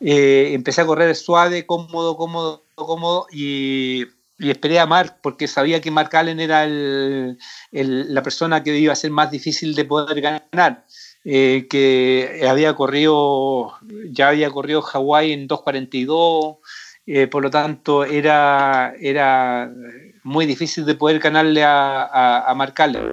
eh, empecé a correr suave, cómodo, cómodo, cómodo y, esperé a Mark porque sabía que Mark Allen era la persona que iba a ser más difícil de poder ganar. Eh, que había corrido, ya había corrido Hawái en 2.42, eh, por lo tanto era, era muy difícil de poder ganarle a, a, a Mark Allen.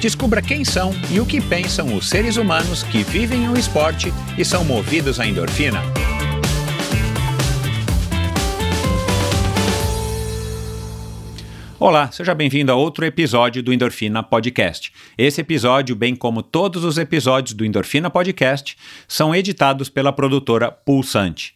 Descubra quem são e o que pensam os seres humanos que vivem o esporte e são movidos à endorfina. Olá, seja bem-vindo a outro episódio do Endorfina Podcast. Esse episódio, bem como todos os episódios do Endorfina Podcast, são editados pela produtora Pulsante.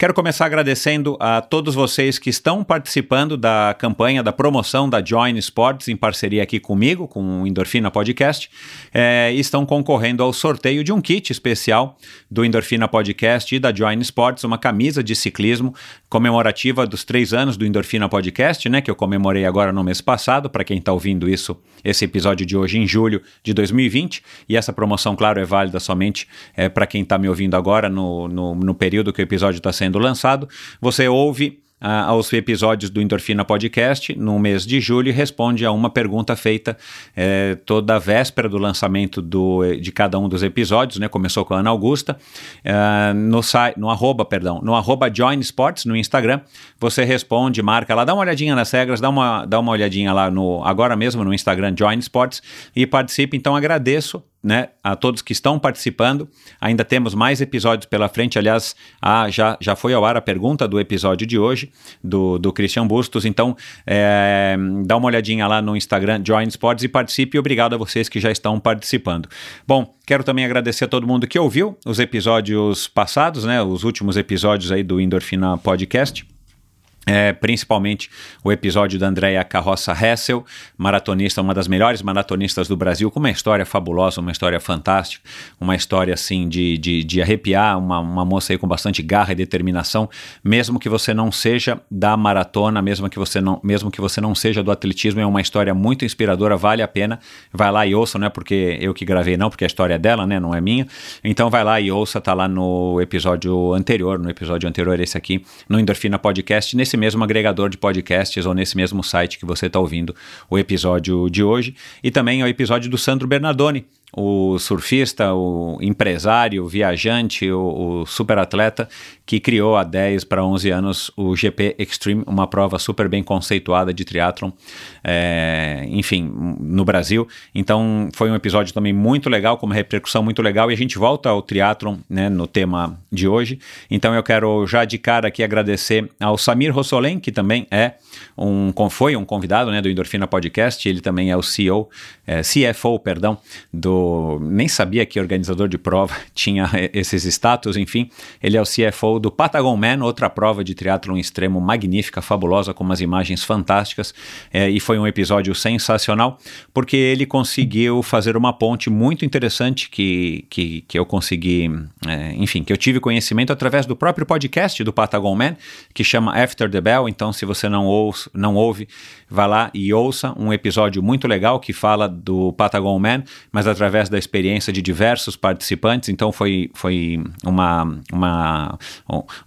Quero começar agradecendo a todos vocês que estão participando da campanha da promoção da Join Sports em parceria aqui comigo, com o Endorfina Podcast, é, estão concorrendo ao sorteio de um kit especial do Endorfina Podcast e da Join Sports, uma camisa de ciclismo comemorativa dos três anos do Endorfina Podcast, né, que eu comemorei agora no mês passado, para quem está ouvindo isso, esse episódio de hoje em julho de 2020, e essa promoção, claro, é válida somente é, para quem está me ouvindo agora no, no, no período que o episódio está sendo lançado. Você ouve aos episódios do Endorfina Podcast no mês de julho e responde a uma pergunta feita é, toda a véspera do lançamento do, de cada um dos episódios, né? Começou com a Ana Augusta, é, no, no arroba, perdão, no arroba Join Sports no Instagram, você responde, marca lá, dá uma olhadinha nas regras, dá uma, dá uma olhadinha lá no agora mesmo no Instagram Join Sports e participe. Então agradeço né, a todos que estão participando. Ainda temos mais episódios pela frente. Aliás, a, já, já foi ao ar a pergunta do episódio de hoje, do, do Christian Bustos. Então, é, dá uma olhadinha lá no Instagram, Join Sports, e participe. Obrigado a vocês que já estão participando. Bom, quero também agradecer a todo mundo que ouviu os episódios passados, né, os últimos episódios aí do Endorfina Podcast. É, principalmente o episódio da Andrea Carroça Hessel, maratonista, uma das melhores maratonistas do Brasil, com uma história fabulosa, uma história fantástica, uma história assim de, de, de arrepiar, uma, uma moça aí com bastante garra e determinação, mesmo que você não seja da maratona, mesmo que você não, mesmo que você não seja do atletismo, é uma história muito inspiradora, vale a pena, vai lá e ouça, não é porque eu que gravei não, porque a história é dela, né, não é minha, então vai lá e ouça, tá lá no episódio anterior, no episódio anterior esse aqui, no Endorfina Podcast, nesse nesse mesmo agregador de podcasts ou nesse mesmo site que você está ouvindo o episódio de hoje. E também o episódio do Sandro Bernardoni, o surfista, o empresário, o viajante, o, o superatleta que criou há 10 para 11 anos o GP Extreme, uma prova super bem conceituada de triatlon, é, enfim, no Brasil. Então foi um episódio também muito legal, com uma repercussão muito legal e a gente volta ao triatlon né, no tema de hoje. Então eu quero já de cara aqui agradecer ao Samir Rossolen, que também é um, foi um convidado né, do Endorfina Podcast, ele também é o CEO, é, CFO, perdão, do nem sabia que organizador de prova tinha esses status, enfim. Ele é o CFO do Patagon Man, outra prova de triatlon extremo magnífica, fabulosa, com umas imagens fantásticas. É, e foi um episódio sensacional, porque ele conseguiu fazer uma ponte muito interessante que, que, que eu consegui, é, enfim, que eu tive conhecimento através do próprio podcast do Patagon Man, que chama After the Bell. Então, se você não, ouça, não ouve, vá lá e ouça um episódio muito legal que fala do Patagon Man, mas através através da experiência de diversos participantes, então foi, foi uma, uma,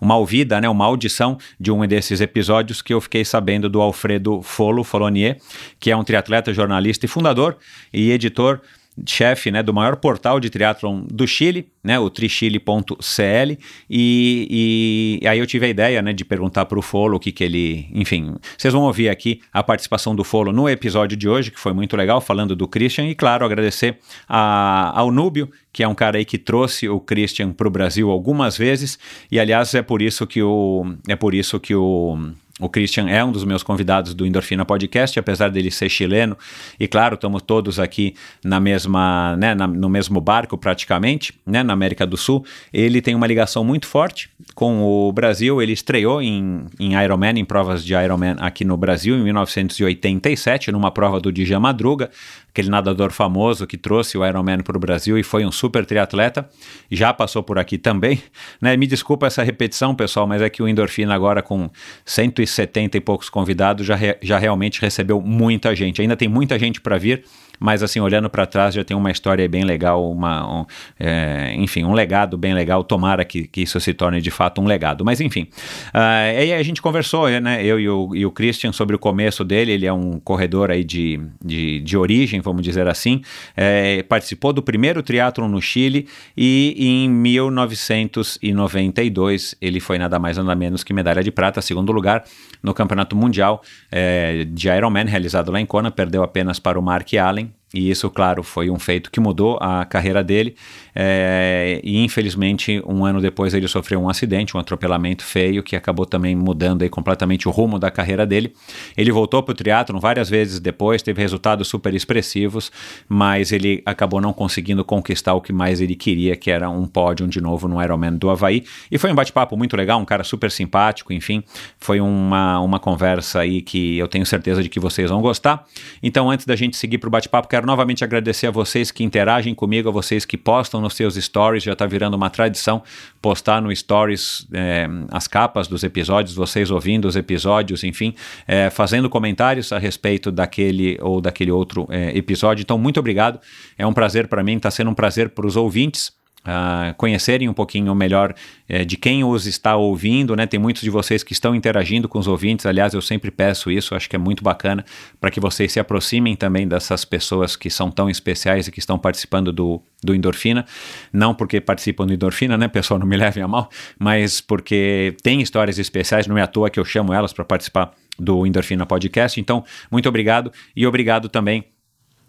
uma ouvida, né, uma audição de um desses episódios que eu fiquei sabendo do Alfredo Folo Folonier, que é um triatleta, jornalista e fundador e editor chefe né, do maior portal de triatlon do Chile, né, o trichile.cl, e, e, aí eu tive a ideia né, de perguntar para o Folo o que, que ele. Enfim, vocês vão ouvir aqui a participação do Folo no episódio de hoje, que foi muito legal, falando do Christian, e claro, agradecer a, ao Núbio, que é um cara aí que trouxe o Christian para o Brasil algumas vezes, e aliás é por isso que o. É por isso que o O Christian é um dos meus convidados do Endorfina Podcast, apesar dele ser chileno. E claro, estamos todos aqui na mesma, né, na, no mesmo barco praticamente, né, na América do Sul. Ele tem uma ligação muito forte com o Brasil. Ele estreou em, em Ironman, em provas de Ironman aqui no Brasil em 1987, numa prova do Dija Madruga aquele nadador famoso que trouxe o Ironman para o Brasil e foi um super triatleta, já passou por aqui também. Né? Me desculpa essa repetição, pessoal, mas é que o Endorfina agora com 170 e poucos convidados já, re, já realmente recebeu muita gente. Ainda tem muita gente para vir mas assim, olhando para trás, já tem uma história bem legal, uma, um, é, enfim, um legado bem legal. Tomara que, que isso se torne de fato um legado. Mas enfim, uh, aí a gente conversou, né, eu e o, e o Christian, sobre o começo dele. Ele é um corredor aí de, de, de origem, vamos dizer assim. É, participou do primeiro triatlon no Chile e em 1992 ele foi nada mais nada menos que medalha de prata, segundo lugar no Campeonato Mundial é, de Ironman realizado lá em Kona. Perdeu apenas para o Mark Allen e isso, claro, foi um feito que mudou a carreira dele. É, e infelizmente, um ano depois, ele sofreu um acidente, um atropelamento feio, que acabou também mudando aí completamente o rumo da carreira dele. Ele voltou para o triatlon várias vezes depois, teve resultados super expressivos, mas ele acabou não conseguindo conquistar o que mais ele queria, que era um pódio de novo no Ironman do Havaí. E foi um bate-papo muito legal, um cara super simpático, enfim. Foi uma, uma conversa aí que eu tenho certeza de que vocês vão gostar. Então, antes da gente seguir para o bate-papo, quero novamente agradecer a vocês que interagem comigo, a vocês que postam nos seus stories, já está virando uma tradição postar no stories é, as capas dos episódios, vocês ouvindo os episódios, enfim, é, fazendo comentários a respeito daquele ou daquele outro é, episódio. Então, muito obrigado. É um prazer para mim, está sendo um prazer para os ouvintes uh, conhecerem um pouquinho melhor uh, de quem os está ouvindo, né? Tem muitos de vocês que estão interagindo com os ouvintes, aliás, eu sempre peço isso, acho que é muito bacana para que vocês se aproximem também dessas pessoas que são tão especiais e que estão participando do, do Endorfina, não porque participam do Endorfina, né, pessoal, não me levem a mal, mas porque tem histórias especiais, não é à toa que eu chamo elas para participar do Endorfina Podcast. Então, muito obrigado e obrigado também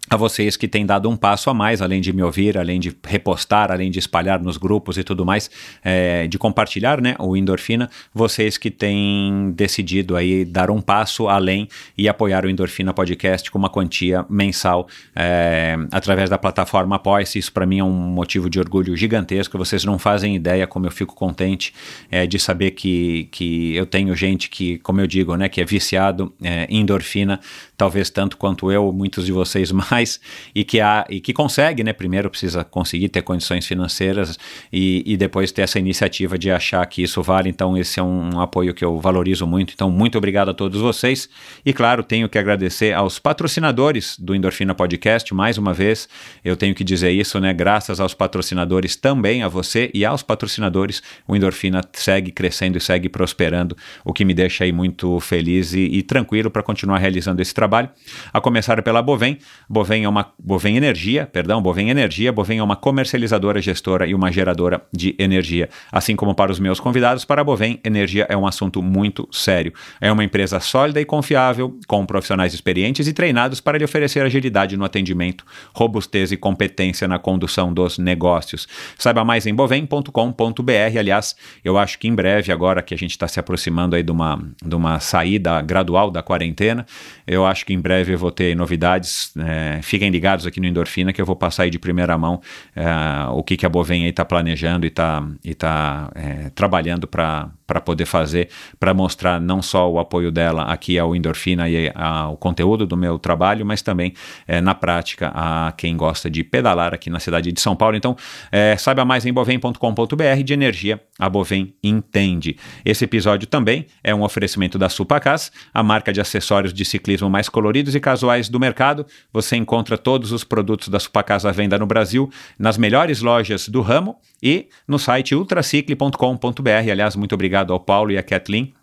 a vocês que têm dado um passo a mais, além de me ouvir, além de repostar, além de espalhar nos grupos e tudo mais, é, de compartilhar né, o Endorfina, vocês que têm decidido aí dar um passo além e apoiar o Endorfina Podcast com uma quantia mensal é, através da plataforma Apoia-se. Isso para mim é um motivo de orgulho gigantesco. Vocês não fazem ideia como eu fico contente é, de saber que, que eu tenho gente que, como eu digo, né, que é viciado é, em endorfina, talvez tanto quanto eu, muitos de vocês mais, e que, há, e que consegue, né? Primeiro precisa conseguir ter condições financeiras e, e depois ter essa iniciativa de achar que isso vale. Então, esse é um, um apoio que eu valorizo muito. Então, muito obrigado a todos vocês. E, claro, tenho que agradecer aos patrocinadores do Endorfina Podcast, mais uma vez. Eu tenho que dizer isso, né? Graças aos patrocinadores também, a você e aos patrocinadores, o Endorfina segue crescendo e segue prosperando, o que me deixa aí muito feliz e, e tranquilo para continuar realizando esse trabalho trabalho, a começar pela Bovem. Bovem é uma Bovem Energia, perdão, Bovem Energia. Bovem é uma comercializadora, gestora e uma geradora de energia. Assim como para os meus convidados, para a Bovem, energia é um assunto muito sério. É uma empresa sólida e confiável, com profissionais experientes e treinados para lhe oferecer agilidade no atendimento, robustez e competência na condução dos negócios. Saiba mais em bovem.com.br. Aliás, eu acho que em breve, agora que a gente está se aproximando aí de uma, de uma saída gradual da quarentena, eu acho acho que em breve eu vou ter novidades. É, fiquem ligados aqui no Endorfina que eu vou passar aí de primeira mão é, o que, que a Bovem está planejando e está e tá, é, trabalhando para poder fazer, para mostrar não só o apoio dela aqui ao Endorfina e ao conteúdo do meu trabalho, mas também é, na prática a quem gosta de pedalar aqui na cidade de São Paulo. Então, é, saiba mais em bovem.com.br de energia, a Bovem entende. Esse episódio também é um oferecimento da Supacas, a marca de acessórios de ciclismo mais coloridos e casuais do mercado. Você encontra todos os produtos da Supacasa à venda no Brasil, nas melhores lojas do ramo e no site ultracicle.com.br. Aliás, muito obrigado ao Paulo e à Kathleen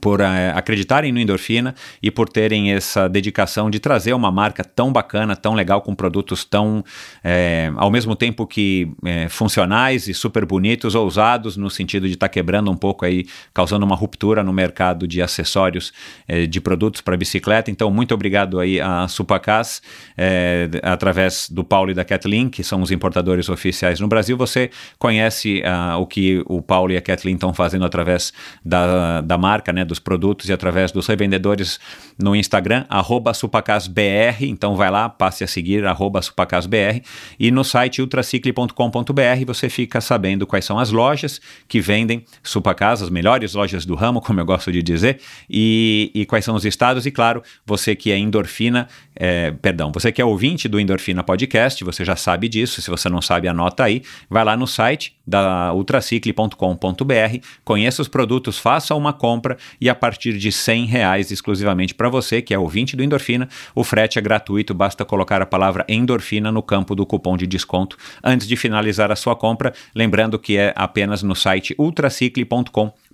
por é, acreditarem no Endorfina e por terem essa dedicação de trazer uma marca tão bacana, tão legal, com produtos tão, é, ao mesmo tempo que é, funcionais e super bonitos, ousados, no sentido de estar tá quebrando um pouco aí, causando uma ruptura no mercado de acessórios de produtos para bicicleta. Então, muito obrigado aí a Supacas, através do Paulo e da Kathleen, que são os importadores oficiais no Brasil. Você conhece uh, o que o Paulo e a Kathleen estão fazendo através da, da marca, né, dos produtos e através dos revendedores no Instagram, supacasbr. Então vai lá, passe a seguir supacasbr. E no site ultracicle.com.br você fica sabendo quais são as lojas que vendem Supacas, as melhores lojas do ramo, como eu gosto de dizer, e, e quais são os estados. E claro, você que é endorfina, é, perdão, você que é ouvinte do Endorfina Podcast, você já sabe disso. Se você não sabe, anota aí. Vai lá no site da ultracicle.com.br, conheça os produtos, faça uma compra e a partir de 100 reais exclusivamente para você que é ouvinte do Endorfina, o frete é gratuito, basta colocar a palavra endorfina no campo do cupom de desconto. Antes de finalizar a sua compra, lembrando que é apenas no site ultracicle.com.br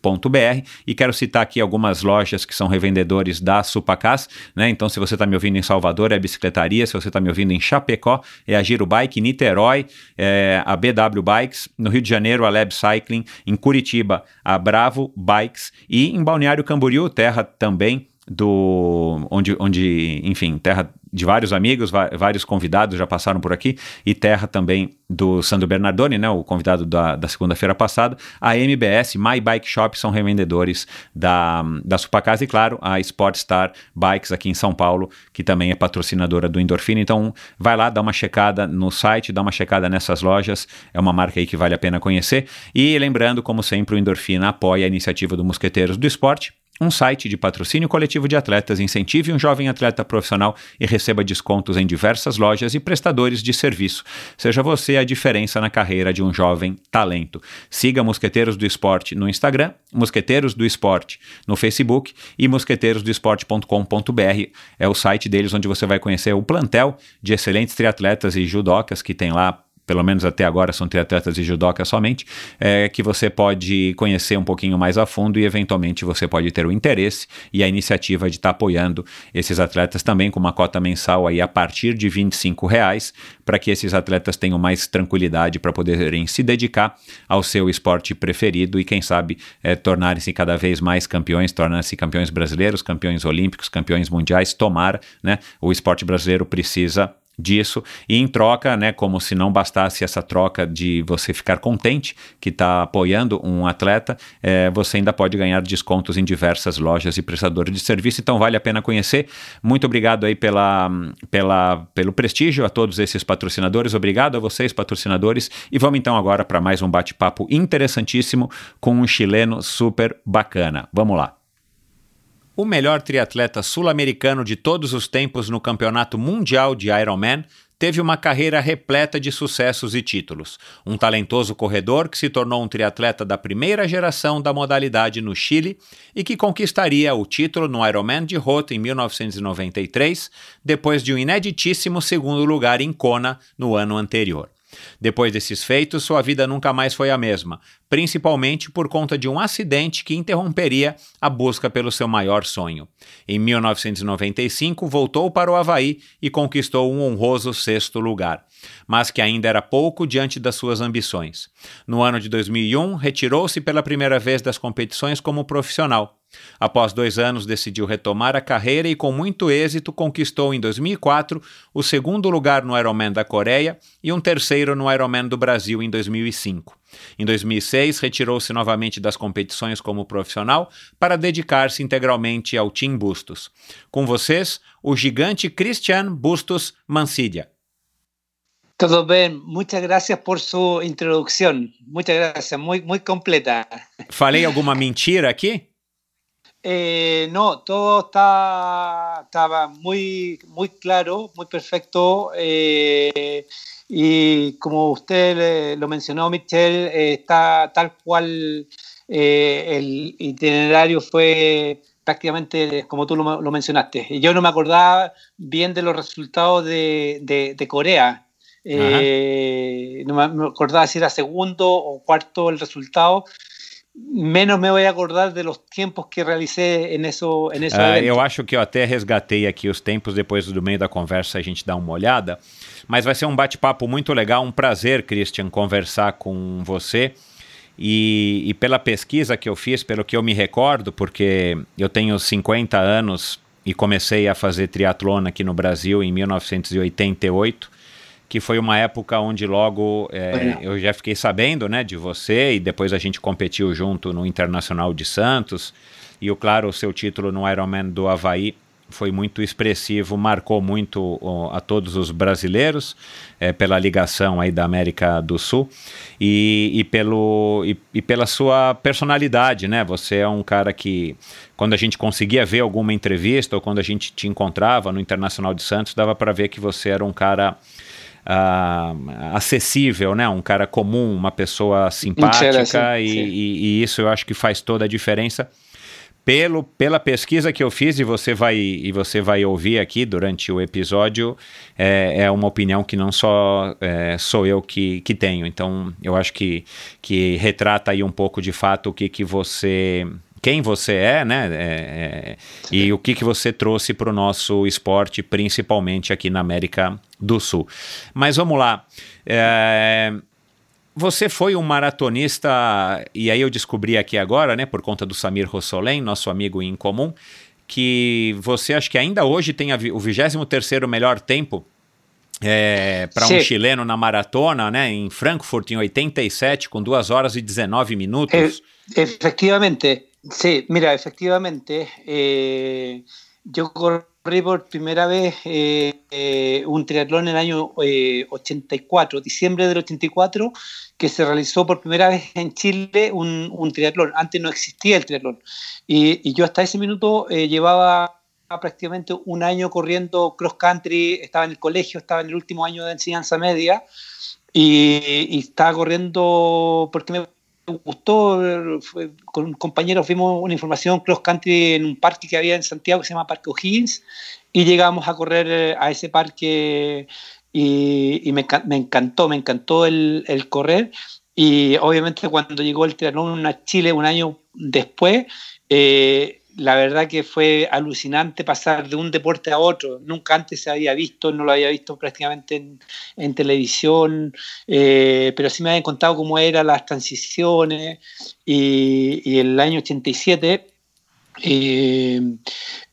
e quero citar aqui algumas lojas que são revendedores da Supacas, né? Então, se você está me ouvindo em Salvador, é a Bicicletaria, se você está me ouvindo em Chapecó, é a Giro Bike, Niterói, é a BW Bikes, no Rio de Janeiro, a Lab Cycling, em Curitiba, a Bravo Bikes e em Balneário Camboriú, terra também do onde, onde enfim, terra de vários amigos, vários convidados já passaram por aqui, e terra também do Sandro Bernardoni, né, o convidado da, da segunda-feira passada, a MBS, My Bike Shop são revendedores da, da Supacasa e, claro, a Sportstar Bikes aqui em São Paulo, que também é patrocinadora do Endorfina. Então, vai lá, dá uma checada no site, dá uma checada nessas lojas, é uma marca aí que vale a pena conhecer. E lembrando, como sempre, o Endorfina apoia a iniciativa do Mosqueteiros do Esporte, um site de patrocínio coletivo de atletas incentive um jovem atleta profissional e receba descontos em diversas lojas e prestadores de serviço. Seja você a diferença na carreira de um jovem talento. Siga Mosqueteiros do Esporte no Instagram, Mosqueteiros do Esporte no Facebook e mosqueteirosdoesporte.com.br. É o site deles onde você vai conhecer o plantel de excelentes triatletas e judocas que tem lá pelo menos até agora são triatletas e judoca somente, é, que você pode conhecer um pouquinho mais a fundo e eventualmente você pode ter o interesse e a iniciativa de estar tá apoiando esses atletas também com uma cota mensal aí a partir de 25 reais para que esses atletas tenham mais tranquilidade para poderem se dedicar ao seu esporte preferido e quem sabe é, tornarem-se cada vez mais campeões, tornarem-se campeões brasileiros, campeões olímpicos, campeões mundiais, tomar, né? O esporte brasileiro precisa disso e em troca, né, como se não bastasse essa troca de você ficar contente que está apoiando um atleta, é, você ainda pode ganhar descontos em diversas lojas e prestadores de serviço, então vale a pena conhecer. Muito obrigado aí pela, pela, pelo prestígio a todos esses patrocinadores, obrigado a vocês patrocinadores e vamos então agora para mais um bate-papo interessantíssimo com um chileno super bacana. Vamos lá. O melhor triatleta sul-americano de todos os tempos no Campeonato Mundial de Ironman teve uma carreira repleta de sucessos e títulos. Um talentoso corredor que se tornou um triatleta da primeira geração da modalidade no Chile e que conquistaria o título no Ironman de Rota em 1993, depois de um ineditíssimo segundo lugar em Kona no ano anterior. Depois desses feitos, sua vida nunca mais foi a mesma, principalmente por conta de um acidente que interromperia a busca pelo seu maior sonho. Em 1995, voltou para o Havaí e conquistou um honroso sexto lugar, mas que ainda era pouco diante das suas ambições. No ano de 2001, retirou-se pela primeira vez das competições como profissional Após dois anos, decidiu retomar a carreira e, com muito êxito, conquistou em 2004 o segundo lugar no Ironman da Coreia e um terceiro no Ironman do Brasil em 2005. Em 2006, retirou-se novamente das competições como profissional para dedicar-se integralmente ao Team Bustos. Com vocês, o gigante Christian Bustos Mancidia. Tudo bem, muitas gracias por sua introdução. Muitas gracias, muito, muito completa. Falei alguma mentira aqui? Eh, no, todo está, estaba muy, muy claro, muy perfecto. Eh, y como usted lo mencionó, Michelle, eh, está tal cual el itinerario fue prácticamente como tú lo, mencionaste. Yo no me acordaba bien de los resultados de, de, Corea. No me acordaba si era segundo o cuarto el resultado, menos me voy a acordar de los tiempos que realicei en eso, en eso uh, Eu acho que eu até resgatei aqui os tempos depois do meio da conversa a gente dá uma olhada, mas vai ser um bate-papo muito legal, um prazer, Christian, conversar com você. E, e pela pesquisa que eu fiz, pelo que eu me recordo, porque eu tenho 50 anos e comecei a fazer triatlona aqui no Brasil em 1988, que foi uma época onde logo é, eu já fiquei sabendo né, de você e depois a gente competiu junto no Internacional de Santos. E o claro, o seu título no Ironman do Havaí foi muito expressivo, marcou muito a todos os brasileiros é, pela ligação aí da América do Sul e, e pelo, e, e, pela sua personalidade, né? Você é um cara que, quando a gente conseguia ver alguma entrevista ou quando a gente te encontrava no Internacional de Santos, dava para ver que você era um cara Uh, acessível, né? Um cara comum, uma pessoa simpática e, e, e, isso eu acho que faz toda a diferença pelo, pela pesquisa que eu fiz e você vai e você vai ouvir aqui durante o episódio é, é uma opinião que não só é, sou eu que, que tenho então eu acho que, que retrata aí um pouco de fato o que, que você quem você é, né? É, é, e o que, que você trouxe para o nosso esporte, principalmente aqui na América do Sul. Mas vamos lá. É, você foi um maratonista, e aí eu descobri aqui agora, né, por conta do Samir Rossolen, nosso amigo em comum, que você acha que ainda hoje tem o 23º melhor tempo é, para um chileno na maratona, né, em Frankfurt, em 87, com 2 horas e 19 minutos. efectivamente, sim, mira, efectivamente, eh, eu corrí por primera vez eh, eh, un triatlón en el año eh, 84, diciembre del 84, que se realizó por primera vez en Chile un, un triatlón. Antes no existía el triatlón. Y, y yo hasta ese minuto eh, llevaba prácticamente un año corriendo cross country, estaba en el colegio, estaba en el último año de enseñanza media y, y estaba corriendo porque me gustó, con compañeros vimos una información cross country en un parque que había en Santiago que se llama Parque O'Higgins y llegamos a correr eh, a ese parque y, me, me, encantó, me encantó el, el, correr. Y obviamente cuando llegó el triatlón a Chile un año después, eh, la verdad que fue alucinante pasar de un deporte a otro. Nunca antes se había visto, no lo había visto prácticamente en, televisión, eh, pero sí me habían contado cómo eran las transiciones. Y, y el año 87, eh,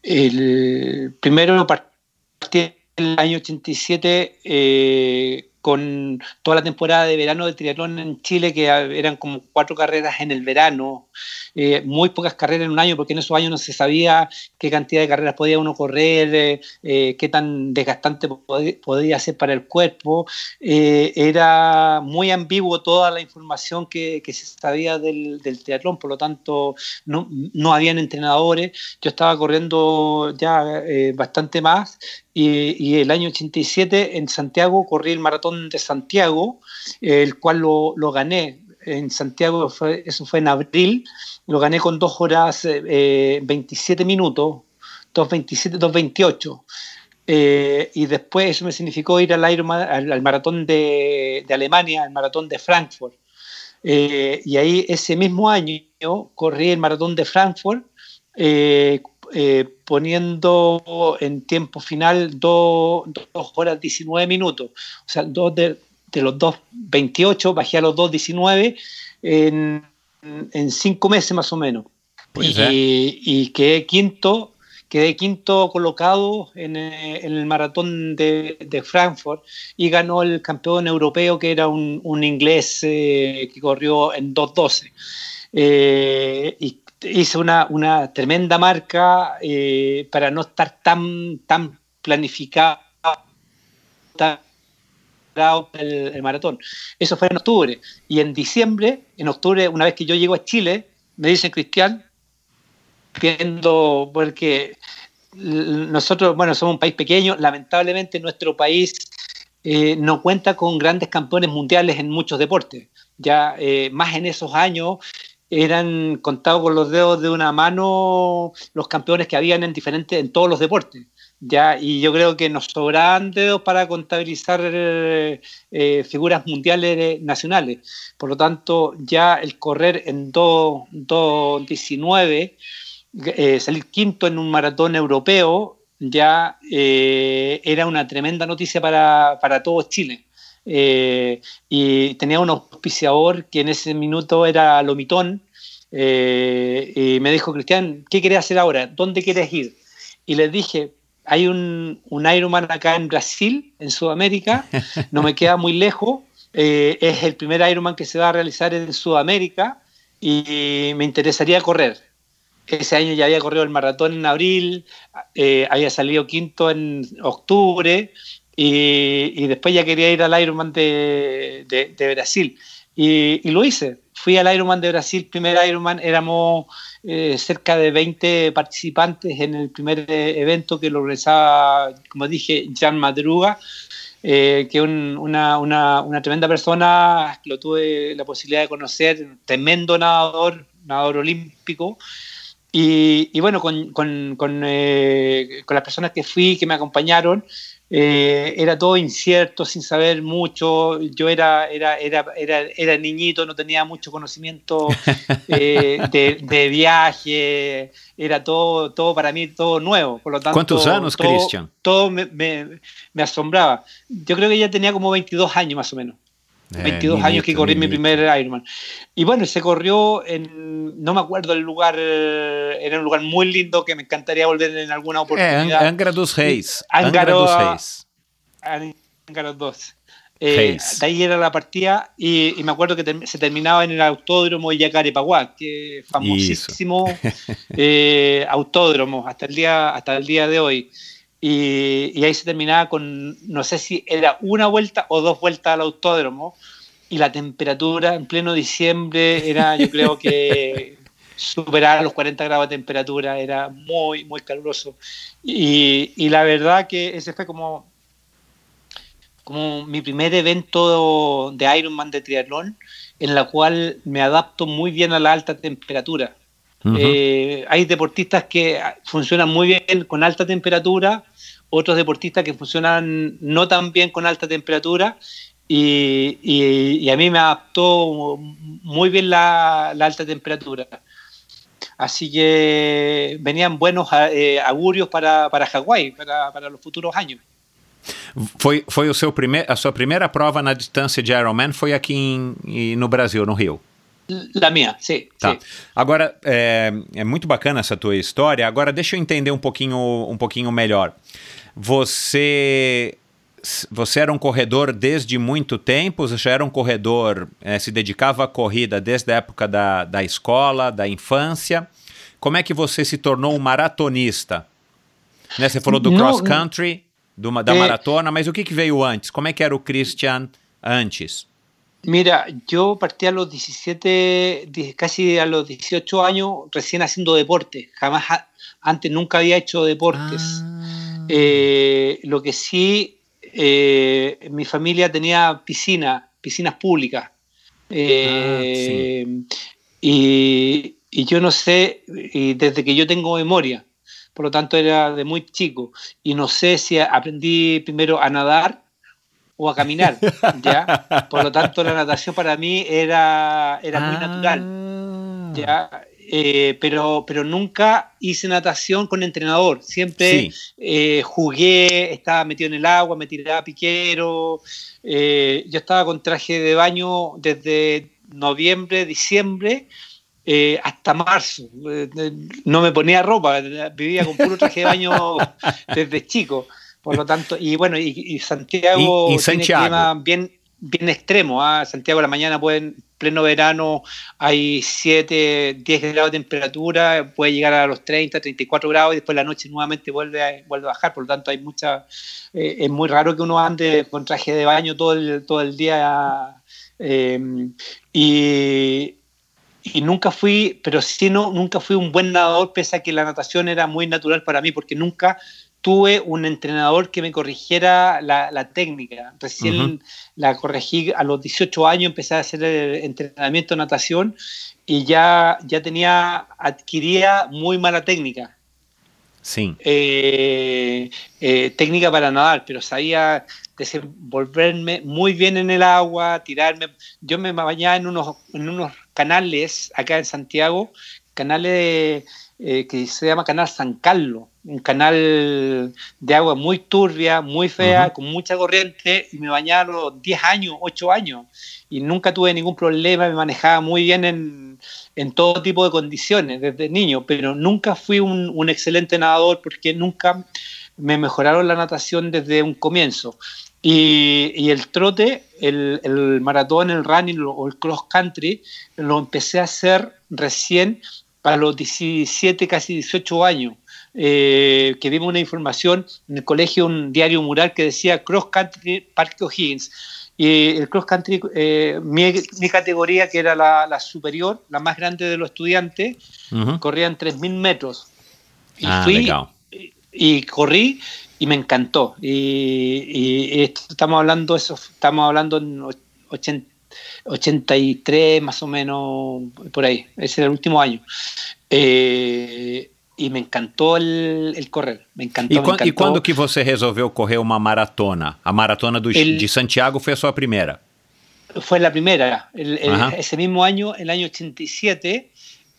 el primero partí el año 87 eh, con toda la temporada de verano del triatlón en Chile, que eran como cuatro carreras en el verano, eh, muy pocas carreras en un año, porque en esos años no se sabía qué cantidad de carreras podía uno correr, eh, eh qué tan desgastante pod podía ser para el cuerpo. Era muy ambiguo toda la información que, se sabía del, del, triatlón, por lo tanto no, no habían entrenadores. Yo estaba corriendo ya bastante más y, el año 87 en Santiago corrí el maratón de Santiago, el cual lo, lo gané en Santiago, fue, eso fue en abril, lo gané con 2 horas eh, 27 minutos, 2.27, 2.28. Eh, y después eso me significó ir al, Ironman, al, maratón de, de, Alemania, al maratón de Frankfurt. Eh, y ahí ese mismo año corrí el maratón de Frankfurt eh, eh, poniendo en tiempo final 2 horas 19 minutos. O sea, dos de, de los 2.28 bajé a los 2.19 en, en cinco meses más o menos. Pues y, y, quedé quinto, quedé quinto colocado en, en el maratón de, de, Frankfurt y ganó el campeón europeo que era un, un inglés eh, que corrió en 2.12. Eh, y hice una, una tremenda marca eh, para no estar tan, tan planificado tan el, el, maratón. Eso fue en octubre. Y en diciembre, en octubre, una vez que yo llego a Chile, me dicen, Cristian, viendo, porque nosotros, bueno, somos un país pequeño, lamentablemente nuestro país eh, no cuenta con grandes campeones mundiales en muchos deportes. Ya eh, más en esos años eran contados con los dedos de una mano los campeones que habían en diferentes en todos los deportes ya y yo creo que nos sobran dedos para contabilizar eh, eh, figuras mundiales eh, nacionales. Por lo tanto ya el correr en 2.19 eh, salir quinto en un maratón europeo ya era una tremenda noticia para, para todo Chile. Y tenía un auspiciador que en ese minuto era Lomitón, eh, y me dijo, Cristian, ¿qué quieres hacer ahora? ¿Dónde quieres ir? Y les dije, hay un, Ironman acá en Brasil, en Sudamérica, no me queda muy lejos, eh, es el primer Ironman que se va a realizar en Sudamérica y me interesaría correr. ese año ya había corrido el maratón en abril, eh, había salido quinto en octubre y, y, después ya quería ir al Ironman de, de, de Brasil. Y, y, lo hice. Fui al Ironman de Brasil, primer Ironman, éramos eh, cerca de 20 participantes en el primer eh, evento que lo organizaba, como dije, Jan Madruga, eh, que un, una, una, una, tremenda persona, lo tuve la posibilidad de conocer, tremendo nadador, nadador olímpico. Y, y bueno, con, con, con, eh, con, las personas que fui, que me acompañaron, eh, era todo incierto, sin saber mucho. Yo era, era, era, era, era niñito, no tenía mucho conocimiento eh, de, de, viaje, era todo, todo para mí, todo nuevo. Por lo tanto, ¿Cuántos años, todo, Cristian? Todo me, me, me, asombraba. Yo creo que ya tenía como 22 años más o menos. 22 eh, años que corrí mi primer Ironman. Y bueno, se corrió en, no me acuerdo el lugar, era un lugar muy lindo que me encantaría volver en alguna oportunidad. Eh, Angra dos Reis. Angara dos Reis. Angara 2. Eh, de ahí era la partida y, y me acuerdo que ter se terminaba en el autódromo de Yacarepaguá, que famosísimo eh, autódromo hasta el día, hasta el día de hoy. Y, y, ahí se terminaba con, no sé si era una vuelta o dos vueltas al autódromo, y la temperatura en pleno diciembre era, yo creo que superar los 40 grados de temperatura, era muy, muy caluroso. Y, y la verdad que ese fue como, como mi primer evento de Ironman de triatlón, en la cual me adapto muy bien a la alta temperatura. Uh -huh. eh, hay deportistas que funcionan muy bien con alta temperatura, otros deportistas que funcionan no tan bien con alta temperatura y, y, y a mí me adaptó muy bien la, la, alta temperatura. Así que venían buenos eh, augurios para, para Hawái, para, para los futuros años. Foi, foi o seu primeir, a sua primeira prova na distância de Ironman foi aqui em, no Brasil, no Rio? La minha, sim. Tá. sim. Agora, é, é, muito bacana essa tua história. Agora, deixa eu entender um pouquinho, um pouquinho melhor. Você você era um corredor desde muito tempo? Você já era um corredor, é, se dedicava à corrida desde a época da, da escola, da infância? Como é que você se tornou um maratonista? Né, você falou do cross country, do, da é, maratona, mas o que, que veio antes? Como é que era o Christian antes? Mira, yo partí a los 17, casi a los 18 años recién haciendo deporte. Jamás antes nunca había hecho deportes. Ah. Eh, lo que sí, eh, mi familia tenía piscina, piscinas públicas. Eh, ah, sí. y, y, yo no sé, y desde que yo tengo memoria, por lo tanto era de muy chico, y no sé si aprendí primero a nadar o a caminar, ¿ya? Por lo tanto, la natación para mí era, era muy ah. natural, ¿ya? Eh, pero, pero nunca hice natación con entrenador. Siempre sí. eh, jugué, estaba metido en el agua, me tiraba piquero. Eh, yo estaba con traje de baño desde noviembre, diciembre hasta marzo. no me ponía ropa, vivía con puro traje de baño desde chico. Por lo tanto, y bueno, y, y Santiago, y, y tiene clima bien, bien extremo. ¿eh? Santiago a la mañana pueden pleno verano hay 7, 10 grados de temperatura, puede llegar a los 30, 34 grados y después la noche nuevamente vuelve a, vuelve a bajar, por lo tanto hay mucha, eh, es muy raro que uno ande con traje de baño todo el, todo el día eh, y, y nunca fui, pero sí no, nunca fui un buen nadador pese a que la natación era muy natural para mí porque nunca tuve un entrenador que me corrigiera la, la técnica. Recién uh -huh. la corregí a los 18 años, empecé a hacer el entrenamiento de natación y ya, ya tenía, adquiría muy mala técnica. Sí. Eh, eh, técnica para nadar, pero sabía desenvolverme muy bien en el agua, tirarme. Yo me bañaba en unos, en unos canales acá en Santiago, canales eh, que se llama Canal San Carlos un canal de agua muy turbia, muy fea, uh -huh. con mucha corriente, y me bañaba a los 10 años, 8 años, y nunca tuve ningún problema, me manejaba muy bien en, en todo tipo de condiciones desde niño, pero nunca fui un, un, excelente nadador porque nunca me mejoraron la natación desde un comienzo. Y, y el trote, el, el, maratón, el running o el cross country, lo empecé a hacer recién para los 17, casi 18 años, eh, que vimos una información en el colegio, un diario mural que decía Cross Country Parque O'Higgins. Y el cross country, eh, mi, mi, categoría, que era la, la, superior, la más grande de los estudiantes, uh -huh. corrían 3.000 metros. Y ah, fui y, y corrí y me encantó. Y, y esto, estamos hablando eso, estamos hablando en 80, 83 más o menos por ahí. Ese era el último año. Eh, e me encantou el, correr, me encantou, e, me encantou. e quando que você resolveu correr uma maratona? A maratona do, el, de Santiago foi a sua primeira? Fue la primera. El, el, ese mismo año, el año 87,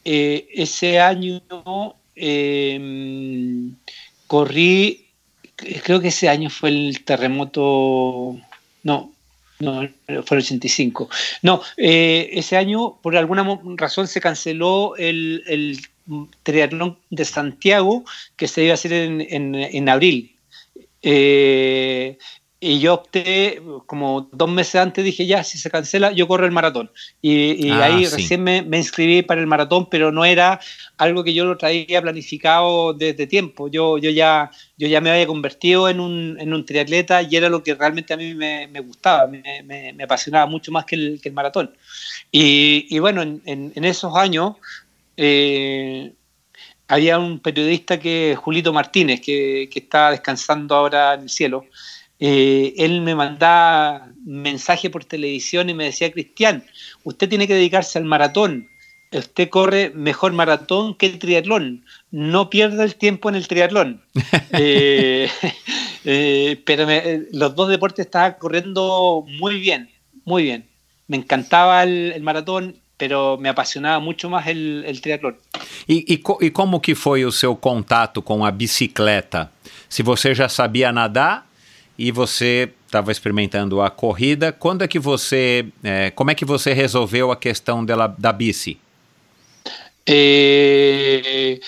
eh, ese año eh, corrí, creo que ese año fue el terremoto, no, no, fue el 85. No, eh, ese año por alguna razón se canceló el, el, triatlón de Santiago que se iba a hacer en, en, en abril. Eh, y yo opté, como dos meses antes dije, ya, si se cancela, yo corro el maratón. Y, y ah, ahí sí. recién me, me, inscribí para el maratón, pero no era algo que yo lo traía planificado desde tiempo. Yo, yo, ya, yo ya me había convertido en un, en un triatleta y era lo que realmente a mí me, me gustaba, me, me, apasionaba mucho más que el, que el maratón. Y, y bueno, en, en, en, esos años eh, había un periodista que Julito Martínez, que, que está descansando ahora en el cielo, eh, él me mandaba mensaje por televisión y me decía, Cristian, usted tiene que dedicarse al maratón, usted corre mejor maratón que el triatlón, no pierda el tiempo en el triatlón. eh, eh, pero me, los dos deportes estaban corriendo muy bien, muy bien. Me encantaba el, el maratón, pero me apasionaba mucho más el, el triatlón. E, e, e como que foi o seu contato com a bicicleta? Se você já sabia nadar e você estava experimentando a corrida. Quando é que você, é, como é que você resolveu a questão dela, da bici? Eh,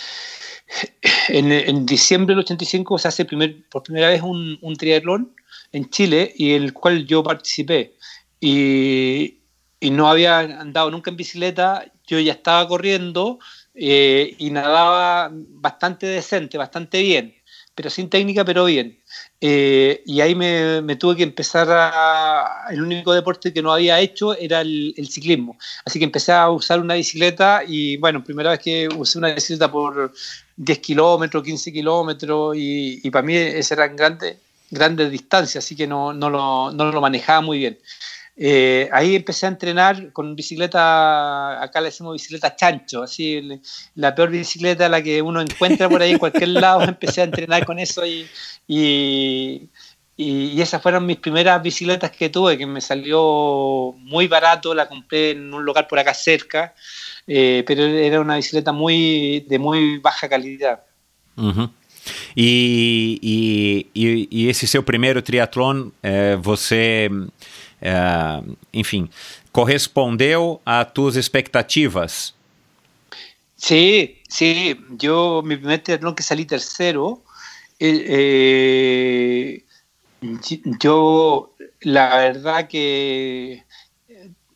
en, en, diciembre del 85 se hace primer, por primera vez un, un triatlón en Chile y el cual yo participé. Y, y, no había andado nunca en bicicleta, yo ya estaba corriendo eh, y nadaba bastante decente, bastante bien, pero sin técnica, pero bien. Eh, y ahí me, tuve que empezar a... El único deporte que no había hecho era el, ciclismo. Así que empecé a usar una bicicleta y bueno, primera vez que usé una bicicleta por 10 kilómetros, 15 kilómetros y, y, para mí esas eran grandes, grandes distancias, así que no, no, lo, no lo manejaba muy bien. Eh, ahí empecé a entrenar con bicicleta, acá le decimos bicicleta chancho, así la peor bicicleta la que uno encuentra por ahí en cualquier lado, empecé a entrenar con eso y, y, y, esas fueron mis primeras bicicletas que tuve, que me salió muy barato, la compré en un local por acá cerca, eh, pero era una bicicleta muy de muy baja calidad. Uh -huh. E, e, e, esse seu primeiro triatlon, é, você, é, enfim, correspondeu a tuas expectativas? Sí, sí. Yo, mi primer triatlón que salí tercero, eh, yo, la verdad que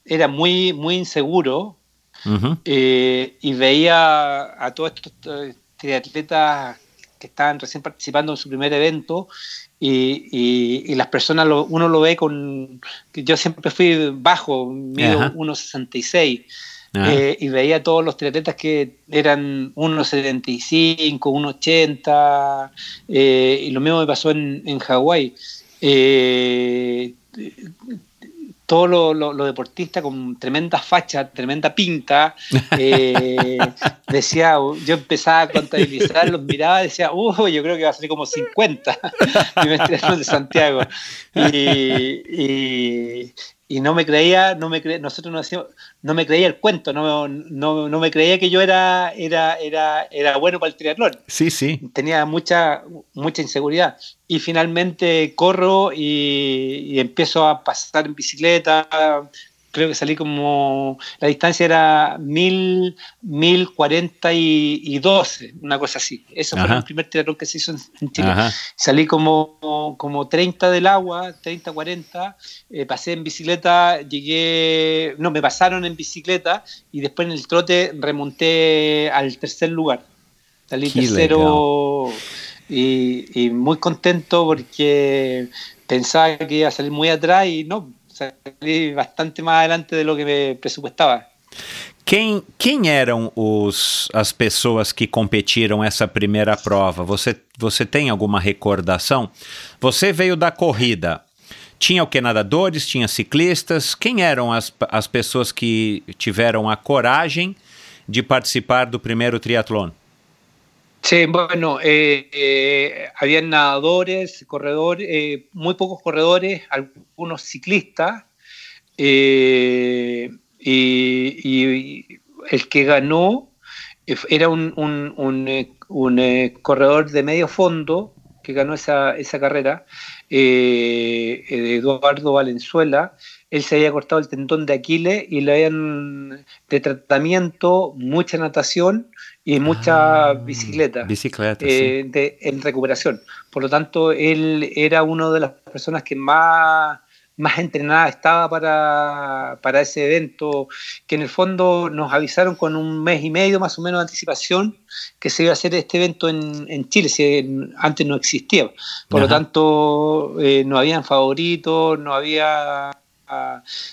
era muy, muy inseguro uh -huh. eh, y veía a todos estos triatletas que estaban recién participando en su primer evento y, y, y las personas, lo, uno lo ve con... Yo siempre fui bajo, mido uh -huh. 1,66 eh, y veía a todos los triatletas que eran 1,75, 1,80 eh, y lo mismo me pasó en, en Hawái. Eh, todos los lo, lo deportistas con tremenda facha, tremenda pinta, eh, decía, yo empezaba a contabilizar, los miraba y decía, uh, yo creo que va a salir como 50 de Santiago. Y, y, y, no me creía, no me cre nosotros nos decíamos, no me creía el cuento, no, no, no me creía que yo era, era, era, era bueno para el triatlón. Sí, sí. Tenía mucha, mucha inseguridad. Y finalmente corro y, y empiezo a pasar en bicicleta, creo que salí como, la distancia era mil, mil cuarenta y, y doce, una cosa así. Eso fue el primer triatlón que se hizo en, en Chile. Ajá. Salí como, como 30 del agua, 30, 40, eh, pasé en bicicleta, llegué, no, me pasaron en bicicleta y después en el trote remonté al tercer lugar. Salí Qué tercero y, y muy contento porque pensaba que iba a salir muy atrás y no, salí bastante más adelante de lo que me presupuestaba. Quem, quem eram os, as pessoas que competiram essa primeira prova? Você, você tem alguma recordação? Você veio da corrida. Tinha o que? Nadadores? Tinha ciclistas? Quem eram as, as pessoas que tiveram a coragem de participar do primeiro triatlon? Sí, bueno, eh, eh, habían nadadores, corredores, eh, muy pocos corredores, algunos ciclistas, eh, y, y el que ganó eh, era un, un- un, eh, un, corredor de medio fondo que ganó esa, esa carrera, Eduardo Valenzuela. Él se había cortado el tendón de Aquiles y le habían de tratamiento, mucha natación y mucha Ah, bicicleta Bicicleta, eh, de- en recuperación. Por lo tanto, él era una de las personas que más, más entrenada estaba para, para ese evento, que en el fondo nos avisaron con un mes y medio más o menos de anticipación que se iba a hacer este evento en, en Chile, si antes no existía. Por lo tanto, eh, no habían favoritos, no había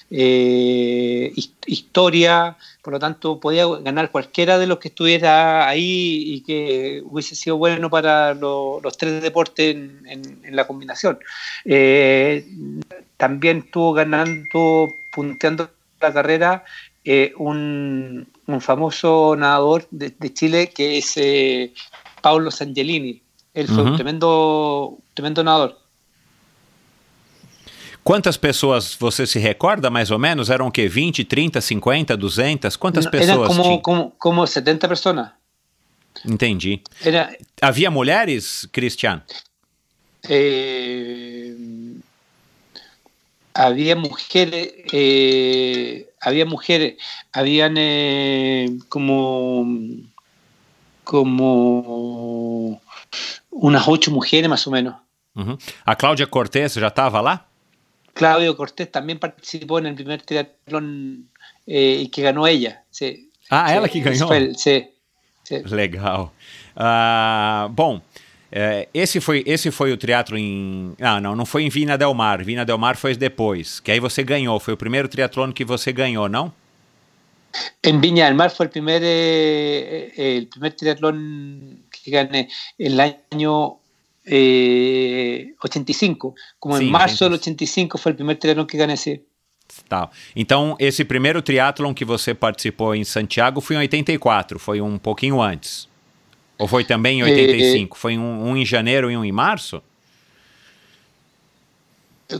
eh, his- historia, por lo tanto podía ganar cualquiera de los que estuviera ahí y que hubiese sido bueno para lo- los tres deportes en, en- en la combinación. Eh, también estuvo ganando, punteando la carrera eh, un, un famoso nadador de, de Chile que es eh, Paulo Sangelini. Él fue un tremendo, tremendo nadador. Quantas pessoas você se recorda mais ou menos? Eram o quê? 20, 30, 50, 200? Quantas No, pessoas como, tinha? como, como 70 personas. Entendi. Era, Havia mulheres, Cristian? eh, había mujeres, eh, había mujeres, habían eh, como, como unas ocho mujeres más o menos. Uhum. A Cláudia Cortez já estava lá? Claudio Cortés también participó en el primer triatlón eh, y que ganó ella. Sí. Ah, Sí, ela que ganhou? el- sí, sí. Legal. Ah, bom, é, esse, foi, esse foi o triatlo em... Ah, não, não foi em Vina Del Mar. Vina Del Mar foi depois, que aí você ganhou. Foi o primeiro triatlon que você ganhou, não? En Viña del Mar fue el primer, eh, eh, el primer triatlón que gané el año eh, 85. Como Sí, en marzo del 85. 85 fue el primer triatlón que gané, sí. Tá. Então, esse primeiro triatlon que você participou em Santiago foi em 84, foi um pouquinho antes. Ou foi também em 85? Foi um, um em janeiro e um em março?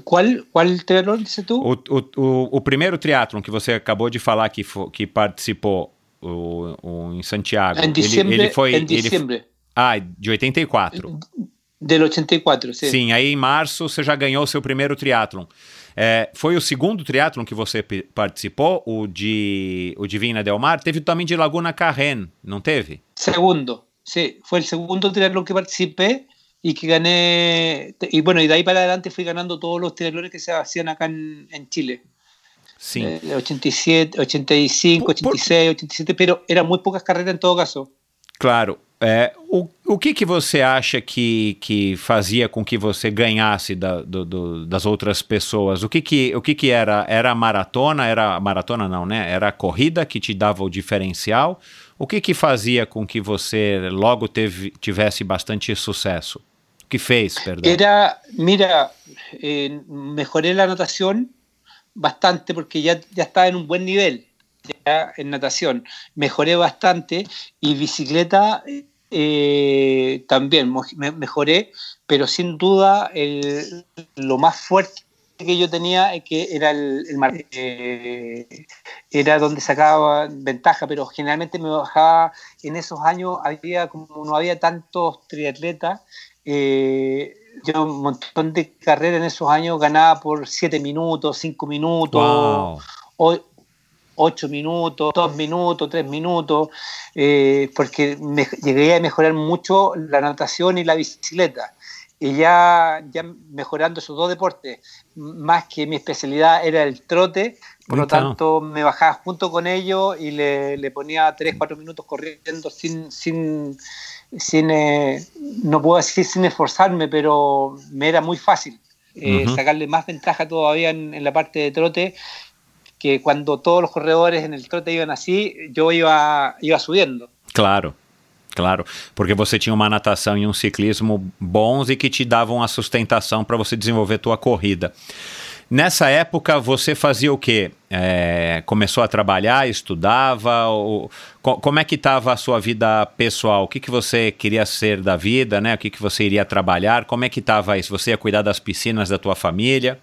¿Cuál, cuál triatlón dices tú? O, o, o, o primeiro triatlon que você acabou de falar que, que participou o, o, em Santiago. en ele- diciembre. ele, foi. en ele- diciembre ah, de 84. Del 84, sí. Sim, aí em março você já ganhou o seu primeiro triatlon. É, foi o segundo triatlon que você participou, o de, o de Vina Del Mar? Teve também de Laguna Carrén, não teve? Segundo, sí, fue el segundo triatlón que participé y que gané, y bueno, y de ahí para adelante fui ganando todos los triatlones que se hacían acá en, en Chile. Sim. Eh, 87, 85, Por- por- 86, 87, pero eran muy pocas carreras en todo caso. Claro. É, o, o que, que você acha que, que fazia com que você ganhasse da- do- do- das outras pessoas? O que que, o que que era? Era a maratona? Era a maratona não, né? Era a corrida que te dava o diferencial? O que que fazia com que você logo teve, tivesse bastante sucesso? O que fez, perdão? Era, mira, eh, mejoré la natación bastante porque ya estaba en un buen nivel ya en natación. Mejoré bastante y bicicleta eh, también me mejoré, pero sin duda el, lo más fuerte que yo tenía que era el, el eh, era donde sacaba ventaja pero generalmente me bajaba en esos años había como no había tantos triatletas eh, yo un montón de carreras en esos años ganaba por siete minutos cinco minutos 8 minutos, 2 minutos, 3 minutos, eh, porque me, llegué a mejorar mucho la natación y la bicicleta. Y ya, ya mejorando esos dos deportes, más que mi especialidad era el trote, por lo tanto me bajaba junto con ellos y le, le ponía 3, 4 minutos corriendo sin, sin, sin eh, no puedo decir sin esforzarme, pero me era muy fácil. Eh, sacarle más ventaja todavía en, la parte de trote que cuando todos los corredores en el trote iban así, yo iba, iba subiendo. Claro. Claro, porque você tinha uma natação e um ciclismo bons e que te davam a sustentação para você desenvolver tua corrida. Nessa época, você fazia o quê? É, começou a trabalhar, estudava? Ou, como é que estava a sua vida pessoal? O que, que você queria ser da vida? Né? O que, que você iria trabalhar? Como é que estava isso? Você ia cuidar das piscinas da tua família?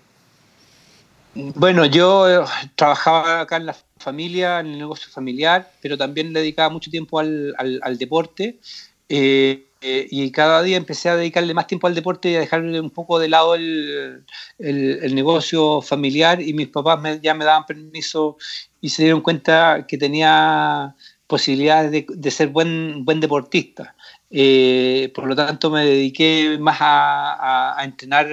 Bueno, yo eh, trabajaba acá en la familia, en el negocio familiar, pero también dedicaba mucho tiempo al, deporte. Eh, eh, y cada día empecé a dedicarle más tiempo al deporte y a dejarle un poco de lado el, negocio familiar. Y mis papás ya me daban permiso y se dieron cuenta que tenía posibilidades de, ser buen, buen deportista. por lo tanto, me dediqué más a, entrenar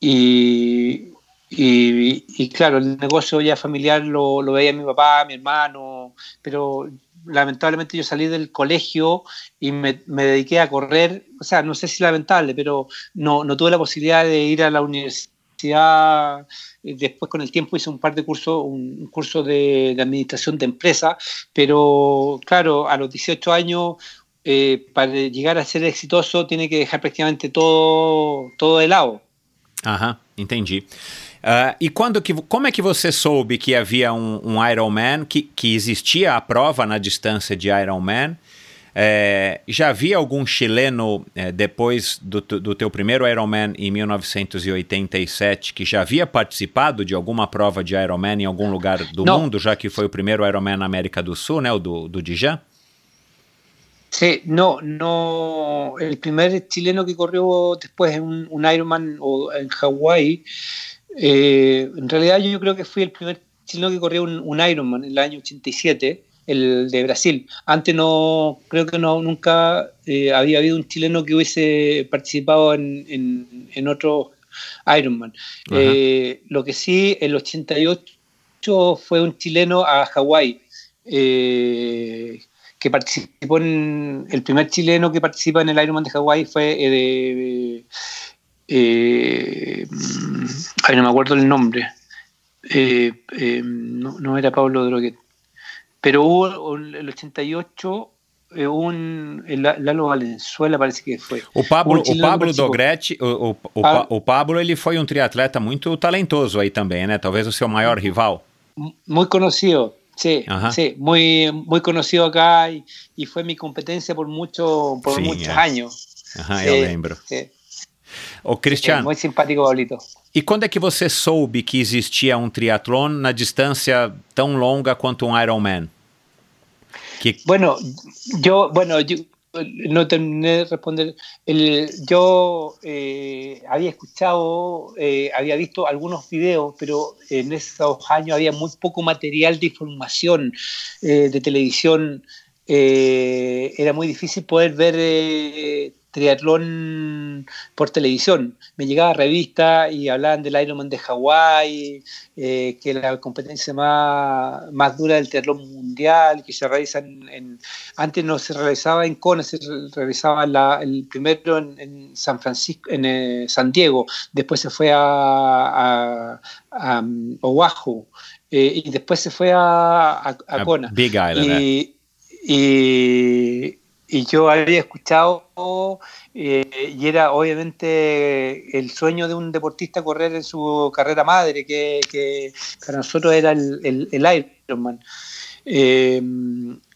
y, y, claro, el negocio ya familiar lo, lo, veía mi papá, mi hermano, pero lamentablemente yo salí del colegio y me, me, dediqué a correr, o sea, no sé si lamentable, pero no, no tuve la posibilidad de ir a la universidad. Después con el tiempo hice un par de cursos, un curso de, administración de empresa, pero claro, a los 18 años eh, para llegar a ser exitoso tiene que dejar prácticamente todo, todo de lado. Aham, entendi. Uh, e quando que, como é que você soube que havia um, um Ironman, que, que existia a prova na distância de Ironman? É, já havia algum chileno é, depois do, do teu primeiro Ironman em 1987 que já havia participado de alguma prova de Ironman em algum lugar do Não. mundo, já que foi o primeiro Ironman na América do Sul, né, o do, do Dijan? Sí, no, no. El primer chileno que corrió después un, un Ironman o en Hawái, eh, en realidad yo creo que fui el primer chileno que corrió un, un, Ironman en el año 87, el de Brasil. Antes no, creo que no, nunca eh, había habido un chileno que hubiese participado en, en, en otro Ironman. Eh, lo que sí, el 88 fue un chileno a Hawái. Eh, que participó en el primer chileno que participa en el Ironman de Hawái fue eh, de, eh, ay, no me acuerdo el nombre eh, eh, no, no, era Pablo Droguet pero hubo el 88 eh, un Lalo Valenzuela parece que foi. O Pablo, o Pablo Dogretti, o, o, o, ah. o, Pablo ele foi um triatleta muito talentoso aí também, né? Talvez o seu maior rival. Muito conhecido. Sí, Ajá. sí, muy, muy conocido acá y, y, fue mi competencia por, mucho, por sí, muchos é. años. Aham, sí, eu lembro. Sí. Ô, Cristiano. muito simpático, Paulito. E quando é que você soube que existia um triatlon na distância tão longa quanto um Ironman? Que... Bueno, yo, bueno, yo, no terminé de responder. Yo eh, había escuchado, eh, había visto algunos videos, pero en esos años había muy poco material de información eh, de televisión. Eh, era muy difícil poder ver triatlón por televisión. Me llegaba a revista y hablaban del Ironman de Hawái, eh, que la competencia más, más dura del triatlón mundial, que se realiza en, antes no se realizaba en Kona, se realizaba la, el primero en, en, San Francisco, en eh, San Diego, después se fue a, a, a um, Oahu eh, y después se fue a, a, a Kona. Big Island. Y, y, y yo había escuchado eh, y era obviamente el sueño de un deportista correr en su carrera madre, que, para nosotros era el, el, Ironman. Eh,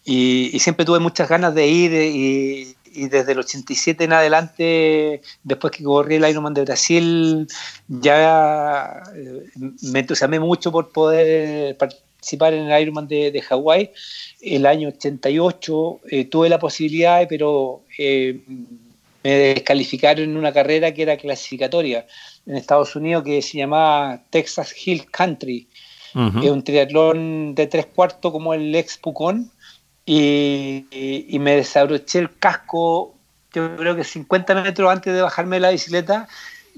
y, siempre tuve muchas ganas de ir y, y, desde el 87 en adelante, después que corrí el Ironman de Brasil, ya eh, me entusiasmé mucho por poder participar en el Ironman de, de Hawái el año 88 eh, tuve la posibilidad, pero eh, me descalificaron en una carrera que era clasificatoria en Estados Unidos que se llamaba Texas Hill Country. Es un triatlón de tres cuartos como el ex Pucón y, y- y me desabroché el casco, yo creo que 50 metros antes de bajarme de la bicicleta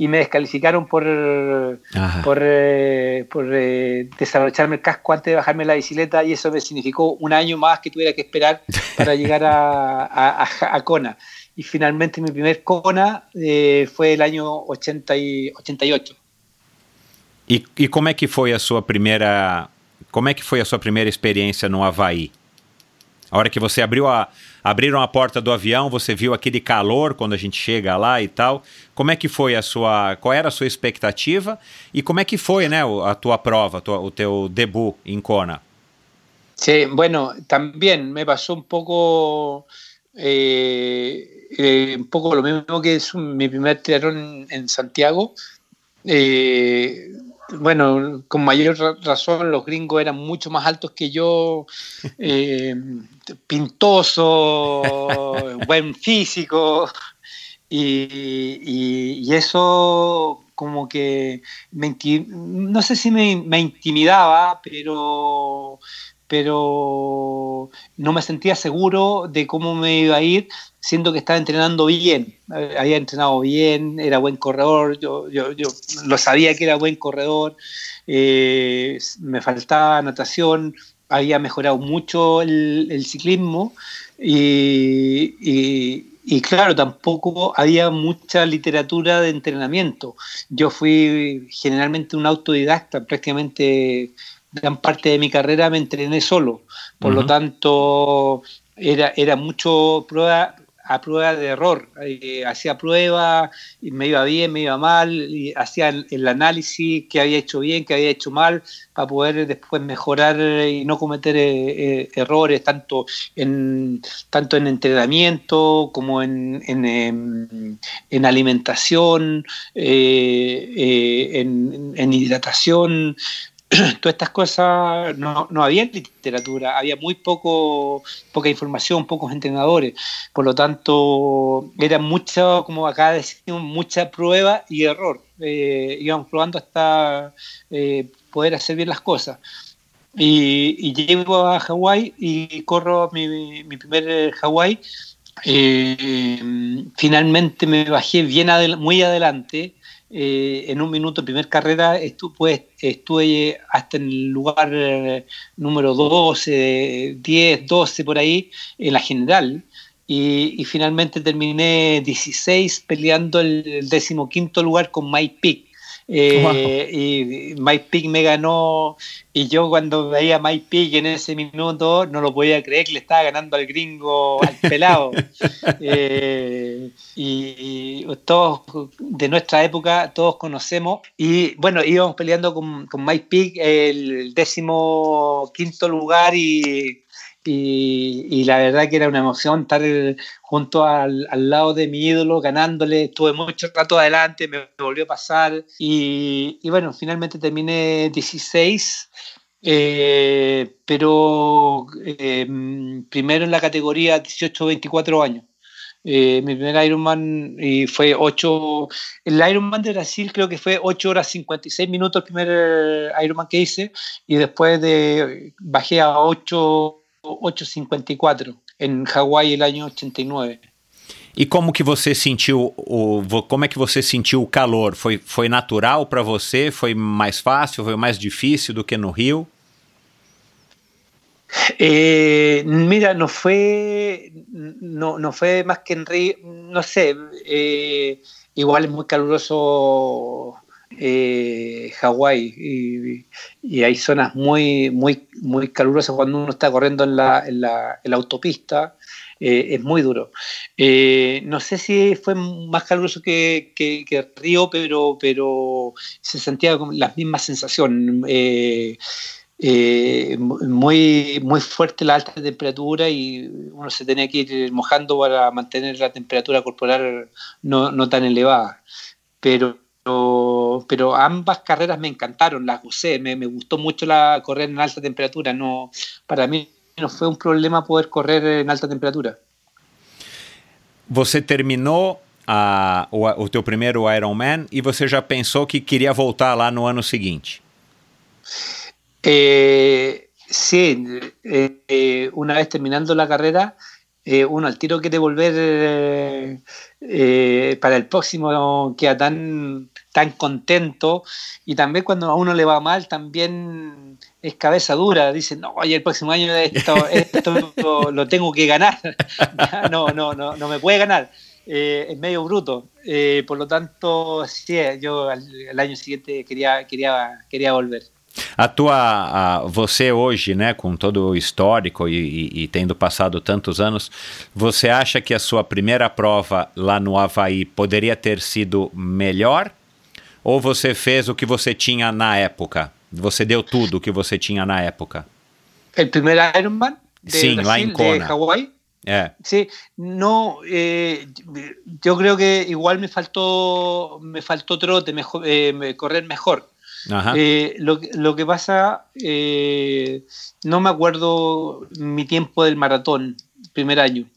y me descalificaron por, Ajá. por, eh, por eh, desabrocharme el casco antes de bajarme la bicicleta y eso me significó un año más que tuviera que esperar para llegar a, a, a- a Kona. Y finalmente mi primer Kona eh, fue el año 80 y 88. E, e como é que foi a sua primeira. Como é que foi a sua primeira experiência no Havaí? A hora que você abriu a. Abriram a porta do avião, você viu aquele calor quando a gente chega lá e tal. Como é que foi a sua. Qual era a sua expectativa? E como é que foi, né, a tua prova, a tua- o teu debut em Kona? Sí, bueno, también me pasó un poco, eh, eh, un poco lo mismo que es mi primer triatlón en Santiago. Eh, bueno, con mayor ra- razón los gringos eran mucho más altos que yo, eh, pintoso, buen físico, y, y- y eso como que me no sé si me, me intimidaba, pero pero no me sentía seguro de cómo me iba a ir, siendo que estaba entrenando bien. Eh, Había entrenado bien, era buen corredor, yo, yo, yo lo sabía que era buen corredor, eh, me faltaba natación, había mejorado mucho el, el ciclismo y, y- y claro, tampoco había mucha literatura de entrenamiento. Yo fui generalmente un autodidacta, prácticamente gran parte de mi carrera me entrené solo. Por lo tanto, era, era mucho prueba a prueba de error. Eh, hacía pruebas me iba bien, me iba mal, y hacía el, análisis que había hecho bien, que había hecho mal, para poder después mejorar y no cometer eh, eh, errores tanto en, tanto en entrenamiento como en, en, em, en alimentación, eh, eh, en, en hidratación. Todas estas cosas no, no había literatura, había muy poco, poca información, pocos entrenadores. Por lo tanto, era mucho, como acá decimos, mucha prueba y error. Eh, íbamos probando hasta eh, poder hacer bien las cosas. Y, y llego a Hawái y corro mi, mi primer eh, Hawái. Eh, finalmente me bajé bien adel- muy adelante. Eh, en un minuto, primer carrera, estu- pues, estuve hasta en el lugar eh, número 12, 10, 12 por ahí, en la general. Y, y finalmente terminé 16 peleando el, el decimoquinto lugar con Mike Pick. Eh, Y Mike Pick me ganó y yo cuando veía a Mike Pick en ese minuto no lo podía creer que le estaba ganando al gringo, al pelado. Eh, y, y todos de nuestra época, todos conocemos. Y bueno, íbamos peleando con, con Mike Pick el décimo quinto lugar y, y, y la verdad que era una emoción estar junto al, al lado de mi ídolo, ganándole. Estuve mucho rato adelante, me volvió a pasar. Y, y bueno, finalmente terminé 16. eh, pero eh, primero en la categoría 18-24 años. Eh, mi primer Ironman y fue 8. El Ironman de Brasil creo que fue 8 horas 56 minutos el primer eh, Ironman que hice y después de bajé a 8 8.54 en Hawái el año 89. E como que você sentiu o como é que você sentiu o calor? Foi foi natural para você? Foi mais fácil? Foi mais difícil do que no Rio? Eh, mira, no fue, no, no fue más que en Río, no sé, eh, igual es muy caluroso eh, Hawái y, hay zonas muy, muy, muy calurosas cuando uno está corriendo en la, en la, autopista, eh, es muy duro. Eh, no sé si fue más caluroso que, que, Río, pero, pero se sentía como la misma sensación. Eh, eh, muy, muy fuerte la alta temperatura y uno se tenía que ir mojando para mantener la temperatura corporal no, no tan elevada. Pero, pero ambas carreras me encantaron, las gocé, me, me gustó mucho la correr en alta temperatura. No, para mí no fue un problema poder correr en alta temperatura. Você terminou a, o, o teu primeiro Ironman e você já pensou que queria voltar lá no ano seguinte? Eh, sí, eh, eh, una vez terminando la carrera, eh, uno al tiro quiere volver eh, para el próximo, queda tan, tan contento y también cuando a uno le va mal también es cabeza dura, dice, no, oye, el próximo año esto, esto lo, tengo que ganar, no, no, no, no me puede ganar. Eh, es medio bruto, por lo tanto, sí, yo al, al año siguiente quería, quería, quería volver. A tua, a, você hoje, né, com todo o histórico e, e- e tendo passado tantos anos, você acha que a sua primeira prova lá no Havaí poderia ter sido melhor? Ou você fez o que você tinha na época? Você deu tudo o que você tinha na época? El primer Ironman de lá Brasil, en de Kona. Hawái. É. Sí, no, eh, yo creo que igual me faltó, me faltó trote, mejor, eh, correr mejor. Eh, lo, que- lo que pasa, eh, no me acuerdo mi tiempo del maratón, primer año,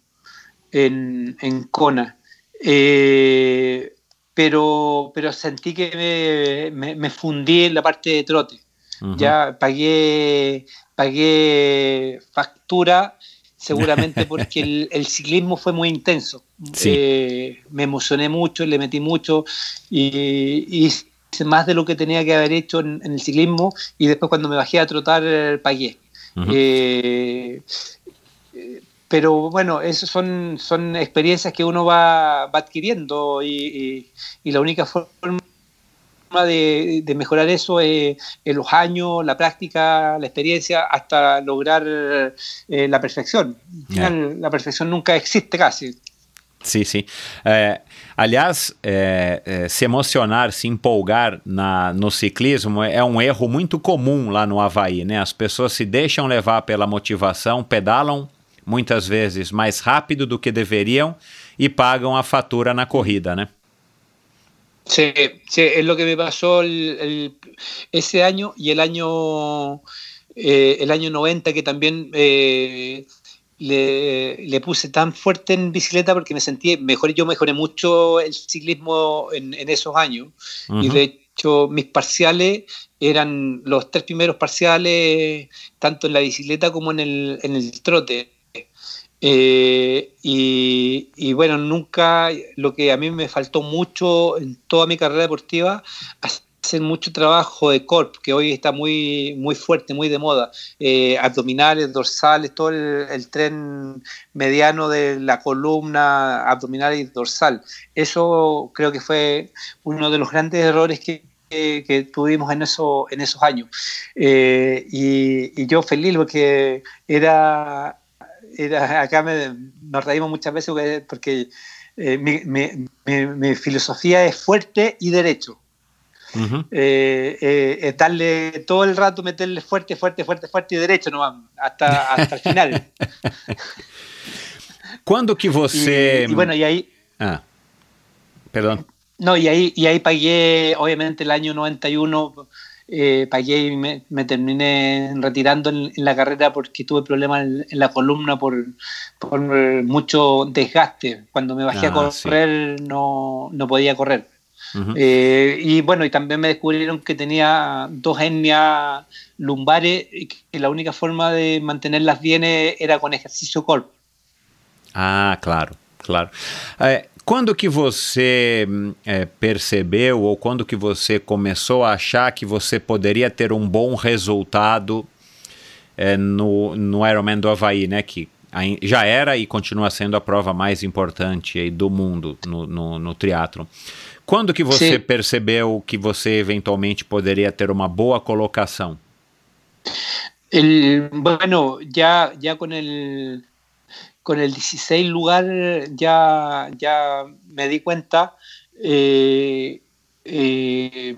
en, en Kona. Eh, pero, pero sentí que me, me- me fundí en la parte de trote. Ya pagué, pagué factura seguramente porque el, el ciclismo fue muy intenso. Sí. Eh, me emocioné mucho, le metí mucho y, más de lo que tenía que haber hecho en, en el ciclismo y después cuando me bajé a trotar eh, pagué. Eh, eh, pero bueno, esas son, son experiencias que uno va, va adquiriendo y, y- y la única forma de, de mejorar eso es en los años, la práctica, la experiencia, hasta lograr eh, la perfección. Al final, La perfección nunca existe casi. Sim. É, aliás, é, é, se emocionar, se empolgar na, no ciclismo é um erro muito comum lá no Havaí, né? As pessoas se deixam levar pela motivação, pedalam muitas vezes mais rápido do que deveriam e pagam a fatura na corrida, né? Sí, sí, es lo que me pasó el- el- ese año y el año, eh, el año 90 que también eh, le, le puse tan fuerte en bicicleta porque me sentí mejor. Yo mejoré mucho el ciclismo en, en esos años y de hecho mis parciales eran los tres primeros parciales tanto en la bicicleta como en el, en el trote. Eh, y, y bueno, nunca, lo que a mí me faltó mucho en toda mi carrera deportiva, hacer mucho trabajo de corp, que hoy está muy, muy fuerte, muy de moda. Eh, abdominales, dorsales, todo el, tren mediano de la columna abdominal y dorsal. Eso creo que fue uno de los grandes errores que, que, tuvimos en, eso, en esos años. Eh, y, yo feliz porque era era, acá me, nos reímos muchas veces porque, eh, mi filosofía es fuerte y derecho. Eh, eh, es darle todo el rato, meterle fuerte, fuerte, fuerte, fuerte y derecho nomás, hasta, hasta el final. Quando que você. y bueno, y ahí, Ah, perdão. no, y ahí, y ahí pagué, obviamente el año 91, eh, pagué y me, me terminé retirando en, en la carrera porque tuve problemas en, en la columna por, por mucho desgaste. Cuando me bajé Ah, a correr no, no podía correr. Uhum. Eh, y bueno, y también me descubrieron que tenía dos hernias lumbares y que la única forma de mantenerlas bien eh, era con ejercicio corp. Ah, claro, claro. É, quando que você hum, é, percebeu ou quando que você começou a achar que você poderia ter um bom resultado é, no, no Ironman do Havaí, né? Que já era e continua sendo a prova mais importante do mundo no, no, no triatlon. Quando que você Sim. percebeu que você eventualmente poderia ter uma boa colocação? El, bueno, ya, ya con el con el 16 lugar ya, ya me di cuenta eh, eh,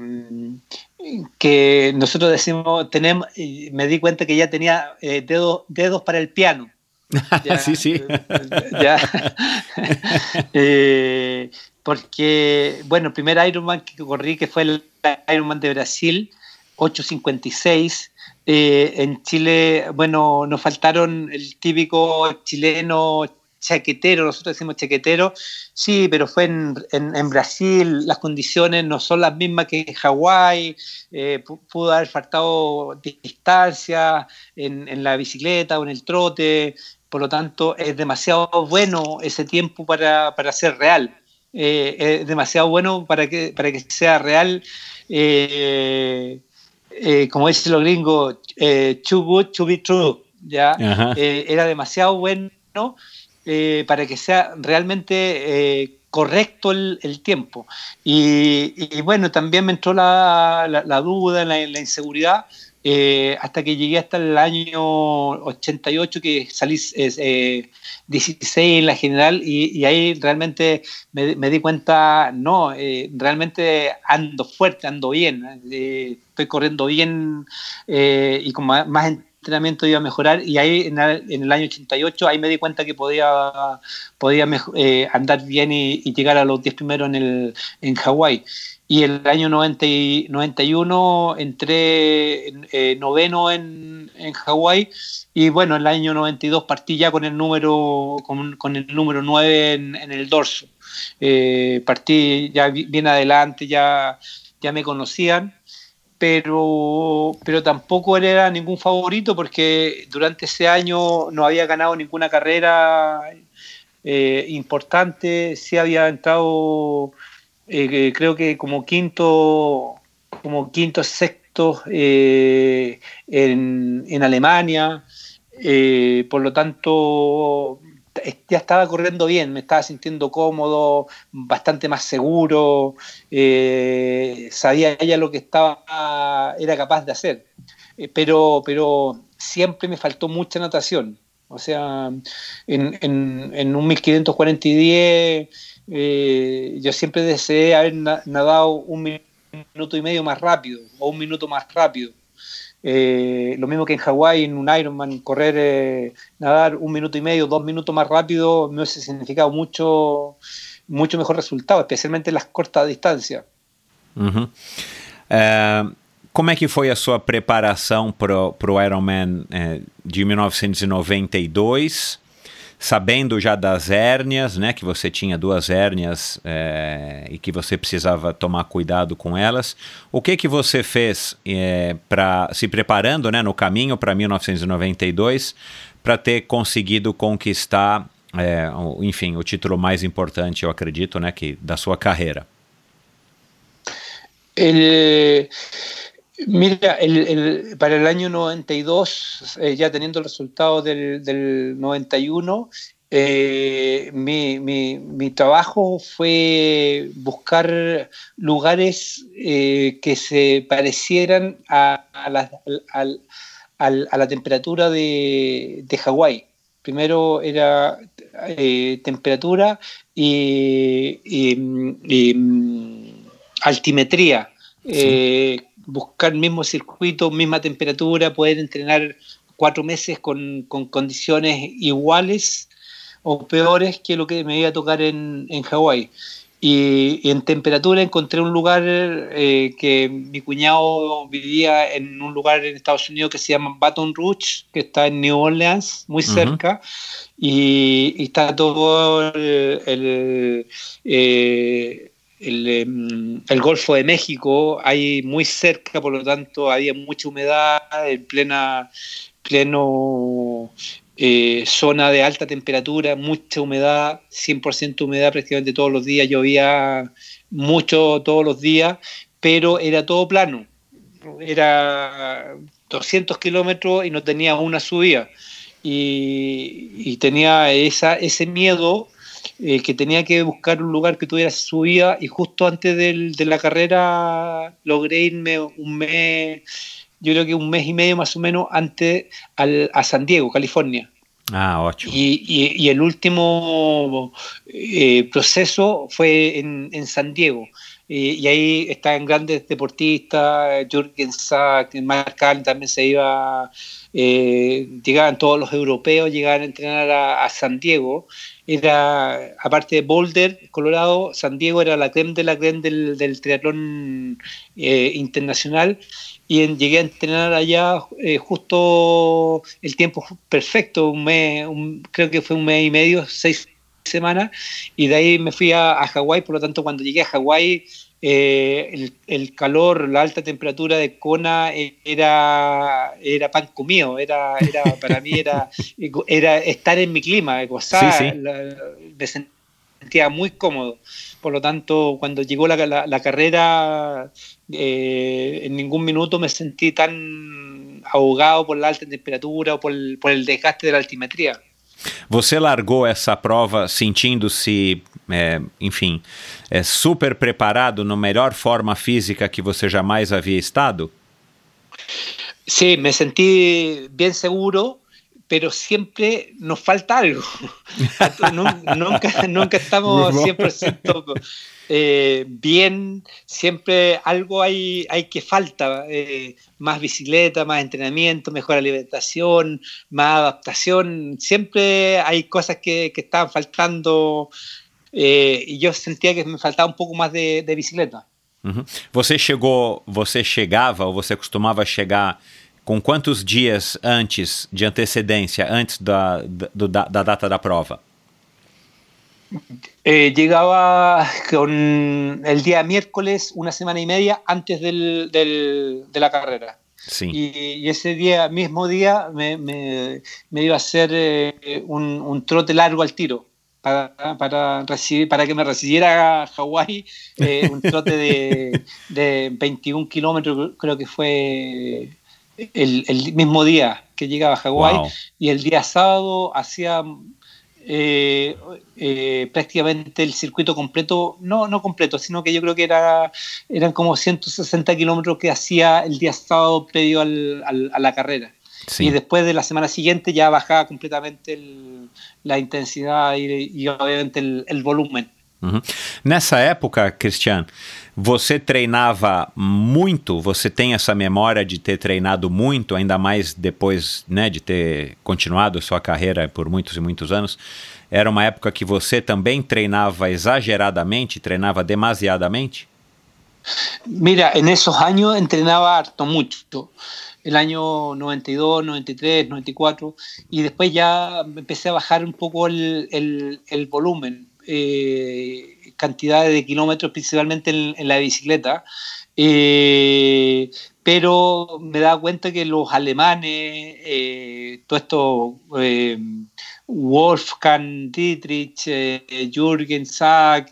que nosotros decimos, tenemos, eh, me di cuenta que ya tenía eh, dedos, dedos para el piano. Ya, sí, sí. ya. Eh, porque, bueno, el primer Ironman que corrí, que fue el Ironman de Brasil, 856. eh, en Chile, bueno, nos faltaron el típico chileno chaquetero, nosotros decimos chaquetero, sí, pero fue en, en, en Brasil, las condiciones no son las mismas que en Hawái, eh, pudo haber faltado distancia en, en, la bicicleta o en el trote, por lo tanto es demasiado bueno ese tiempo para, para ser real. Eh, es demasiado bueno para que, para que sea real. Eh, eh, como dicen los gringos, too good to be true, ¿ya? Era demasiado bueno para que sea realmente correcto el, el tiempo. Y, y, bueno, también me entró la, la, la duda, la, la inseguridad, eh, hasta que llegué hasta el año 88 que salí eh, 16 en la general y, ahí realmente me, di cuenta, no, eh, realmente ando fuerte, ando bien, eh, estoy corriendo bien eh, y con más, entrenamiento iba a mejorar y ahí en el, año 88 ahí me di cuenta que podía, podía eh, andar bien y, y, llegar a los 10 primeros en, el, en Hawái y el año 90 y 91 entré eh, noveno en, en Hawái y bueno, el año 92 partí ya con el número con, con el número 9 en, en el dorso. Eh, partí ya bien adelante, ya, ya me conocían, pero, pero tampoco era ningún favorito porque durante ese año no había ganado ninguna carrera eh, importante, sí había entrado eh, creo que como quinto, como quinto, sexto eh, en, en, Alemania, eh, por lo tanto ya estaba corriendo bien, me estaba sintiendo cómodo, bastante más seguro, sabía ya lo que estaba, era capaz de hacer, pero, pero siempre me faltó mucha natación, o sea, en, en, un 1540 y 10 eh, yo siempre deseé haber nadado un minuto y medio más rápido o un minuto más rápido. Eh, lo mismo que en Hawái, en un Ironman, correr, eh, nadar un minuto y medio, dos minutos más rápido, me hubiese significado mucho, mucho mejor resultado, especialmente en las cortas distancias. Uhum. Uh, como é que foi a sua preparação para o Ironman eh, de 1992? Sabendo já das hérnias, né, que você tinha duas hérnias é, e que você precisava tomar cuidado com elas, o que que você fez é, para se preparando, né, no caminho para 1992 para ter conseguido conquistar, é, enfim, o título mais importante, eu acredito, né, que da sua carreira? Ele Mira, el, el, para el año 92, eh, ya teniendo el resultado del, del 91, eh, mi, mi, mi, trabajo fue buscar lugares eh, que se parecieran a, a, la, a, a la, temperatura de, de Hawái. Primero era eh, temperatura y, y, y mm, altimetría. Sí eh, buscar mismo circuito, misma temperatura, poder entrenar cuatro meses con, con condiciones iguales o peores que lo que me iba a tocar en, en Hawái. Y, y, en temperatura encontré un lugar eh, que mi cuñado vivía en un lugar en Estados Unidos que se llama Baton Rouge, que está en New Orleans, muy uh -huh. cerca, y, y, está todo el, el eh, el, el, Golfo de México, hay muy cerca, por lo tanto había mucha humedad, en plena pleno eh, zona de alta temperatura, mucha humedad, 100% humedad prácticamente todos los días, llovía mucho todos los días, pero era todo plano, era 200 kilómetros y no tenía una subida. Y, y tenía esa, ese miedo eh, que tenía que buscar un lugar que tuviera subida y justo antes del, de la carrera logré irme un mes, yo creo que un mes y medio más o menos antes al, a San Diego, California. Ah, ocho. Y, y, y el último eh, proceso fue en, en San Diego. Eh, y ahí están grandes deportistas, Jürgen Sack, Mark Allen también se iba, eh, llegaban todos los europeos, llegaban a entrenar a, a San Diego era, aparte de Boulder, Colorado, San Diego era la creme de la creme del, del triatlón eh, internacional. Y en- llegué a entrenar allá eh, justo el tiempo perfecto, un mes, creo que fue un mes y medio, seis semanas, y de ahí me fui a, a Hawái, por lo tanto cuando llegué a Hawái eh, el, el calor, la alta temperatura de Kona era, era pan comido, era, era, para mí era, era estar en mi clima, gozar, Sí, sí. la- me sentía muy cómodo. Por lo tanto, cuando llegó la, la- la carrera, eh, en ningún minuto me sentí tan ahogado por la alta temperatura o por por el desgaste de la altimetría. Você largou essa prova sentindo-se, é, enfim, é, super preparado, na melhor forma física que você jamais havia estado? Sí, me sentí bien seguro, pero siempre nos falta algo. Nun- nunca, nunca estamos 100% eh, bien, siempre algo hay, hay que falta. eh, más bicicleta, más entrenamiento, mejor alimentación, más adaptación. Siempre hay cosas que, que estaban faltando eh, y yo sentía que me faltaba un poco más de, de bicicleta. Uhum. Você chegou, você chegava ou você costumava chegar com quantos dias antes de antecedência, antes da, da, da data da prova? Eh, llegaba con el día miércoles, una semana y media antes del, del- de la carrera. Sim. Y, y ese día, mismo día, me, me- me iba a hacer eh, un, un trote largo al tiro. Para, para, recibir, para que me recibiera a Hawái, eh, un trote de, de 21 kilómetros, creo que fue el, el mismo día que llegaba a Hawái. Wow. Y el día sábado hacía eh, eh, prácticamente el circuito completo, no, no completo, sino que yo creo que era, eran como 160 kilómetros que hacía el día sábado previo al- al- a la carrera. Y después de la semana siguiente ya bajaba completamente el- la intensidad y, y obviamente el, el volumen. Uhum. Nessa época, Cristian, você treinava muito? Você tem essa memória de ter treinado muito, ainda mais depois né, de ter continuado sua carreira por muitos e muitos anos? Era uma época que você também treinava exageradamente, treinava demasiadamente? Mira, en esos años entrenaba harto, mucho. El año 92, 93, 94, y después ya empecé a bajar un poco el, el- el volumen, eh, cantidad de kilómetros, principalmente en, la bicicleta. Eh, pero me daba cuenta que los alemanes, eh, todo esto, eh, Wolfgang Dietrich, eh, Jürgen Sack,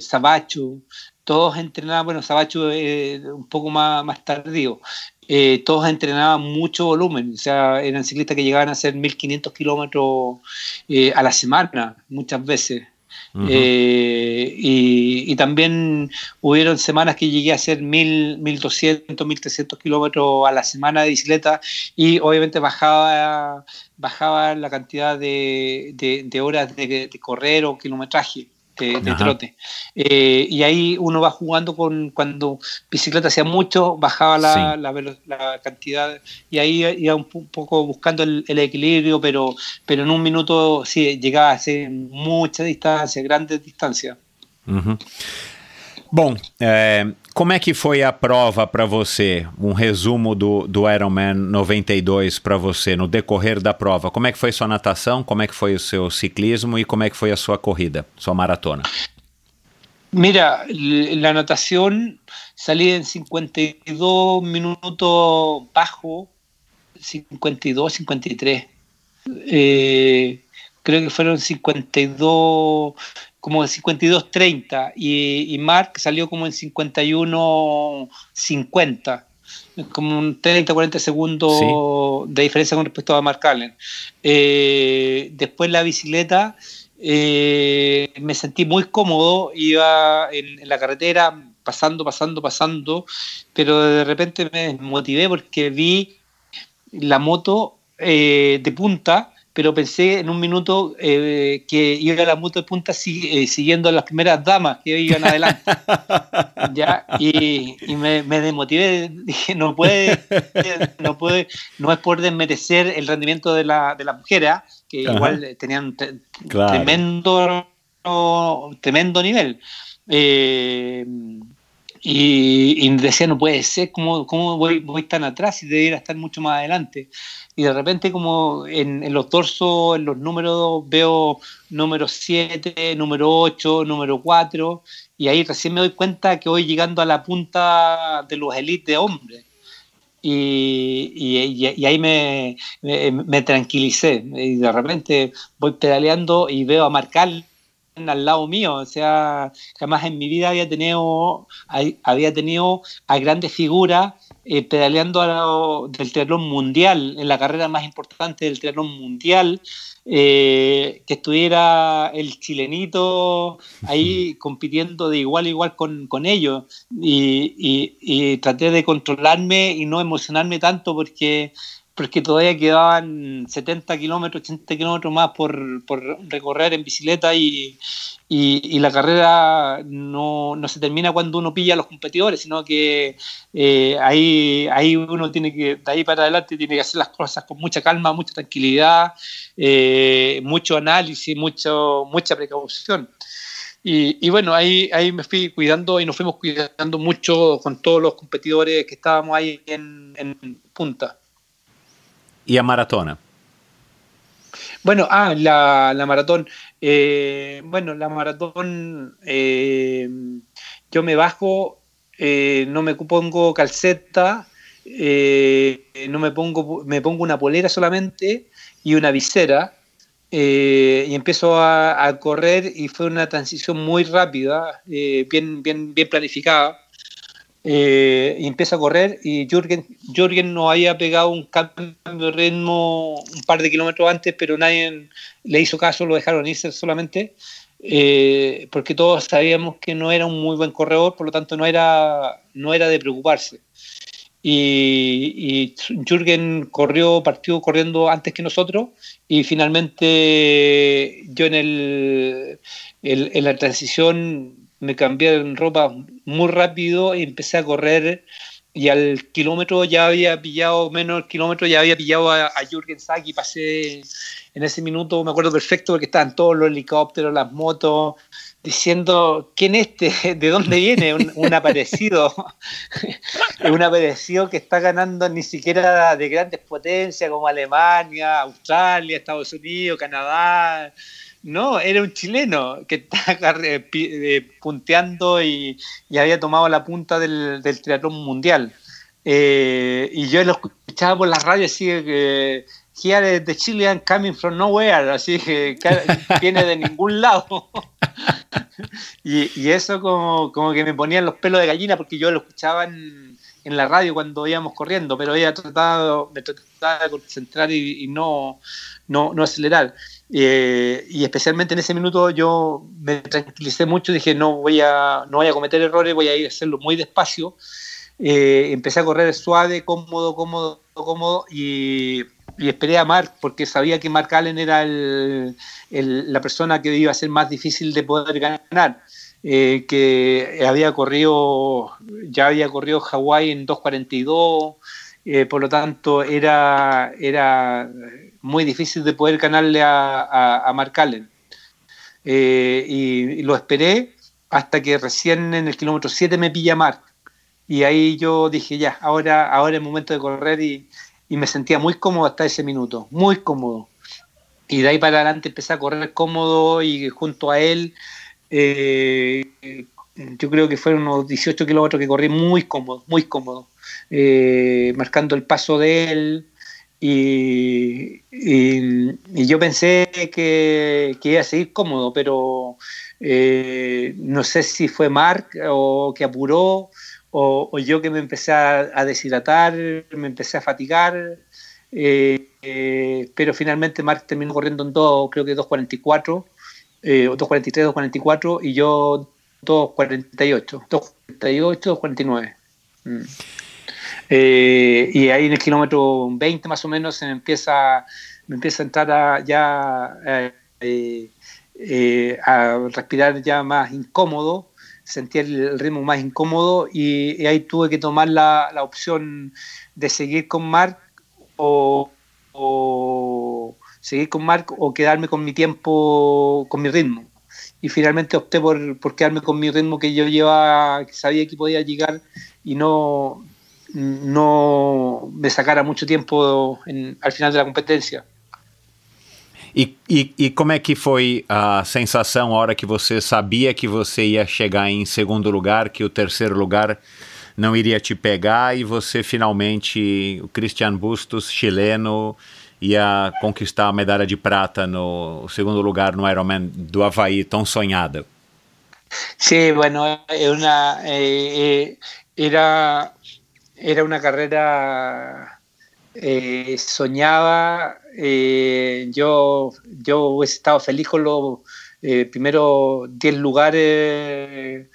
Sabacho, todos entrenaban, bueno, Sabacho eh, un poco más, más tardío, eh, todos entrenaban mucho volumen, o sea, eran ciclistas que llegaban a hacer 1500 kilómetros eh, a la semana, muchas veces. Eh, y, y también hubieron semanas que llegué a hacer 1000, 1200, 1300 kilómetros a la semana de bicicleta y obviamente bajaba, bajaba la cantidad de, de- de horas de, de correr o kilometraje de, trote. Eh, y ahí uno va jugando con cuando bicicleta hacía mucho, bajaba la, Sí. la, velo- la cantidad y ahí iba un, po- un poco buscando el, el equilibrio, pero, pero en un minuto sí llegaba a hacer mucha distancia, grandes distancias. Uhum. Bom, é, como é que foi a prova para você? Um resumo do, do Ironman 92 para você no decorrer da prova. Como é que foi sua natação? Como é que foi o seu ciclismo e como é que foi a sua corrida, sua maratona? Mira, la natación salí en 52 minutos bajo, 52, 53. Eh, creo que fueron 52, como 52, 30. Y, y Mark salió como en 51, 50. Como un 30, 40 segundos de diferencia con respecto a Mark Allen. Eh, después la bicicleta, eh, me sentí muy cómodo, iba en, en la carretera pasando, pasando, pasando, pero de repente me motivé porque vi la moto eh, de punta, pero pensé en un minuto eh, que iba la moto de punta si- eh, siguiendo a las primeras damas que iban adelante. ¿ya? Y, y me, me desmotivé, dije, no puede, no puede, no es por desmerecer el rendimiento de la, de la mujer, ¿ah? que Ajá. igual tenían Claro. tremendo, tremendo nivel. Eh, y, y decía, no puede ser, ¿cómo, cómo voy, voy tan atrás y debería estar mucho más adelante? Y de repente como en, en los torsos, en los números, veo número 7, número 8, número 4, y ahí recién me doy cuenta que voy llegando a la punta de los élites de hombres. Y, y, y, ahí me, me, me, tranquilicé. Y de repente voy pedaleando y veo a Marcal al lado mío. O sea, jamás en mi vida había tenido, había tenido a grandes figuras eh, pedaleando a lo, del triatlón mundial, en la carrera más importante del triatlón mundial. Eh, que estuviera el chilenito ahí compitiendo de igual a igual con, con ellos y, y, y, traté de controlarme y no emocionarme tanto porque porque todavía quedaban 70 kilómetros, 80 kilómetros más por, por, recorrer en bicicleta y, y, la carrera no, no, se termina cuando uno pilla a los competidores, sino que eh, ahí, ahí uno tiene que, de ahí para adelante, tiene que hacer las cosas con mucha calma, mucha tranquilidad, eh, mucho análisis, mucho, mucha precaución. Y, y, bueno, ahí, ahí me fui cuidando y nos fuimos cuidando mucho con todos los competidores que estábamos ahí en punta. ¿Y a maratona? Bueno, ah, la, la maratón. Eh, bueno, la maratón, eh, yo me bajo, eh, no me pongo calceta, eh, no me pongo, me pongo una polera solamente y una visera. y empiezo a, a, correr y fue una transición muy rápida, bien, bien, bien planificada. Eh, empieza a correr y Jürgen, Jürgen no había pegado un cambio de ritmo un par de kilómetros antes, pero nadie le hizo caso, lo dejaron irse solamente, eh, porque todos sabíamos que no era un muy buen corredor, por lo tanto no era, no era de preocuparse. Y, y Jürgen corrió, partió corriendo antes que nosotros y finalmente yo en, el, el en la transición me cambié en ropa muy rápido y empecé a correr y al kilómetro ya había pillado, menos kilómetro ya había pillado a, a Jürgen Sack y pasé en ese minuto, me acuerdo perfecto porque estaban todos los helicópteros, las motos, diciendo, ¿quién es este? ¿De dónde viene? Un aparecido, un aparecido que está ganando ni siquiera de grandes potencias como Alemania, Australia, Estados Unidos, Canadá, no, era un chileno que estaba eh, punteando y, y, había tomado la punta del, del triatlón mundial. Eh, y yo lo escuchaba por la radio así que here the Chilean coming from nowhere, así que viene de ningún lado. y, y, eso como, como, que me ponían los pelos de gallina porque yo lo escuchaba en, en la radio cuando íbamos corriendo, pero ella trataba, me trataba de concentrar y, y no, no, no acelerar. Eh, y especialmente en ese minuto yo me tranquilicé mucho, dije no voy a, no voy a cometer errores, voy a ir a hacerlo muy despacio. Eh, empecé a correr suave, cómodo, cómodo, cómodo y, y, esperé a Mark porque sabía que Mark Allen era el, el, la persona que iba a ser más difícil de poder ganar. Eh, que había corrido, ya había corrido Hawái en 2.42, eh, por lo tanto era, era muy difícil de poder ganarle a, a, a Mark Allen. Eh, y, y, lo esperé hasta que recién en el kilómetro 7 me pilla Mark. Y ahí yo dije, ya, ahora, ahora es el momento de correr y, y me sentía muy cómodo hasta ese minuto, muy cómodo. Y de ahí para adelante empecé a correr cómodo y junto a él, eh, yo creo que fueron unos 18 kilómetros que corrí muy cómodo, muy cómodo, eh, marcando el paso de él, y, yo pensé que, que, iba a seguir cómodo, pero eh, no sé si fue Mark o que apuró o, yo que me empecé a, deshidratar, me empecé a fatigar, eh, pero finalmente Mark terminó corriendo en todo, creo que 2.44, eh, 2.43, 2.44 y yo 2.48, 2.48, 2.49. Mm. Eh, y ahí en el kilómetro 20 más o menos se me empieza, me empieza a entrar a, ya eh, eh, a respirar ya más incómodo, sentía el ritmo más incómodo y, y, ahí tuve que tomar la, la opción de seguir con Mark o, o, seguir con Mark o quedarme con mi tiempo, con mi ritmo. y finalmente opté por, por quedarme con mi ritmo que yo llevaba, que sabía que podía llegar y no, no me sacara mucho tiempo en, al final de la competencia. E, e, e, como é que foi a sensação a hora que você sabia que você ia chegar em segundo lugar, que o terceiro lugar não iria te pegar e você finalmente, o Christian Bustos, chileno, ia conquistar a medalha de prata no segundo lugar no Ironman do Havaí, tão sonhada? Sí, bueno, una, eh, era, era una carrera eh, soñada. Eh, yo, feliz con los eh, primeros 10 lugares.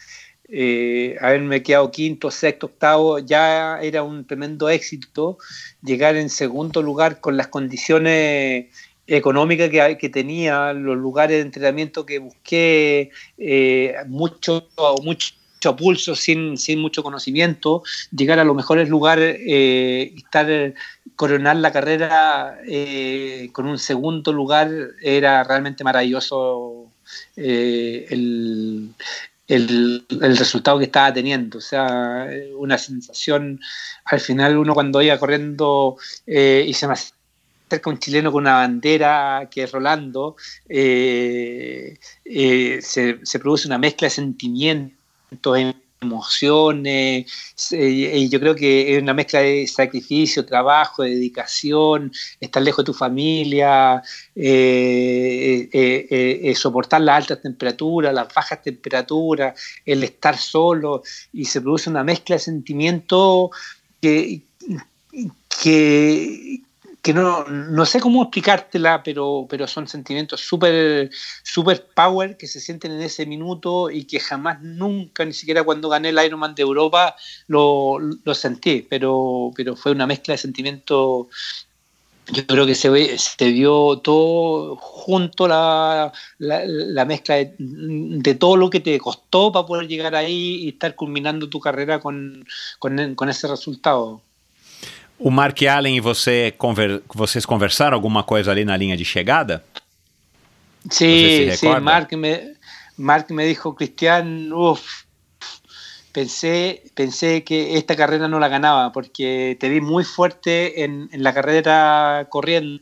Eh, haberme quedado quinto, sexto, octavo, ya era un tremendo éxito. Llegar en segundo lugar con las condiciones económicas que, que tenía, los lugares de entrenamiento que busqué, eh, mucho, mucho pulso, sin, sin mucho conocimiento, llegar a los mejores lugares, eh, estar, coronar la carrera eh, con un segundo lugar, era realmente maravilloso el, el, el, resultado que estaba teniendo. O sea, una sensación, al final uno cuando iba corriendo eh, y se me acerca un chileno con una bandera que es Rolando, eh, eh, se, se, produce una mezcla de sentimientos emociones, y yo creo que es una mezcla de sacrificio, trabajo, dedicación, estar lejos de tu familia, eh, eh, eh, soportar las altas temperaturas, las bajas temperaturas, el estar solo, y se produce una mezcla de sentimientos que, que, que no, no sé cómo explicártela, pero, pero son sentimientos súper super power que se sienten en ese minuto y que jamás, nunca, ni siquiera cuando gané el Ironman de Europa, lo, lo sentí, pero, pero fue una mezcla de sentimientos. Yo creo que se, ve, se vio todo junto, la, la, la mezcla de, de, todo lo que te costó para poder llegar ahí y estar culminando tu carrera con, con, con ese resultado. O Mark Allen e você, conver, vocês conversaram alguma coisa ali na linha de chegada? Sí, sí, Mark me, Mark me dijo, Cristian, uff, pensé, pensé que esta carrera no la ganaba porque te vi muy fuerte en, en la carrera corriendo.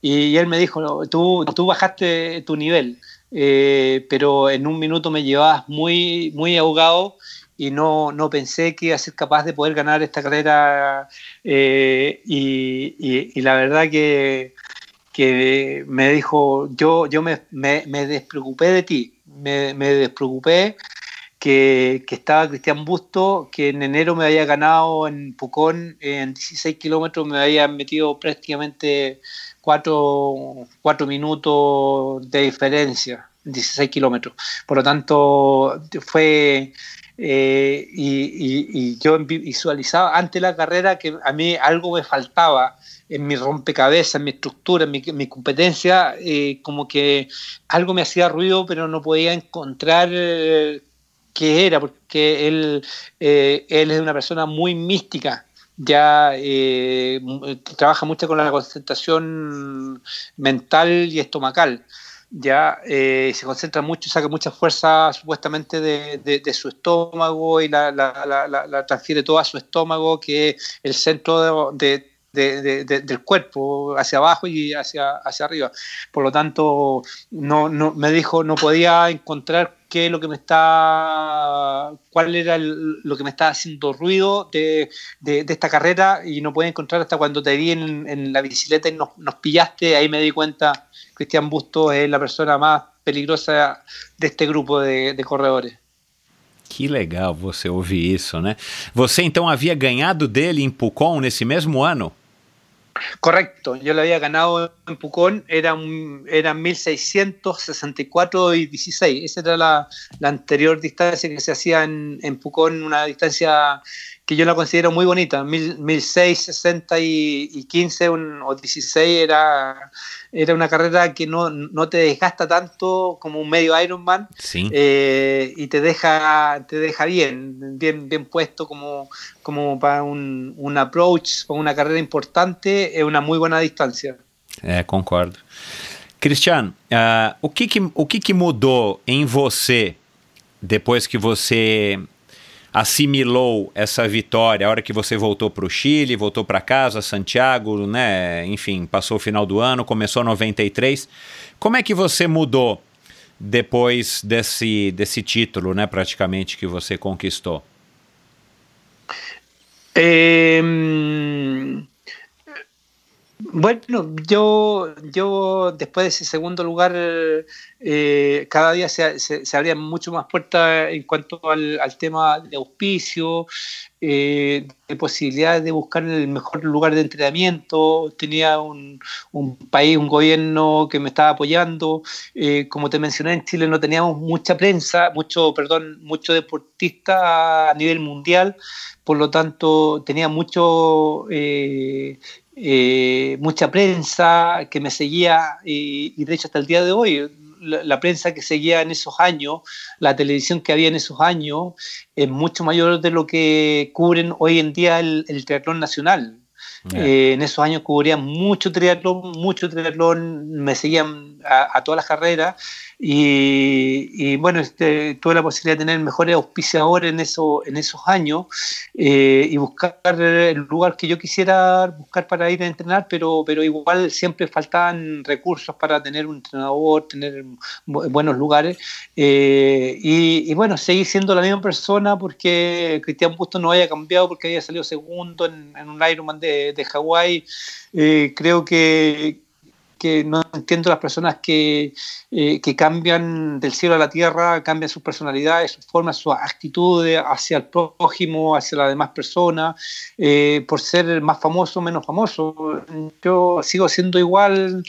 Y, y, él me dijo, tú, tú bajaste tu nivel, eh, pero en un minuto me llevabas muy, muy ahogado y no, no, pensé que iba a ser capaz de poder ganar esta carrera eh, y, la verdad que, que, me dijo, yo, yo me, me, me despreocupé de ti, me, me despreocupé que, que, estaba Cristian Busto, que en enero me había ganado en Pucón en 16 kilómetros, me había metido prácticamente 4, 4 minutos de diferencia, 16 kilómetros. Por lo tanto, fue eh, y, yo visualizaba ante la carrera que a mí algo me faltaba en mi rompecabezas, en mi estructura, en mi, en mi competencia, eh, como que algo me hacía ruido, pero no podía encontrar eh, qué era, porque él, él es una persona muy mística, ya trabaja mucho con la concentración mental y estomacal ya eh, se concentra mucho, saca mucha fuerza supuestamente de, de, su estómago y la, la, la, la, transfiere todo a su estómago, que es el centro de, del cuerpo, hacia abajo y hacia, hacia arriba. Por lo tanto, no, no, me dijo, no podía encontrar qué es lo que me está, cuál era lo que me estaba haciendo ruido de, de, de, esta carrera y no podía encontrar hasta cuando te vi en, en la bicicleta y nos, nos, pillaste, ahí me di cuenta, Cristian Busto es la persona más peligrosa de este grupo de, de corredores. Que legal você ouvir isso, né? Você então havia ganhado dele em Pucon nesse mesmo ano? Correcto, yo lo había ganado en Pucón, era, un, era 1664 y 16, esa era la, la anterior distancia que se hacía en, en, Pucón, una distancia que yo la considero muy bonita, 1660 y, y 15 un, o 16 era, era una carrera que no, no, te desgasta tanto como un medio Ironman sí. eh, y te deja, te deja bien, bien, bien puesto como, como para un, un approach, con una carrera importante, es una muy buena distancia. É, concordo. Cristiano, uh, o, que, que, o que, que mudou em você depois que você assimilou essa vitória, a hora que você voltou para o Chile, voltou para casa, Santiago, né? Enfim, passou o final do ano, começou 93. Como é que você mudou depois desse, desse título, né, praticamente, que você conquistou? Eh, Bueno, yo, yo después de ese segundo lugar, eh, cada día se, se, abrían mucho más puertas en cuanto al, tema de auspicio, eh, de posibilidades de buscar el mejor lugar de entrenamiento. Tenía un, un país, un gobierno que me estaba apoyando. Eh, como te mencioné, en Chile no teníamos mucha prensa, mucho, perdón, mucho deportista a nivel mundial. Por lo tanto, tenía mucho eh, mucha prensa que me seguía y, y, de hecho hasta el día de hoy la, la, prensa que seguía en esos años, la televisión que había en esos años es mucho mayor de lo que cubren hoy en día el, el triatlón nacional. Yeah. Eh, en esos años cubría mucho triatlón, mucho triatlón, me seguían a, a todas las carreras y, y, bueno, este, tuve la posibilidad de tener mejores auspiciadores en, eso, en esos años eh, y buscar el lugar que yo quisiera buscar para ir a entrenar, pero, pero igual siempre faltaban recursos para tener un entrenador, tener buenos lugares. Eh, y, y, bueno, seguir siendo la misma persona porque Cristian Busto no haya cambiado porque había salido segundo en, en un Ironman de, de Hawái. Eh, creo que, que no entiendo las personas que, eh, que, cambian del cielo a la tierra, cambian sus personalidades, sus formas, sus actitudes hacia el prójimo, hacia las demás personas, eh, por ser más famoso o menos famoso. Yo sigo siendo igual,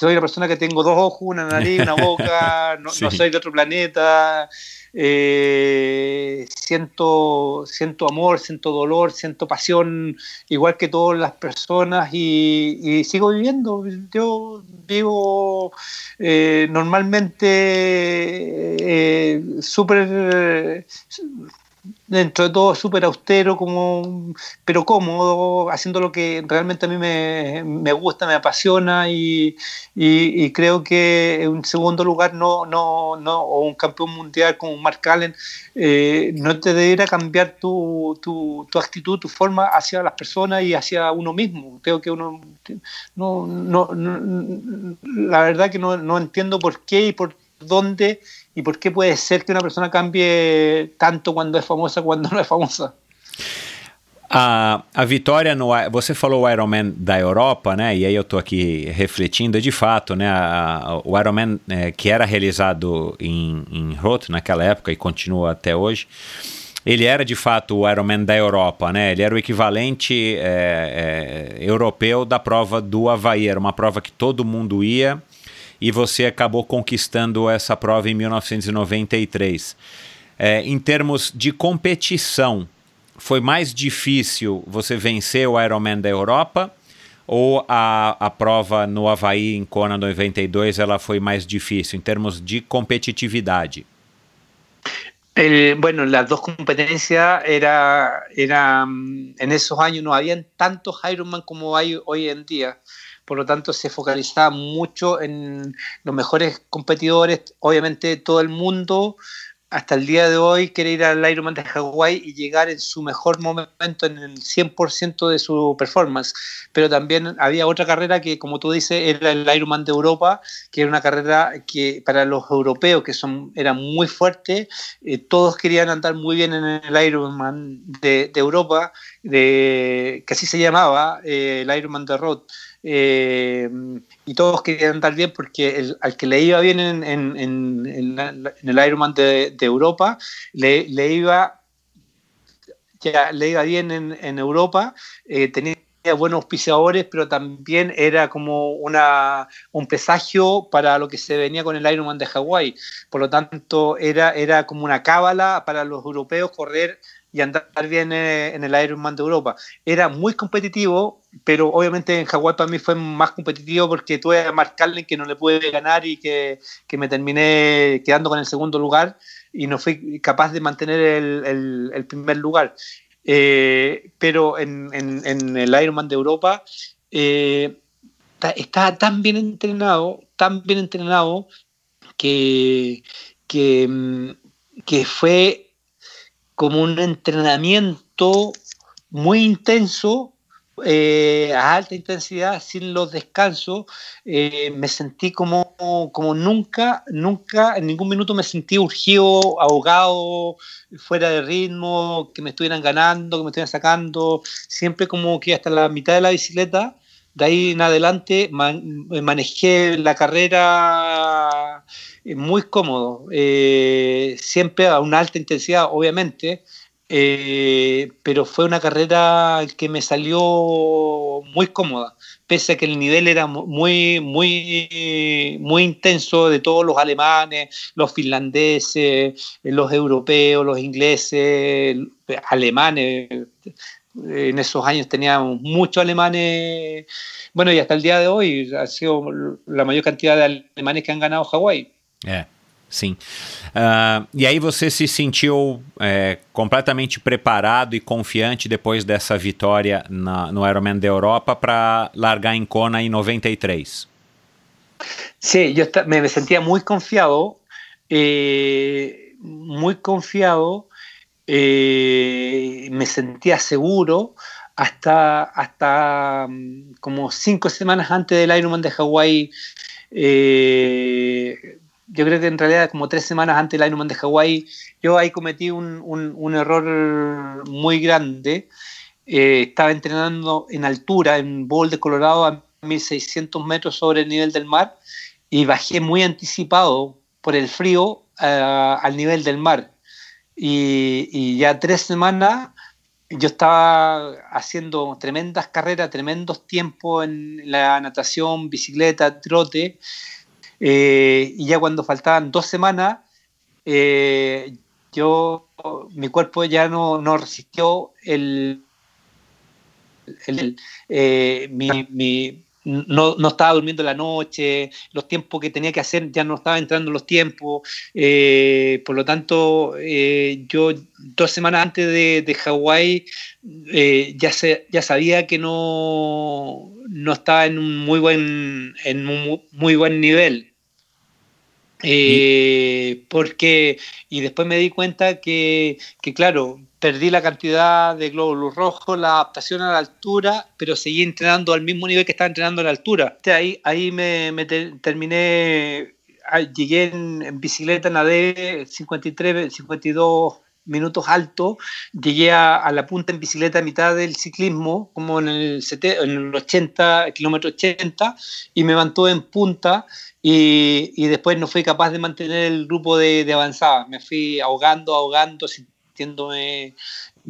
soy la persona que tengo dos ojos, una nariz, una boca, no, sí. no soy de otro planeta. Eh, siento, siento amor, siento dolor, siento pasión, igual que todas las personas, y, y sigo viviendo. Yo vivo eh, normalmente eh, súper dentro de todo súper austero, como, pero cómodo, haciendo lo que realmente a mí me, me gusta, me apasiona y, y, creo que en segundo lugar no, no, no, o un campeón mundial como Mark Allen eh, no te debería cambiar tu, tu, tu, actitud, tu forma hacia las personas y hacia uno mismo. Creo que uno no, no, no la verdad que no, no entiendo por qué y por dónde y por qué puede ser que una persona cambie tanto quando é famosa quando não é famosa. A, a vitória no. Você falou o Ironman da Europa, né? E aí eu estou aqui refletindo, de fato, né? A, o Ironman é, que era realizado em, em Roth naquela época e continua até hoje, ele era de fato o Ironman da Europa, né? Ele era o equivalente é, é, europeu da prova do Havaí. Era uma prova que todo mundo ia e você acabou conquistando essa prova em 1993. É, em termos de competição, foi mais difícil você vencer o Ironman da Europa ou a, a prova no Havaí em Kona 92 ela foi mais difícil em termos de competitividade? El, bueno, las dos competencias era, era, en esos años no habían tantos Ironman como hay hoy en día. Por lo tanto se focalizaba mucho en los mejores competidores, obviamente todo el mundo hasta el día de hoy quiere ir al Ironman de Hawái y llegar en su mejor momento, en el 100% de su performance. Pero también había otra carrera que, como tú dices, era el Ironman de Europa, que era una carrera que para los europeos, que son eran muy fuertes, eh, todos querían andar muy bien en el Ironman de, de Europa, de, que así se llamaba, eh, el Ironman de Roth. Eh, y todos querían andar bien porque el, al que le iba bien en, en, el Ironman de, de Europa, le, le, iba ya le iba bien en, Europa, eh, tenía buenos auspiciadores, pero también era como una, un presagio para lo que se venía con el Ironman de Hawái. Por lo tanto, era, era como una cábala para los europeos correr y andar bien en el Ironman de Europa. Era muy competitivo, pero obviamente en Hawái para mí fue más competitivo porque tuve a Mark Allen que no le pude ganar y que, que, me terminé quedando con el segundo lugar y no fui capaz de mantener el, el, primer lugar. Eh, pero en, en, en, el Ironman de Europa eh, estaba tan bien entrenado, tan bien entrenado que, que, mm, que fue como un entrenamiento muy intenso eh, a alta intensidad, sin los descansos, eh, me sentí como, como nunca, nunca, en ningún minuto me sentí urgido, ahogado, fuera de ritmo, que me estuvieran ganando, que me estuvieran sacando, siempre como que hasta la mitad de la bicicleta, de ahí en adelante manejé la carrera eh, muy cómodo, siempre a una alta intensidad, obviamente, eh, pero fue una carrera que me salió muy cómoda, pese a que el nivel era muy, muy, muy intenso de todos los alemanes, los finlandeses, los europeos, los ingleses, alemanes. En esos años teníamos muchos alemanes, bueno, y hasta el día de hoy ha sido la mayor cantidad de alemanes que han ganado Hawái. Yeah. Sim. Uh, e aí você se sentiu é, completamente preparado e confiante depois dessa vitória na, no Ironman da Europa para largar em Kona em 93? Sí, yo me, sentía muy confiado, eh, muy confiado, eh, me sentía seguro hasta, hasta mm, como cinco semanas antes del Ironman de Hawái. Eh, yo creo que en realidad como tres semanas antes del Ironman de Hawái, yo ahí cometí un, un, error muy grande. Eh, estaba entrenando en altura, en Boulder, Colorado, a 1600 metros sobre el nivel del mar, y bajé muy anticipado por el frío uh, al nivel del mar. Y, y, ya tres semanas yo estaba haciendo tremendas carreras, tremendos tiempos en la natación, bicicleta, trote, eh, y ya cuando faltaban dos semanas, eh, yo, mi cuerpo ya no, no resistió el, el, eh, mi, no, no, estaba durmiendo la noche, los tiempos que tenía que hacer ya no estaba entrando los tiempos, por lo tanto, yo dos semanas antes de, de Hawái eh, ya, se, ya sabía que no, no estaba en un muy buen, en un muy buen nivel. Eh, porque, y después me di cuenta que, que, claro, perdí la cantidad de glóbulos rojos, la adaptación a la altura, pero seguí entrenando al mismo nivel que estaba entrenando a la altura. Ahí, ahí me, terminé, ah, llegué en, en, bicicleta, nadé 53, 52 minutos alto, llegué a, la punta en bicicleta a mitad del ciclismo, como en el, en el 80, kilómetro 80, y me mantuve en punta y, y, después no fui capaz de mantener el grupo de, de avanzada. Me fui ahogando, ahogando, sintiéndome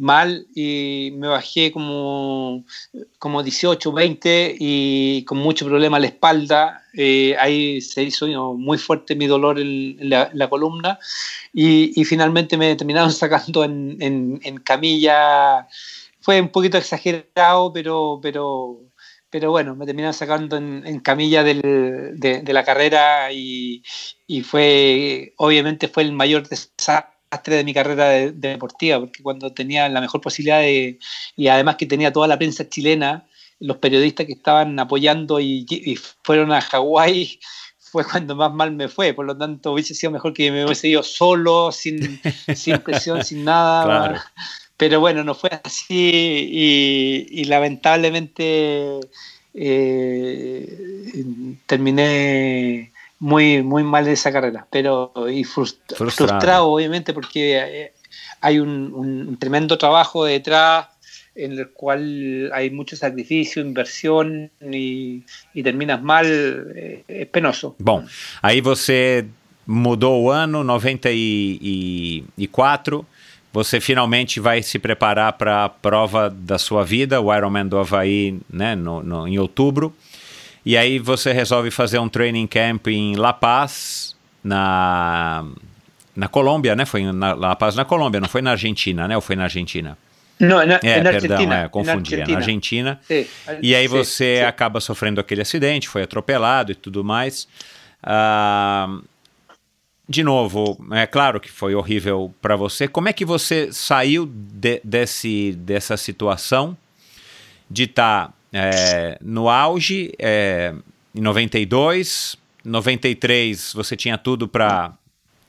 mal y me bajé como, como 18, 20 y con mucho problema a la espalda. Eh, ahí se hizo muy fuerte mi dolor en, en, la, en la, columna y, y, finalmente me terminaron sacando en, en, camilla. Fue un poquito exagerado, pero, pero pero bueno, me terminaron sacando en, camilla del, de, de, la carrera y, y, fue, obviamente fue el mayor desastre de mi carrera de, de deportiva, porque cuando tenía la mejor posibilidad de, y además que tenía toda la prensa chilena, los periodistas que estaban apoyando y, y fueron a Hawái, fue cuando más mal me fue, por lo tanto hubiese sido mejor que me hubiese ido solo, sin, sin presión, sin nada. Claro pero bueno, no fue así y, y lamentablemente eh, terminé muy, muy mal de esa carrera, pero y frustra frustrado. frustrado. obviamente porque eh, hay un, un, tremendo trabajo detrás en el cual hay mucho sacrificio, inversión y, y terminas mal, eh, es penoso. Bom, aí você mudou o ano, 94, você finalmente vai se preparar para a prova da sua vida, o Ironman do Havaí, né, no, no, em outubro. E aí você resolve fazer um training camp em La Paz, na, na Colômbia, né? Foi na La Paz, na Colômbia, não foi na Argentina, né? Ou foi na Argentina? Não, na, é, na perdão, Argentina. É, confundi, na é na Argentina. Sim, e aí você sim, acaba sofrendo aquele acidente, foi atropelado e tudo mais. Uh, de novo, é claro que foi horrível para você. Como é que você saiu de, desse, dessa situação de estar tá, é, no auge, é, em 92, 93 você tinha tudo para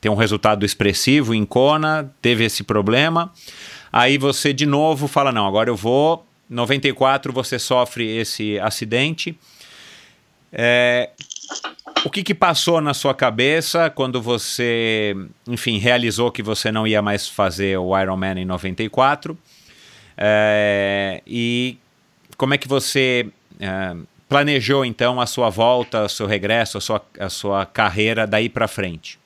ter um resultado expressivo em Kona, teve esse problema. Aí você de novo fala: não, agora eu vou. 94 você sofre esse acidente. É, o que, que passou na sua cabeça quando você, enfim, realizou que você não ia mais fazer o Ironman em 94? É, e como é que você é, planejou então a sua volta, o seu regresso, a sua, a sua carreira daí para frente?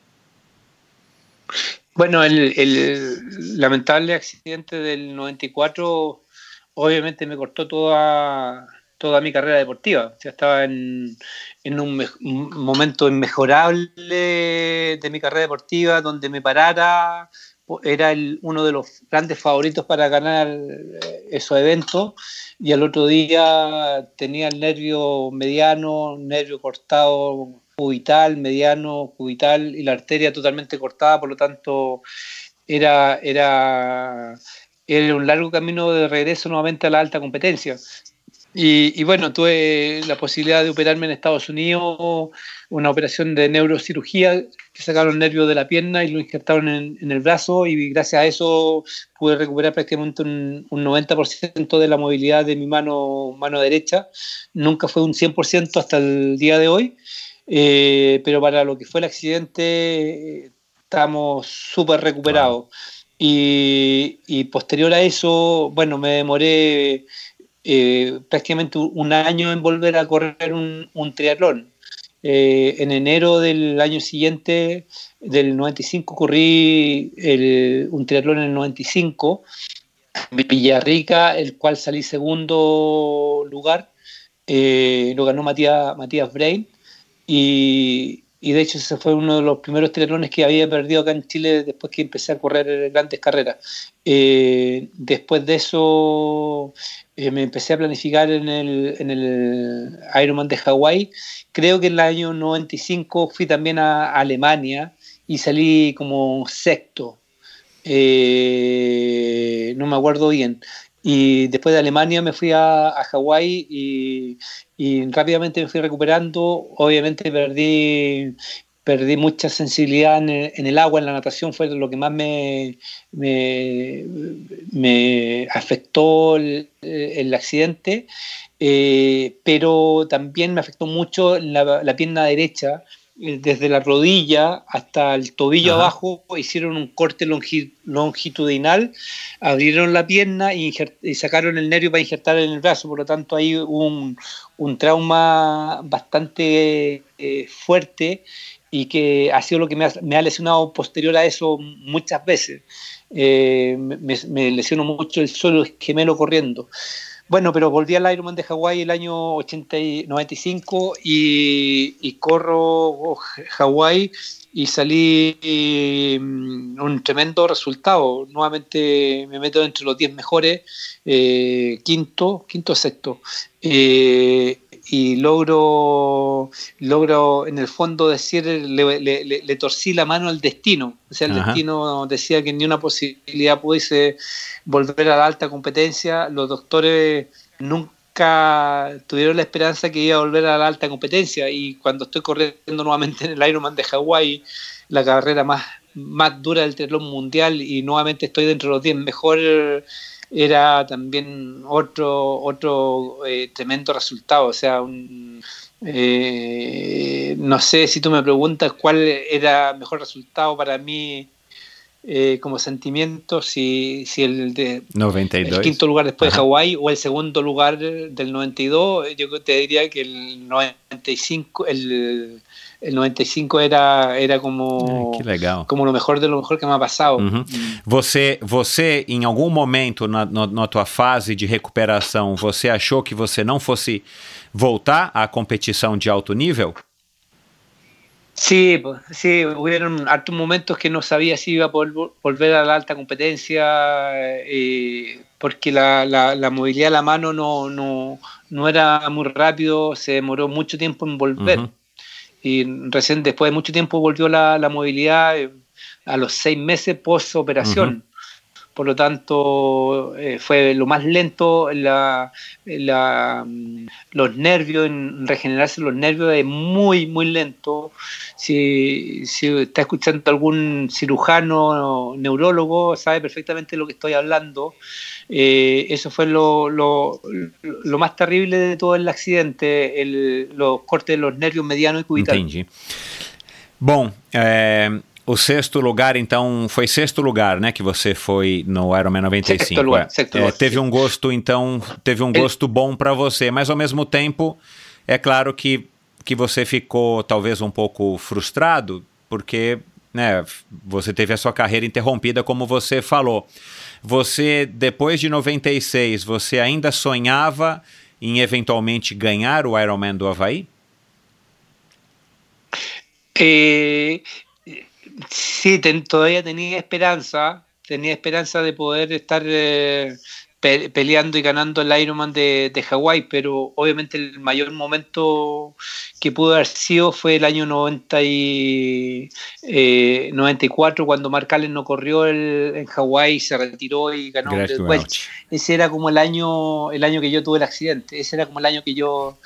Bueno, el, el, lamentable accidente del 94 obviamente me cortó toda, toda mi carrera deportiva. O sea, estaba en, en un, me un, momento inmejorable de mi carrera deportiva, donde me parara, era el, uno de los grandes favoritos para ganar esos eventos y al otro día tenía el nervio mediano, nervio cortado cubital, mediano, cubital y la arteria totalmente cortada, por lo tanto era, era, era un largo camino de regreso nuevamente a la alta competencia. Y, y, bueno, tuve la posibilidad de operarme en Estados Unidos, una operación de neurocirugía, que sacaron nervios de la pierna y lo injertaron en, en, el brazo y gracias a eso pude recuperar prácticamente un, un 90% de la movilidad de mi mano, mano derecha. Nunca fue un 100% hasta el día de hoy, eh, pero para lo que fue el accidente estamos súper recuperados. Wow. Y, y posterior a eso, bueno, me demoré eh, prácticamente un año en volver a correr un, un triatlón. Eh, en enero del año siguiente, del 95, corrí el, un triatlón en el 95, en Villarrica, el cual salí segundo lugar. Eh, lo ganó Matías, Matías Brain. Y, y, de hecho ese fue uno de los primeros triatlones que había perdido acá en Chile después que empecé a correr grandes carreras. Eh, después de eso eh, me empecé a planificar en el, en el Ironman de Hawái. Creo que en el año 95 fui también a, Alemania y salí como sexto. Eh, no me acuerdo bien. Y después de Alemania me fui a, a Hawái y, rápidamente me fui recuperando. Obviamente perdí, perdí mucha sensibilidad en el, en el, agua, en la natación, fue lo que más me, me, me afectó el, el accidente, eh, pero también me afectó mucho la, la, pierna derecha, desde la rodilla hasta el tobillo Ajá. abajo, hicieron un corte longi, longitudinal, abrieron la pierna y, y, sacaron el nervio para injertar en el brazo, por lo tanto hay un, un trauma bastante eh, fuerte y que ha sido lo que me ha, lesionado posterior a eso muchas veces. Eh, me, me, lesionó mucho el suelo gemelo corriendo. Bueno, pero volví al Ironman de Hawái el año 80 y 95 y, corro Hawái y salí um, un tremendo resultado. Nuevamente me meto entre los 10 mejores, eh, quinto, quinto sexto. Eh, y logro, logro en el fondo decir, le, le, le, torcí la mano al destino. O sea, el Ajá. destino decía que ni una posibilidad pudiese volver a la alta competencia. Los doctores nunca tuvieron la esperanza que iba a volver a la alta competencia y cuando estoy corriendo nuevamente en el Ironman de Hawái, la carrera más, más dura del triatlón mundial y nuevamente estoy dentro de los 10 mejores era también otro, otro eh, tremendo resultado. O sea, un, eh, no sé si tú me preguntas cuál era el mejor resultado para mí eh, como sentimiento, si, si el de 92. el quinto lugar después Ajá. de Hawái o el segundo lugar del 92, yo te diría que el 95, el el 95 era, era como, que legal. como lo mejor de lo mejor que me ha passado. Uhum. Você, você, em algum momento na, na, na, tua fase de recuperação, você achou que você não fosse voltar à competição de alto nível? Sí, sí, hubieron hartos momentos que no sabía si iba a poder volver a la alta competencia eh, porque la, la, la, movilidad de la mano no, no, no, era muy rápido, se demoró mucho tiempo en volver. Uh -huh y recién después de mucho tiempo volvió la, la movilidad eh, a los seis meses post operación. Uh -huh. por lo tanto eh, fue lo más lento, la, la, los nervios, en regenerarse los nervios es muy, muy lento. Si, si está escuchando algún cirujano, neurólogo, sabe perfectamente lo que estoy hablando. Eh, eso fue lo, lo, lo, más terrible de todo el accidente, el, los cortes de los nervios medianos y cubitales. Entendi. Bom, é, o sexto lugar, então, foi sexto lugar, né, que você foi no Ironman 95. Sexto lugar, é. sexto É, lugar. teve um gosto, então, teve um gosto bom para você, mas ao mesmo tempo, é claro que, que você ficou talvez um pouco frustrado, porque né, você teve a sua carreira interrompida, como você falou. Você, depois de 96, você ainda sonhava em eventualmente ganhar o Ironman do Havaí? Eh, sí, ten- todavía tenía esperanza, tenía esperanza de poder estar eh, pe- peleando y ganando el Ironman de, de Hawái, pero obviamente el mayor momento que pudo haber sido fue el año 90 y, eh, 94, cuando Mark Allen no corrió el- en Hawái, se retiró y ganó el Welch. Ese era como el año, el año que yo tuve el accidente, ese era como el año que yo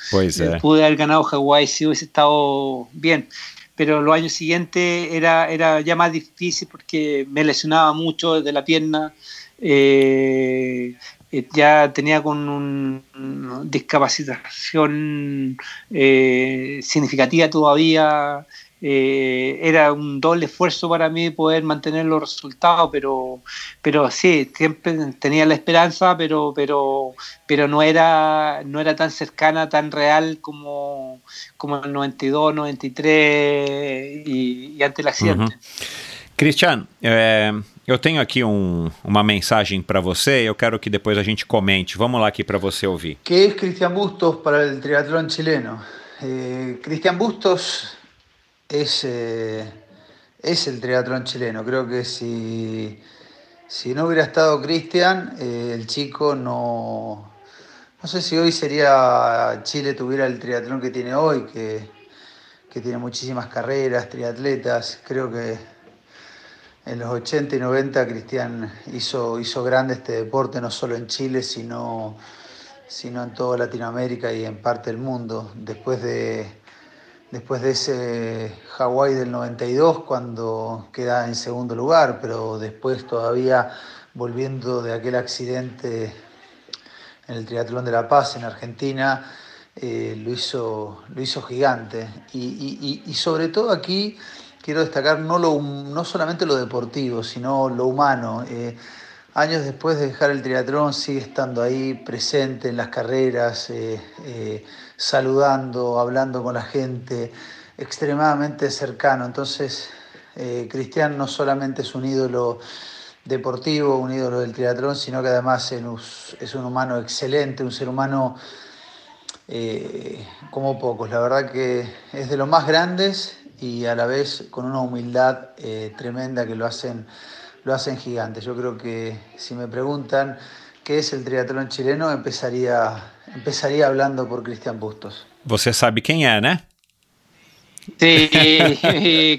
é. pude haber ganado Hawái si hubiese estado bien. Pero los años siguientes era, era ya más difícil porque me lesionaba mucho de la pierna. Eh, eh, ya tenía con un- una discapacitación eh, significativa todavía. eh, era un doble esfuerzo para mí poder mantener los resultados, pero, pero sí, siempre tenía la esperanza, pero, pero, pero no era, no era tan cercana, tan real como, como el 92, 93 y, y antes del accidente. Cristiano, é, eu tenho aqui um- uma mensagem para você. Eu quero que depois a gente comente. Vamos lá aqui para você ouvir. ¿Qué es Cristian Bustos para el triatlón chileno? Eh, Cristian Bustos es, eh, es triatlón chileno. Creo que si, si no hubiera estado Cristian, eh, el chico no... No sé si hoy sería Chile tuviera el triatlón que tiene hoy, que, que tiene muchísimas carreras, triatletas. Creo que en los 80 y 90 Cristian hizo, hizo grande este deporte, no solo en Chile, sino sino en toda Latinoamérica y en parte del mundo. Después de, después de ese Hawái del 92, cuando queda en segundo lugar, pero después todavía volviendo de aquel accidente en el Triatlón de La Paz en Argentina, eh, lo, hizo, lo hizo gigante. Y, sobre todo aquí quiero destacar no, lo, no solamente lo deportivo, sino lo humano. Eh, años después de dejar el triatlón sigue estando ahí presente en las carreras, eh, eh, saludando, hablando con la gente, extremadamente cercano. Entonces, Cristian no solamente es un ídolo deportivo, un ídolo del triatlón, sino que además es un humano excelente, un ser humano eh, como pocos. La verdad que es de los más grandes y a la vez con una humildad eh, tremenda que lo hacen, lo hacen gigante. Yo creo que si me preguntan qué es el triatlón chileno, empezaría, empezaría hablando por Cristian Bustos. Você sabe quem é, né? Sí,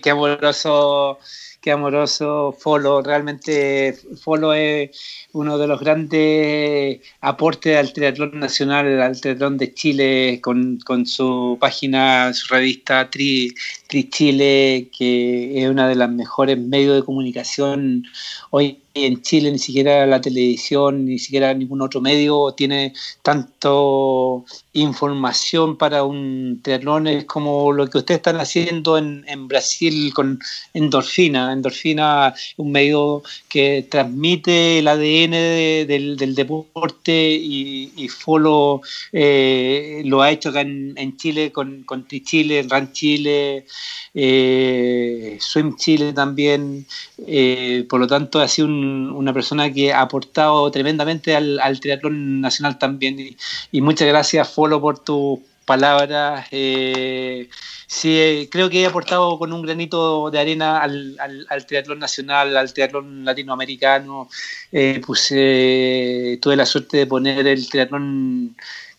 qué amoroso, qué amoroso Folo. Realmente Folo es uno de los grandes aportes al triatlón nacional, al triatlón de Chile, con, con su página, su revista Tri, Tri Chile, que es una de las mejores medios de comunicación hoy en Chile, ni siquiera la televisión, ni siquiera ningún otro medio tiene tanto información para un triatlón como lo que ustedes están haciendo en, en Brasil con Endorfina. Endorfina un medio que transmite el ADN de- del, del deporte y, y Folo eh, lo ha hecho acá en, Chile con, con Tri Chile, Ran Chile, eh, Swim Chile también. Eh, por lo tanto, ha sido un- una persona que ha aportado tremendamente al, al triatlón nacional también. Y, y muchas gracias, Folo, por tus palabras. Eh, sí, eh, creo que he aportado con un granito de arena al, al- triatlón nacional, al triatlón latinoamericano. Eh, puse- tuve la suerte de poner el triatlón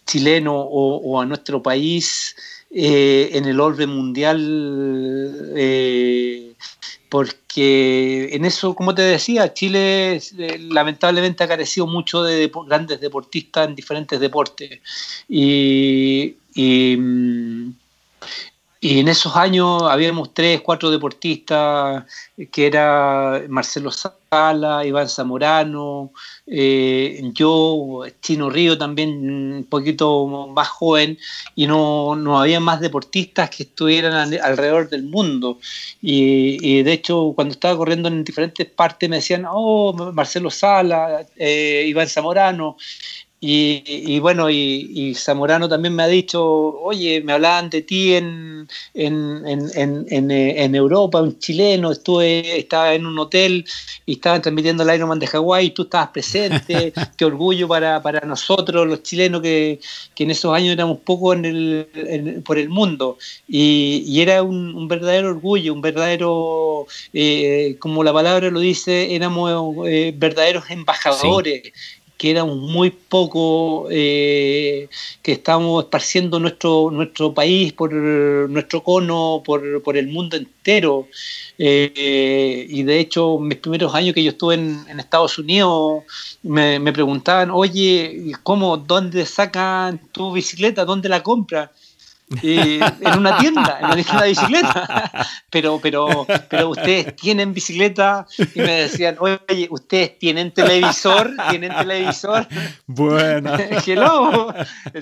chileno o, a nuestro país eh, en el orden mundial. eh, porque en eso, como te decía, Chile eh, lamentablemente ha carecido mucho de grandes deportistas en diferentes deportes. Y, y, y en esos años habíamos tres, cuatro deportistas, que era Marcelo Sala, Iván Zamorano, eh, yo, Chino Río también un poquito más joven, y no, no había más deportistas que estuvieran al- alrededor del mundo. Y, y de hecho, cuando estaba corriendo en diferentes partes me decían, oh, Marcelo Sala, eh, Iván Zamorano. Y, y bueno, y, y Zamorano también me ha dicho, oye, me hablaban de ti en, en, en, en, en, eh, Europa, un chileno, estuve, estaba en un hotel y estaban transmitiendo el Ironman de Hawái, tú estabas presente, qué orgullo para, para nosotros los chilenos que, que en esos años éramos poco en el, en- por el mundo. Y, y era un, un verdadero orgullo, un verdadero, eh, como la palabra lo dice, éramos eh, verdaderos embajadores que éramos muy poco, eh, que estábamos esparciendo nuestro, nuestro país por nuestro cono, por, por el mundo entero. Eh, y de hecho, mis primeros años que yo estuve en, en Estados Unidos, me, preguntaban, oye, ¿cómo, dónde sacan tu bicicleta? ¿Dónde la compras? Eh, en una tienda, en una tienda de bicicleta. Pero, pero, pero ustedes tienen bicicleta y me decían, oye, ustedes tienen televisor, tienen televisor. Bueno. Hello.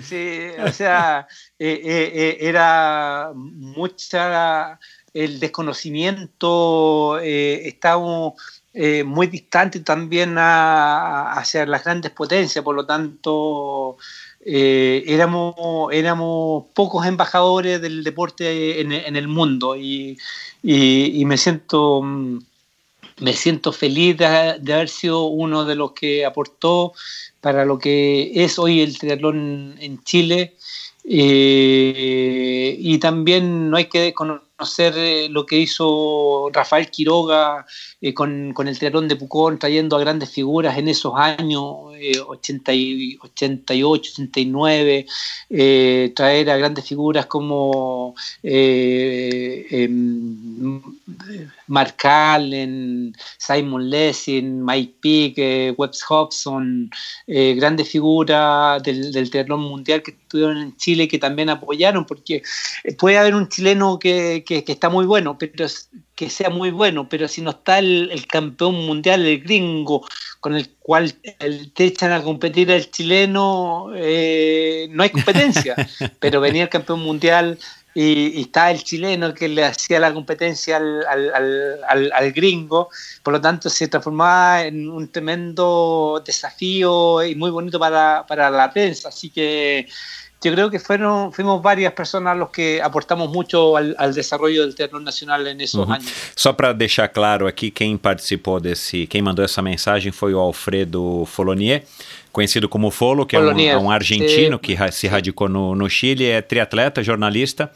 Sí, o sea, eh, eh, era mucha el desconocimiento, estábamos muy distantes también a- hacia las grandes potencias, por lo tanto eh, éramos, éramos pocos embajadores del deporte en, en el mundo y, y- me siento mm, me siento feliz de, haber sido uno de los que aportó para lo que es hoy el triatlón en Chile. Eh, y también no hay que conocer eh, lo que hizo Rafael Quiroga eh, con, con el triatlón de Pucón, trayendo a grandes figuras en esos años, eh, 80 y 88, 89, eh, traer a grandes figuras como em, Mark Allen, Simon Lessing, Mike Peake, Webbs Hobson, grandes figuras del, del triatlón mundial que estuvieron en Chile que también apoyaron, porque puede haber un chileno que, que- que está muy bueno, pero que sea muy bueno, pero si no está el, el campeón mundial, el gringo, con el cual el- te echan a competir el chileno, eh, no hay competencia. pero venía el campeón mundial y, y está el chileno que le hacía la competencia al, al- al- al- al gringo, por lo tanto se transformaba en un tremendo desafío y muy bonito para, para la prensa. Así que yo creo que fueron, fuimos varias personas los que aportamos mucho al, al desarrollo del teatro nacional en esos Uhum. años. Só para deixar claro aqui, quem participou desse, quem mandou essa mensagem foi o Alfredo Folonier, conhecido como Folo, que é um, é um argentino que se radicou no, no Chile, é triatleta, jornalista,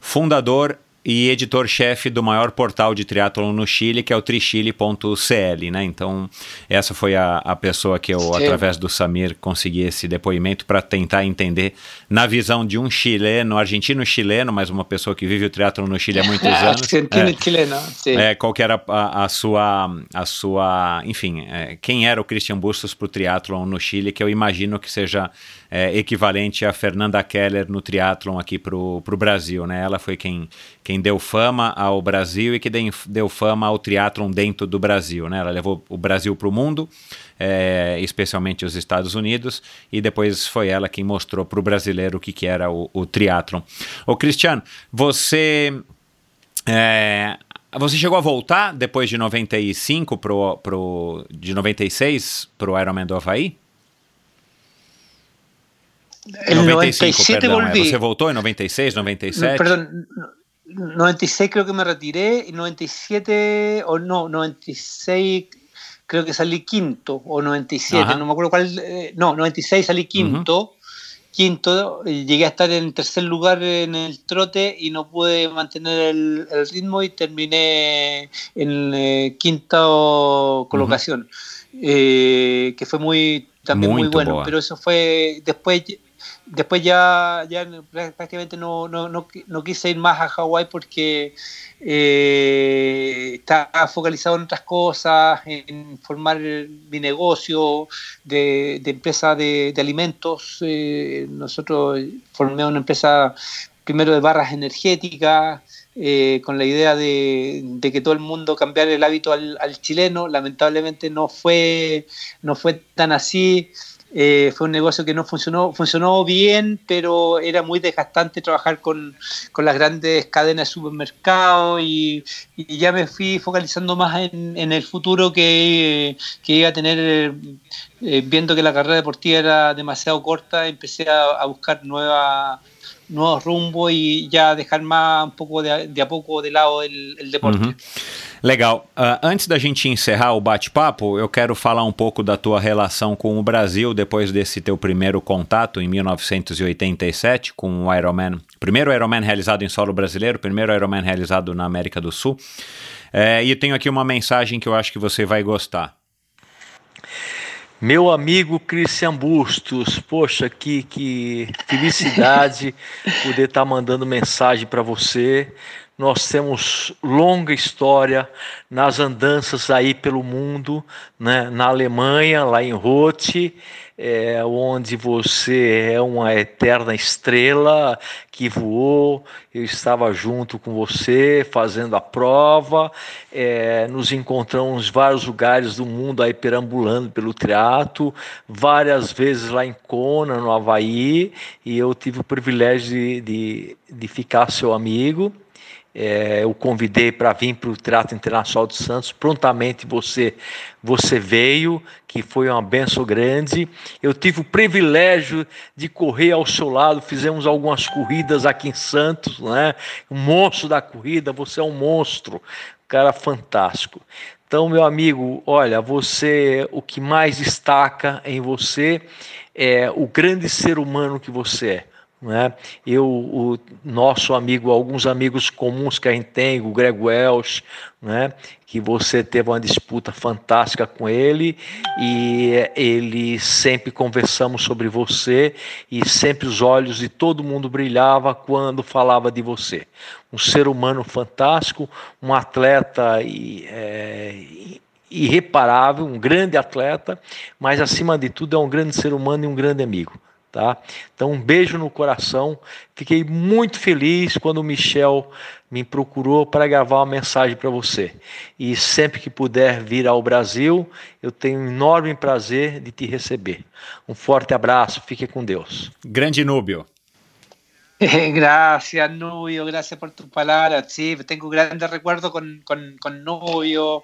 fundador e editor-chefe do maior portal de triatlon no Chile, que é o trichile.cl, né? Então, essa foi a, a pessoa que eu, Sim. através do Samir, consegui esse depoimento para tentar entender, na visão de um chileno, argentino-chileno, mas uma pessoa que vive o triatlon no Chile há muitos anos. Argentino é, é, qual que era a, a sua, a sua, enfim, é, quem era o Christian Bustos para o triatlon no Chile, que eu imagino que seja é, equivalente a Fernanda Keller no triatlon aqui para o Brasil, né? Ela foi quem, quem deu fama ao Brasil e que deu, fama ao triatlon dentro do Brasil, né? Ela levou o Brasil para o mundo, é, especialmente os Estados Unidos, e depois foi ela quem mostrou para o brasileiro o que, que era o, o triatlon. Ô Cristiano, você é, você chegou a voltar depois de 95 pro, pro de 96 pro Ironman do Havaí? En 97 perdão. é. volví. Você voltou em 96, 97? Perdón, no- 96 creo que me retiré y 97 o no, 96 creo que salí quinto o 97, Ajá. no me acuerdo cuál, eh, no, 96 salí quinto. Quinto, y llegué a estar en tercer lugar en el trote y no pude mantener el, el ritmo y terminé en eh, quinta colocación, eh, que fue muy también muy bueno. boa. Pero eso fue después después ya, ya prácticamente no, no, no, no quise ir más a Hawái porque eh, estaba focalizado en otras cosas, en formar mi negocio de, empresa de, alimentos. Eh, nosotros formamos una empresa primero de barras energéticas, eh, con la idea de, de, que todo el mundo cambiara el hábito al, al, chileno. Lamentablemente no fue, no fue tan así. Eh, fue un negocio que no funcionó, funcionó bien, pero era muy desgastante trabajar con, con las grandes cadenas de supermercados y, ya me fui focalizando más en, en el futuro que, que, iba a tener, eh, viendo que la carrera deportiva era demasiado corta, empecé a, a buscar nuevas nuevos rumbos e já deixar mais um pouco de, de a pouco de lado o deporte. Uhum. Legal. Uh, antes da gente encerrar o bate-papo, eu quero falar um pouco da tua relação com o Brasil depois desse teu primeiro contato em 1987 com o Ironman. Primeiro Ironman realizado em solo brasileiro, primeiro Ironman realizado na América do Sul. É, e tenho aqui uma mensagem que eu acho que você vai gostar. Meu amigo Cristian Bustos, poxa, que, que felicidade poder estar tá mandando mensagem para você. Nós temos longa história nas andanças aí pelo mundo, né? na Alemanha, lá em Rote, é, onde você é uma eterna estrela que voou. Eu estava junto com você fazendo a prova. É, nos encontramos em vários lugares do mundo aí perambulando pelo teatro, várias vezes lá em Kona, no Havaí, e eu tive o privilégio de, de, de ficar seu amigo. É, eu convidei para vir para o Teatro Internacional de Santos. Prontamente você você veio, que foi uma benção grande. Eu tive o privilégio de correr ao seu lado. Fizemos algumas corridas aqui em Santos, né? Um monstro da corrida. Você é um monstro, cara fantástico. Então, meu amigo, olha, você, o que mais destaca em você é o grande ser humano que você é né? Eu, o nosso amigo, alguns amigos comuns que a gente tem, o Greg Welsh, né? que você teve uma disputa fantástica com ele e ele sempre conversamos sobre você e sempre os olhos de todo mundo brilhava quando falava de você. Um ser humano fantástico, um atleta e, é, irreparável, um grande atleta, mas acima de tudo é um grande ser humano e um grande amigo. Tá? Então, um beijo no coração. Fiquei muito feliz quando o Michel me procurou para gravar uma mensagem para você. E sempre que puder vir ao Brasil, eu tenho um enorme prazer de te receber. Um forte abraço, fique com Deus. Grande Núbio. Gracias, Nubio, gracias por tus palabras. Sí, tengo grandes recuerdos con, con, con Nubio.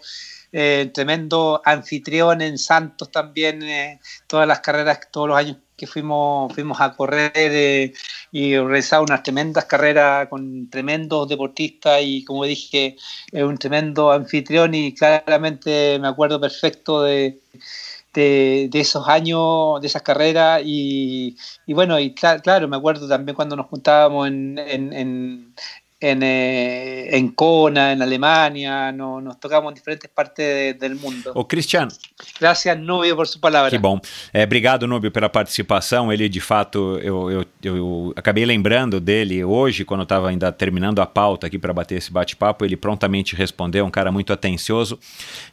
Eh, tremendo anfitrión en Santos también, eh, todas las carreras, todos los años que fuimos, fuimos a correr eh, y realizar unas tremendas carreras con tremendos deportistas y como dije, es un tremendo anfitrión y claramente me acuerdo perfecto de, de, esos años, de esas carreras y, y bueno, y claro, me acuerdo también cuando nos juntábamos en en, eh, en Kona, en Alemania, no, nos tocamos em diferentes partes de, del mundo. Ô, Cristiano. Graças, Núbio, por sua palavra. Que bom. É, obrigado, Núbio, pela participação. Ele, de fato, eu, eu, eu acabei lembrando dele hoje, quando eu estava ainda terminando a pauta aqui para bater esse bate-papo, ele prontamente respondeu, um cara muito atencioso.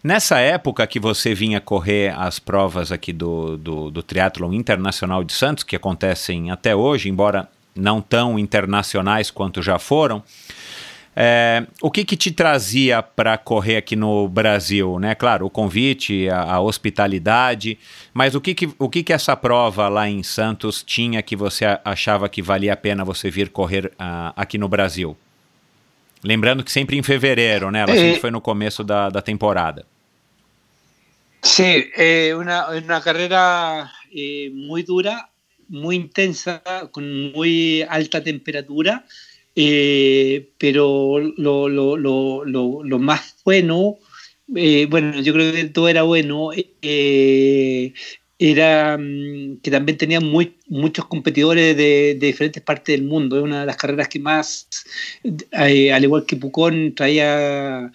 Nessa época que você vinha correr as provas aqui do, do, do Triathlon Internacional de Santos, que acontecem até hoje, embora não tão internacionais quanto já foram. É, o que, que te trazia para correr aqui no Brasil, né? Claro, o convite, a, a, hospitalidade, mas o que que, o que que essa prova lá em Santos tinha que você achava que valia a pena você vir correr uh, aqui no Brasil? Lembrando que sempre em fevereiro, né? Ela sempre é. foi no começo da, da temporada. Sim, é uma, uma carreira eh, muito dura, muy intensa, con muy alta temperatura, eh, pero lo, lo, lo, lo, más bueno, eh, bueno, yo creo que todo era bueno, eh, era mm, que también tenía muy, muchos competidores de, de, diferentes partes del mundo. Es una de las carreras que más, al igual que Pucón, traía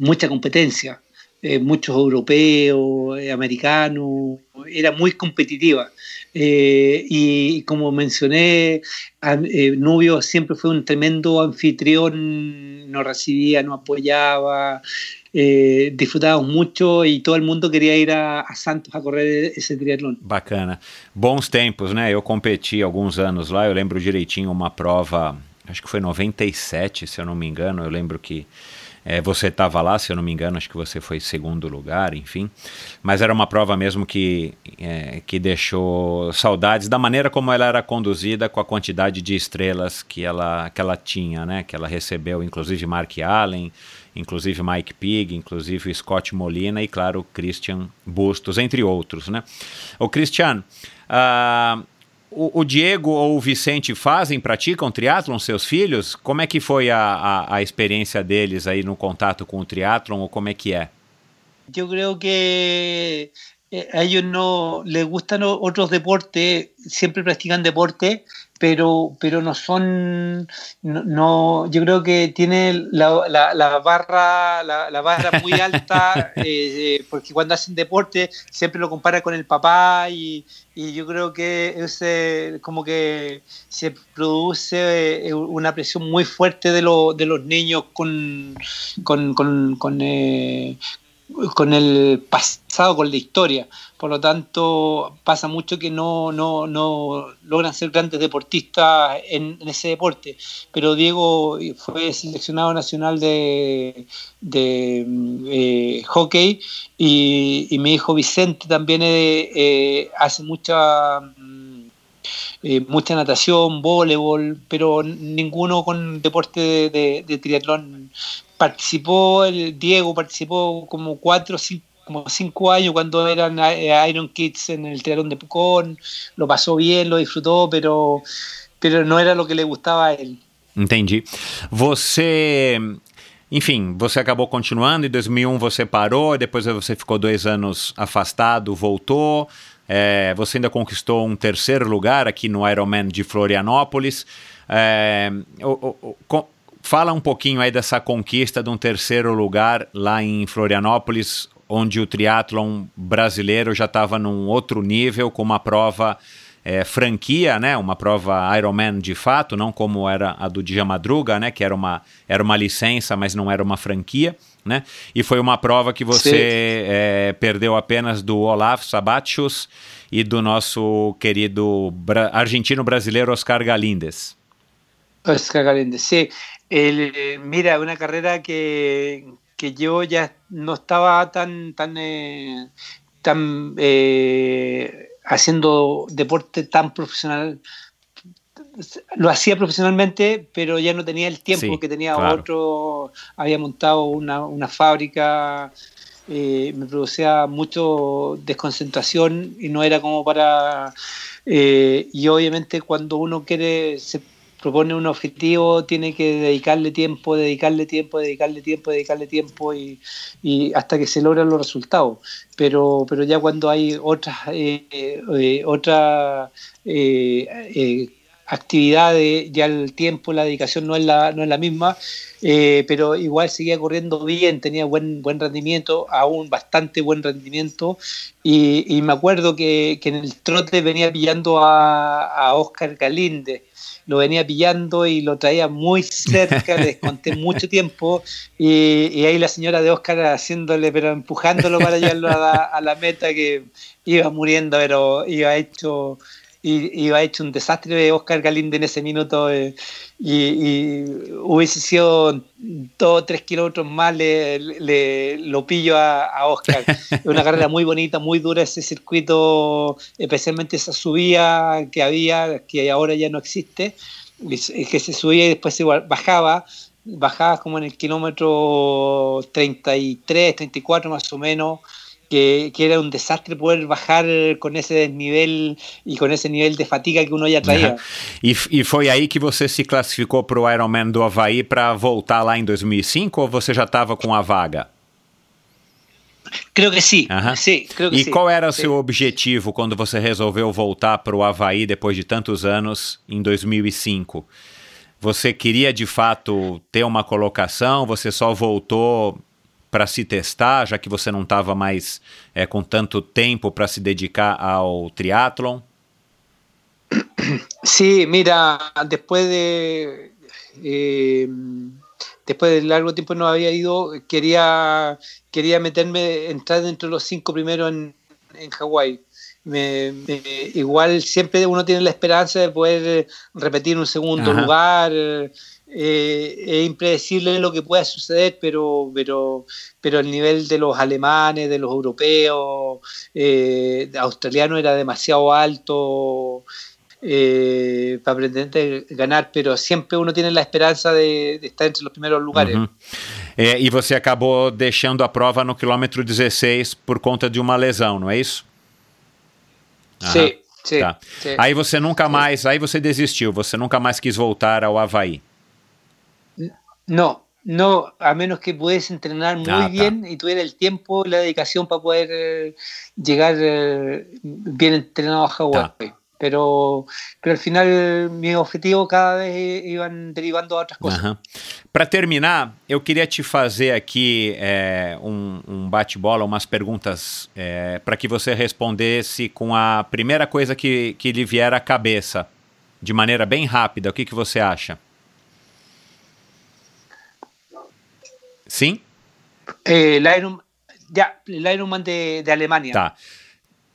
mucha competencia. Eh, muchos europeos, eh, americanos, era muy competitiva. Eh, y como mencioné, Nubio siempre fue un tremendo anfitrión, nos recibía, nos apoyaba, eh, disfrutávamos mucho e todo mundo queria ir a, a, Santos a correr esse triatlon. Bacana. Bons tempos, né? Eu competi alguns anos lá, eu lembro direitinho uma prova, acho que foi 97, se eu não me engano, eu lembro que é, você estava lá, se eu não me engano, acho que você foi segundo lugar, enfim. Mas era uma prova mesmo que, é, que deixou saudades da maneira como ela era conduzida, com a quantidade de estrelas que ela, que ela tinha, né? Que ela recebeu, inclusive Mark Allen, inclusive Mike Pig, inclusive Scott Molina e, claro, Christian Bustos, entre outros, né? O Christian, uh, o, o, Diego ou o Vicente fazem, praticam triatlon, seus filhos? Como é que foi a, a, a experiência deles aí no contato com o triatlon ou como é que é? Eu creio que eh, a ellos no les gustan otros deportes, siempre practican deporte, pero, pero no son, no, yo creo que tiene la, la, barra, la, barra muy alta, eh, eh, porque cuando hacen deporte siempre lo compara con el papá y, y yo creo que es como que se produce eh, una presión muy fuerte de, de los niños con, con, con, con, con el pasado, con la historia. Por lo tanto, pasa mucho que no, no, no logran ser grandes deportistas en, ese deporte. Pero Diego fue seleccionado nacional de, de eh, hockey y, mi hijo Vicente también eh, eh, hace mucha... mucha natación, voleibol, pero ninguno con deporte de, de triatlón participó, el Diego participó como cuatro, cinco, como cinco años cuando eran eh, Iron Kids en el triatlón de Pucón, lo pasó bien, lo disfrutó, pero, pero não era o que le gustava a ele. Entendi. Você, enfim, você acabou continuando, em 2001 você parou, depois você ficou dois anos afastado, voltou, é, você ainda conquistou um terceiro lugar aqui no Ironman de Florianópolis. É, o, o, Fala um pouquinho aí dessa conquista de um terceiro lugar lá em Florianópolis, onde o triatlon brasileiro já estava num outro nível, com uma prova é, franquia, né? Uma prova Ironman de fato, não como era a do Dia Madruga, né? Que era uma, era uma licença, mas não era uma franquia, né? E foi uma prova que você é, perdeu apenas do Olaf Sabatius e do nosso querido bra argentino brasileiro Oscar Galindes. Oscar Galindes, sim. El, mira, una carrera que, que, yo ya no estaba tan, tan, eh, tan eh, haciendo deporte tan profesional. Lo hacía profesionalmente, pero ya no tenía el tiempo que tenía otro. Había montado una, una fábrica, eh, me producía mucho desconcentración y no era como para. y obviamente, cuando uno quiere propone un objetivo, tiene que dedicarle tiempo, dedicarle tiempo, dedicarle tiempo, dedicarle tiempo y, hasta que se logran los resultados. Pero, pero ya cuando hay otras, eh, eh, otras eh, actividades, ya el tiempo, la dedicación no es la, no es la misma, pero igual seguía corriendo bien, tenía buen, buen rendimiento, aún bastante buen rendimiento, y, me acuerdo que, que, en el trote venía pillando a, a Oscar Galinde, lo venía pillando y lo traía muy cerca, le desconté mucho tiempo y, ahí la señora de Oscar haciéndole, pero empujándolo para llevarlo a la, meta que iba muriendo, pero iba hecho iba hecho un desastre de Oscar Galinde en ese minuto eh, y, hubiese sido dos o tres kilómetros más le, lo pillo a, Oscar. Es una carrera muy bonita, muy dura ese circuito, especialmente esa subida que había, que ahora ya no existe, que se subía y después se bajaba, bajaba como en el kilómetro 33, 34 más o menos, que, era un desastre poder bajar con ese desnivel y con ese nivel de fatiga que uno ya traía. E, e foi aí que você se classificou para o Ironman do Havaí para voltar lá em 2005 ou você já estava com a vaga? Creio que sim. Uhum. sim creio que e sim. qual era o seu objetivo quando você resolveu voltar para o Havaí depois de tantos anos em 2005? Você queria de fato ter uma colocação? Você só voltou para se testar, já que você não estava mais é, com tanto tempo para se dedicar ao triatlon? Sí, mira, después de eh, después de largo tiempo no había ido, quería quería meterme, entrar dentro de los cinco primeros en, en Hawái. Me, me, igual siempre uno tiene la esperanza de poder repetir un segundo Ajá. lugar. Eh, es impredecible lo que pueda suceder, pero, pero, pero el nivel de los alemanes, de los europeos, eh, australianos era demasiado alto eh, para pretender ganar, pero siempre uno tiene la esperanza de, de estar entre los primeros lugares. Uhum. É, e você acabou deixando a prova no quilômetro 16 por conta de uma lesão, não é isso? Aham. Sí, sí, Tá. sí. Aí você nunca mais, aí você desistiu, você nunca mais quis voltar ao Havaí. No, no, a menos que pudiese entrenar muy Ah, bien y tuviera el tiempo, la dedicación para poder eh, llegar eh, bien entrenado a Hawái. Pero, pero al final mis objetivos cada vez iban derivando a otras cosas. Para terminar, eu queria te fazer aqui é, um, um bate-bola, umas perguntas é, para que você respondesse com a primeira coisa que, que lhe vier à cabeça, de maneira bem rápida. O que, que você acha? Sim? Eh, el Iron, ya, el Ironman de, de Alemania. Tá.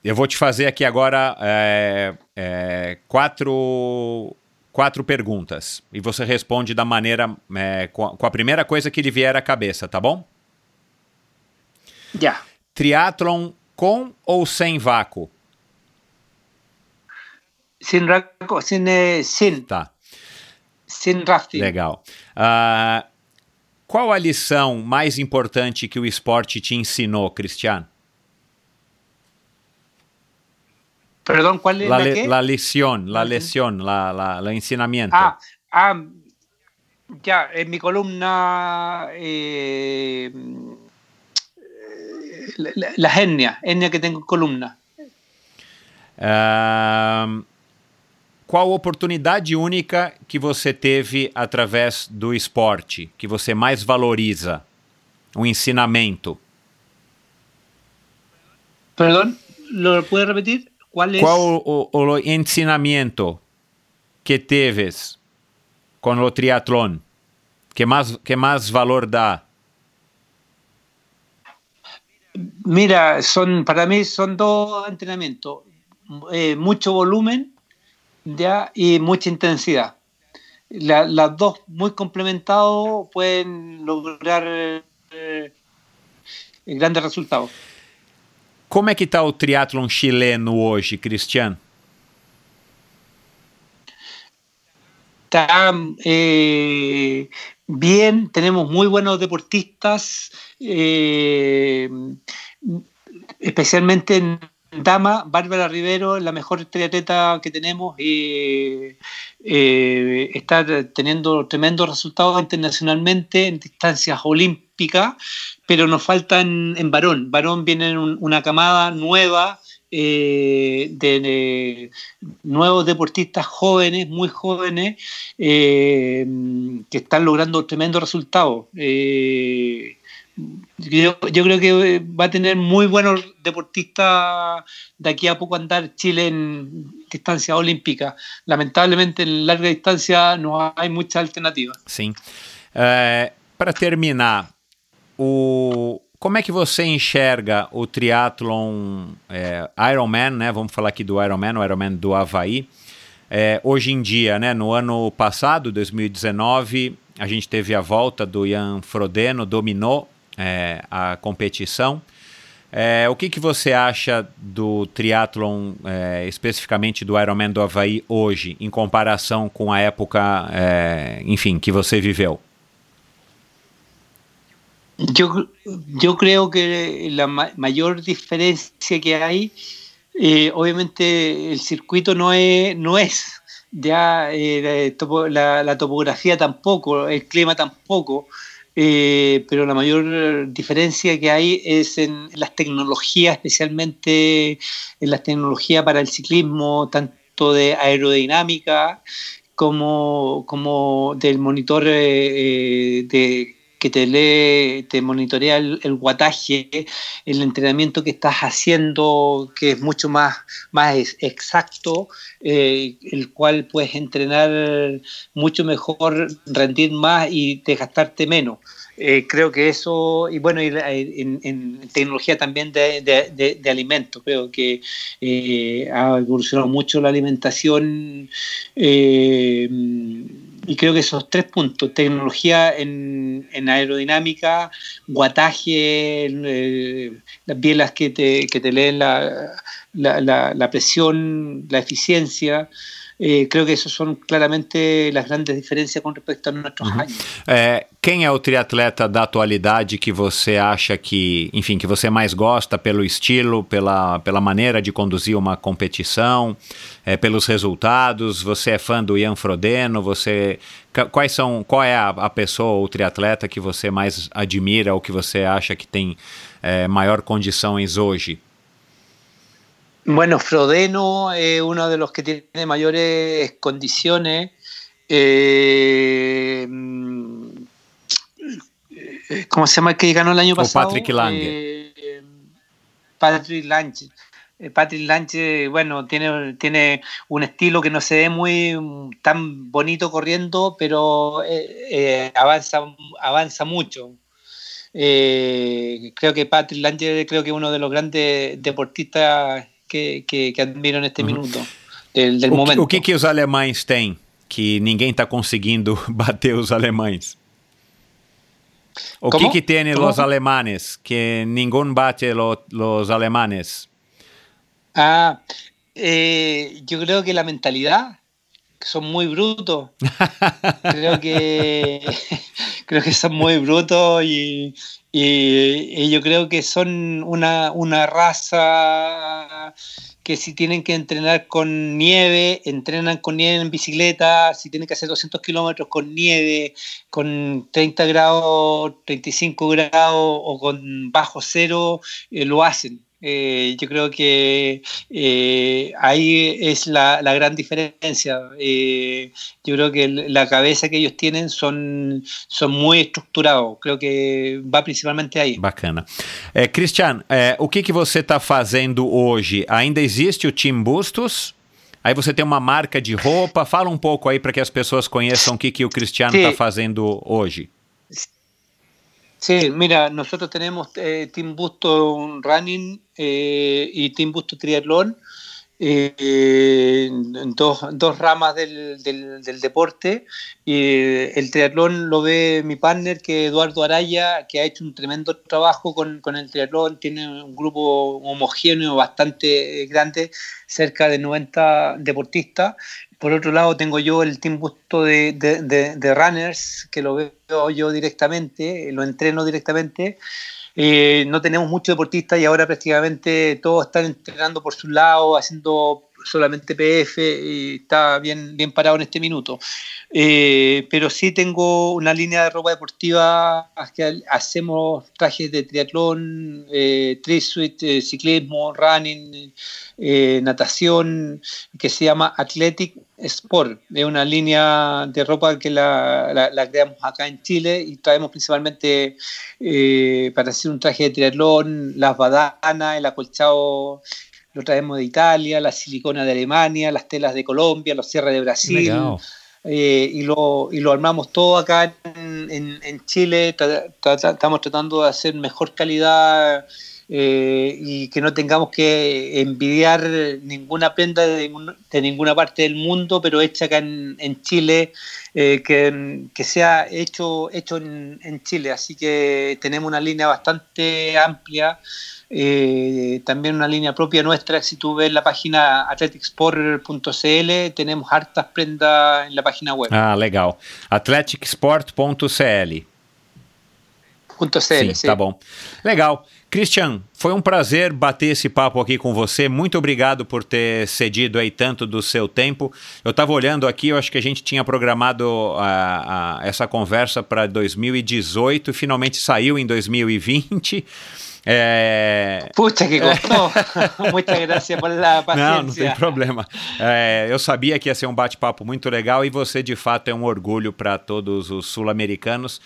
Eu vou te fazer aqui agora é, é, quatro, quatro perguntas. E você responde da maneira. é, com, a, com a primeira coisa que lhe vier à cabeça, tá bom? Ya. Triatlon com ou sem vácuo? Raco- sin, eh, sin, Tá, sin rafting. legal. Ah, qual a lição mais importante que o esporte te ensinou, Cristiano? Perdón, ¿cuál es La, la, le- qué? la lición, la Ujú. lesión, la, la, la ensinamiento. Ah, ah, ya, en mi columna, eh, la, la- la hernia, hernia que tengo en columna. Ahn, qual oportunidade única que você teve através do esporte, que você mais valoriza? Um ensinamento. Perdón, ¿lo puede repetir? ¿Cuál es? Qual o, o ensinamento que teves com o triatlon? Que mais, que mais valor dá? Mira, son para mí son dos entrenamientos, eh, mucho volumen ya y mucha intensidad. La- las dos muy complementados pueden lograr eh, grandes resultados. Como é que está o triatlon chileno hoje, Cristiano? Está eh, bien, tenemos muy buenos deportistas, eh, especialmente en dama, Bárbara Rivero, la mejor triatleta que tenemos, y eh, está teniendo tremendos resultados internacionalmente en distancias olímpicas, pero nos falta en, varón. Varón viene en un- una camada nueva eh, de, nuevos deportistas jóvenes, muy jóvenes, eh, que están logrando tremendos resultados. Yo, yo creo que va a tener muy buenos deportistas de aquí a poco andar Chile en distancia olímpica. Lamentablemente en larga distancia no hay muchas alternativas. Sim. Para terminar, o, como é que você enxerga o triatlon é, Ironman, né? Vamos falar aqui do Ironman, o Ironman do Havaí. É, hoje em dia, né? No ano passado, 2019, a gente teve a volta do Ian Frodeno, dominou é, a competição. É, o que, que você acha do triatlon, é, especificamente do Ironman do Havaí hoje, em comparação com a época, é, enfim, que você viveu? Yo, yo creo que la ma- mayor diferencia que hay, eh, obviamente el circuito no es, no es ya eh, la, topo- la- la topografía tampoco, el clima tampoco, eh, pero la mayor diferencia que hay es en las tecnologías, especialmente en las tecnologías para el ciclismo, tanto de aerodinámica como, como del monitor eh, eh, de que te lee, te monitorea el, el guataje, el entrenamiento que estás haciendo, que es mucho más, más exacto, eh, el cual puedes entrenar mucho mejor, rendir más y desgastarte menos. Eh, creo que eso, y bueno, en, en tecnología también de, de, de, alimentos, creo que eh, ha evolucionado mucho la alimentación y creo que esos tres puntos, tecnología en, en aerodinámica, guataje, eh, las bielas que te, que te leen la, la, la, la presión, la eficiencia, eh, creo que esas son claramente as grandes diferenças com respeito a nossos uhum. anos. É, quem é o triatleta da atualidade que você acha que, enfim, que você mais gosta pelo estilo, pela, pela maneira de conduzir uma competição, é, pelos resultados? Você é fã do Ian Frodeno? Você quais são qual é a, a pessoa ou triatleta que você mais admira ou que você acha que tem é, maior condições hoje? Bueno, Frodeno es uno de los que tiene mayores condiciones. Eh, ¿Cómo se llama el que ganó el año pasado? Patrick Lange. Eh, Patrick Lange. Eh, Patrick Lange, bueno, tiene, tiene un estilo que no se ve muy tan bonito corriendo, pero eh, avanza, avanza mucho. creo que Patrick Lange creo que es uno de los grandes deportistas que, que, que admiro neste uhum. minuto, del, del o momento. Que, o que, que os alemães têm que ninguém está conseguindo bater os alemães? O que, que ¿Cómo? los alemanes que ningún bate lo, los alemanes? Ah, eh, yo creo que la mentalidad, son muy brutos. creo que creo que son muy brutos y, y, yo creo que son una, una raza que si tienen que entrenar con nieve, entrenan con nieve en bicicleta, si tienen que hacer 200 kilómetros con nieve, con 30 grados, 35 grados o con bajo cero, eh, lo hacen. Eh, yo creo que eh, ahí es la, la gran diferencia. Eh, yo creo que la cabeza que ellos tienen son, son muy estruturados. Creo que va principalmente aí. Bacana. É, Cristian, é, o que, que você está fazendo hoje? Ainda existe o Team Bustos? Aí você tem uma marca de roupa. Fala um pouco aí para que as pessoas conheçam o que, que o Cristiano está fazendo hoje. Sí, mira, nosotros tenemos eh, Team Busto Running eh, y Team Busto Triatlón, eh, dos, dos, ramas del, del, del, deporte. Y el triatlón lo ve mi partner, que Eduardo Araya, que ha hecho un tremendo trabajo con, con el triatlón, tiene un grupo homogéneo bastante grande, cerca de 90 deportistas. Por otro lado, tengo yo el team busto de, de, de, de runners, que lo veo yo directamente, lo entreno directamente. Eh, no tenemos muchos deportistas y ahora prácticamente todos están entrenando por su lado, haciendo solamente PF y está bien, bien parado en este minuto. Eh, pero sí tengo una línea de ropa deportiva hacemos trajes de triatlón, eh, trisuit, eh, ciclismo, running, eh, natación, que se llama Athletic Sport. Es una línea de ropa que la, la, la creamos acá en Chile y traemos principalmente eh, para hacer un traje de triatlón, las badanas, el acolchado lo traemos de Italia, la silicona de Alemania, las telas de Colombia, los cierres de Brasil. Eh, y, lo, y lo armamos todo acá en, en, en Chile. Tra, tra, tra, estamos tratando de hacer mejor calidad eh, y que no tengamos que envidiar ninguna prenda de, ninguna parte del mundo, pero hecha acá en, Chile, eh, que, que, sea hecho, hecho en, en Chile. Así que tenemos una línea bastante amplia. Eh, también una línea propia nuestra, si tú ves la página athleticsport.cl, tenemos hartas prendas en la página web. Ah, legal. athleticsport.cl. sim, sim, tá bom. Legal. Christian, foi um prazer bater esse papo aqui com você. Muito obrigado por ter cedido aí tanto do seu tempo. Eu estava olhando aqui, eu acho que a gente tinha programado a, a, essa conversa para 2018, finalmente saiu em 2020. É... Puta que gostou! Muita graça pela paciência. Não, não tem problema. É, eu sabia que ia ser um bate-papo muito legal e você, de fato, é um orgulho para todos os sul-americanos.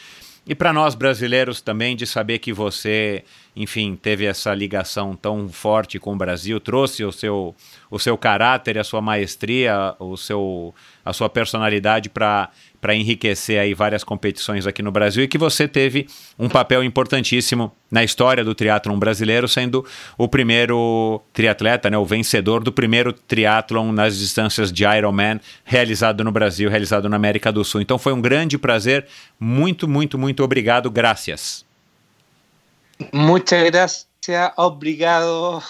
E para nós brasileiros também de saber que você, enfim, teve essa ligação tão forte com o Brasil, trouxe o seu, o seu caráter, a sua maestria, o seu, a sua personalidade para para enriquecer aí várias competições aqui no Brasil e que você teve um papel importantíssimo na história do triatlon brasileiro, sendo o primeiro triatleta, né, o vencedor do primeiro triatlon nas distâncias de Ironman realizado no Brasil, realizado na América do Sul. Então foi um grande prazer. Muito, muito, muito obrigado. Gracias. Muchas gracias. Obrigado,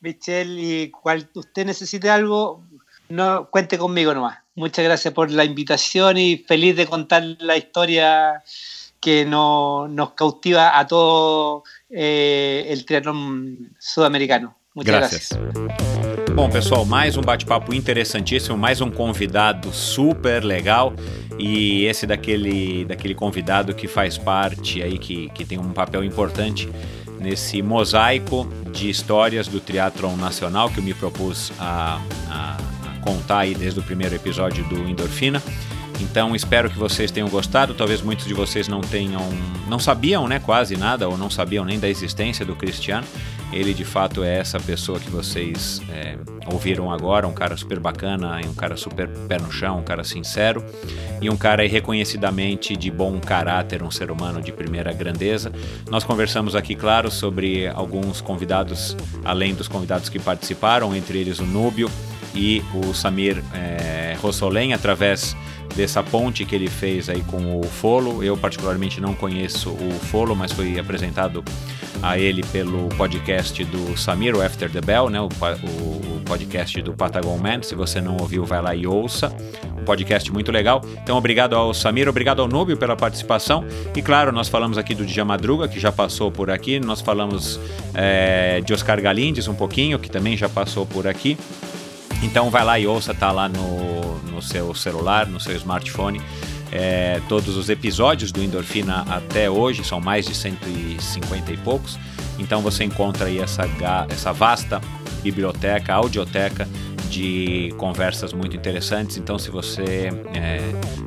Michelle. Y cual usted necesite algo, no cuente conmigo nomás. Muchas gracias por la invitación y feliz de contar la historia que no, nos cautiva a todo eh, el triatlón sudamericano. Muchas gracias. gracias. Bom, pessoal, mais um bate-papo interessantíssimo, mais um convidado super legal e esse daquele, daquele convidado que faz parte aí, que, que tem um papel importante nesse mosaico de histórias do triatlon nacional que eu me propus a, a contar aí desde o primeiro episódio do Endorfina. Então espero que vocês tenham gostado. Talvez muitos de vocês não tenham, não sabiam, né, quase nada ou não sabiam nem da existência do Cristiano. Ele de fato é essa pessoa que vocês é, ouviram agora, um cara super bacana, um cara super pé no chão, um cara sincero e um cara reconhecidamente de bom caráter, um ser humano de primeira grandeza. Nós conversamos aqui, claro, sobre alguns convidados, além dos convidados que participaram, entre eles o Núbio e o Samir é, Rossolen, através dessa ponte que ele fez aí com o Folo. Eu particularmente não conheço o Folo, mas foi apresentado a ele pelo podcast do Samir, o After the Bell, né? o, o, podcast do Patagon Man. Se você não ouviu, vai lá e ouça. Um podcast muito legal. Então, obrigado ao Samir, obrigado ao Núbio pela participação. E claro, nós falamos aqui do Djamadruga, que já passou por aqui. Nós falamos é, de Oscar Galindes um pouquinho, que também já passou por aqui. Então vai lá e ouça, tá lá no, no seu celular, no seu smartphone. É, todos os episódios do Endorfina até hoje, são mais de 150 e poucos. Então você encontra aí essa, essa vasta biblioteca, audioteca de conversas muito interessantes. Então, se você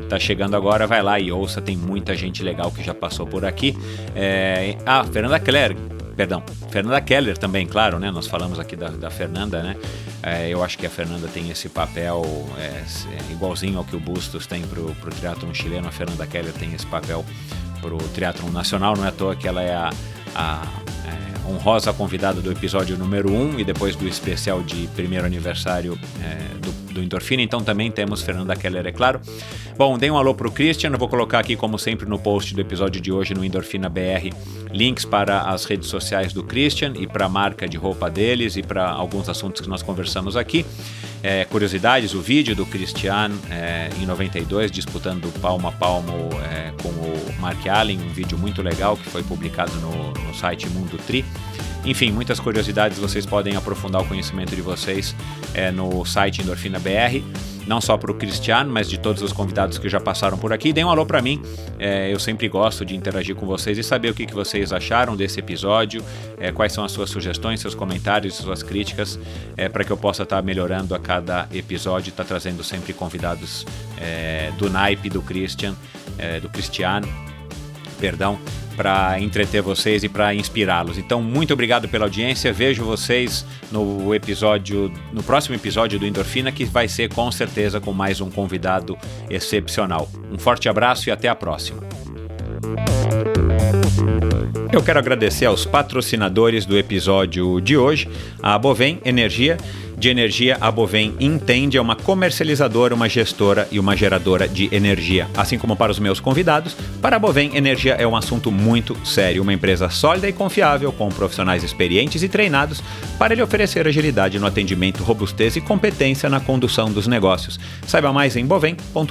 está é, chegando agora, vai lá e ouça. Tem muita gente legal que já passou por aqui. É, ah, Fernanda Keller, perdão, Fernanda Keller também, claro, né? Nós falamos aqui da, da Fernanda, né? É, eu acho que a Fernanda tem esse papel é, é igualzinho ao que o Bustos tem para o triatlon chileno. A Fernanda Keller tem esse papel para o triatlon nacional. Não é à toa que ela é a, a é, honrosa convidada do episódio número 1 um, e depois do especial de primeiro aniversário é, do do Endorfina, então também temos Fernanda Keller, é claro. Bom, dei um alô pro Christian, eu vou colocar aqui, como sempre, no post do episódio de hoje no Endorfina BR, links para as redes sociais do Christian e para a marca de roupa deles e para alguns assuntos que nós conversamos aqui. É, curiosidades, o vídeo do Christian é, em 92, disputando palmo a palmo é, com o Mark Allen, um vídeo muito legal que foi publicado no, no site Mundo Tri. Enfim, muitas curiosidades vocês podem aprofundar o conhecimento de vocês é, no site Endorfina BR, não só para o Cristiano, mas de todos os convidados que já passaram por aqui. Deem um alô para mim, é, eu sempre gosto de interagir com vocês e saber o que, que vocês acharam desse episódio, é, quais são as suas sugestões, seus comentários, suas críticas, é, para que eu possa estar tá melhorando a cada episódio, estar tá trazendo sempre convidados é, do naipe do Christian, é, do Cristiano, perdão, para entreter vocês e para inspirá-los. Então, muito obrigado pela audiência. Vejo vocês no episódio, no próximo episódio do Endorfina, que vai ser com certeza com mais um convidado excepcional. Um forte abraço e até a próxima. Eu quero agradecer aos patrocinadores do episódio de hoje, a Bovem Energia de energia, a Bovem entende é uma comercializadora, uma gestora e uma geradora de energia. Assim como para os meus convidados, para a Bovem, energia é um assunto muito sério, uma empresa sólida e confiável, com profissionais experientes e treinados para lhe oferecer agilidade no atendimento, robustez e competência na condução dos negócios. Saiba mais em bovem.com.br.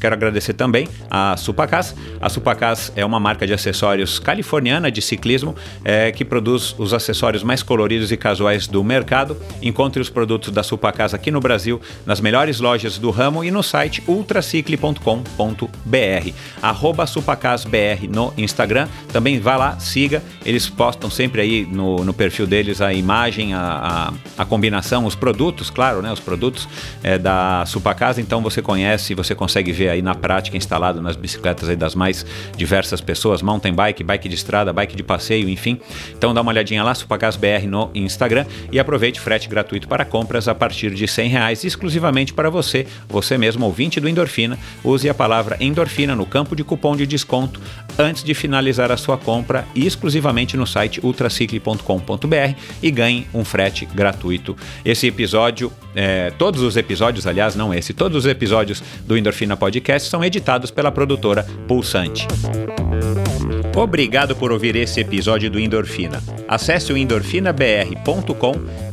Quero agradecer também a Supacas. A Supacas é uma marca de acessórios californiana de ciclismo é, que produz os acessórios mais coloridos e casuais do mercado mercado. Encontre os produtos da Supacasa aqui no Brasil, nas melhores lojas do ramo e no site ultracicle.com.br. Arroba SupacasBR no Instagram. Também vá lá, siga. Eles postam sempre aí no, no perfil deles a imagem, a, a, a, combinação, os produtos, claro, né? Os produtos é, da Supacasa. Então você conhece, você consegue ver aí na prática instalado nas bicicletas aí das mais diversas pessoas, mountain bike, bike de estrada, bike de passeio, enfim. Então dá uma olhadinha lá, SupacasBR no Instagram e aproveite frete gratuito para compras a partir de 100 reais, exclusivamente para você, você mesmo ouvinte do Endorfina. Use a palavra endorfina no campo de cupom de desconto antes de finalizar a sua compra exclusivamente no site ultracicle.com.br e ganhe um frete gratuito. Esse episódio, é, todos os episódios, aliás, não esse, todos os episódios do Endorfina Podcast são editados pela produtora Pulsante. Obrigado por ouvir esse episódio do Endorfina. Acesse o endorfinabr.com,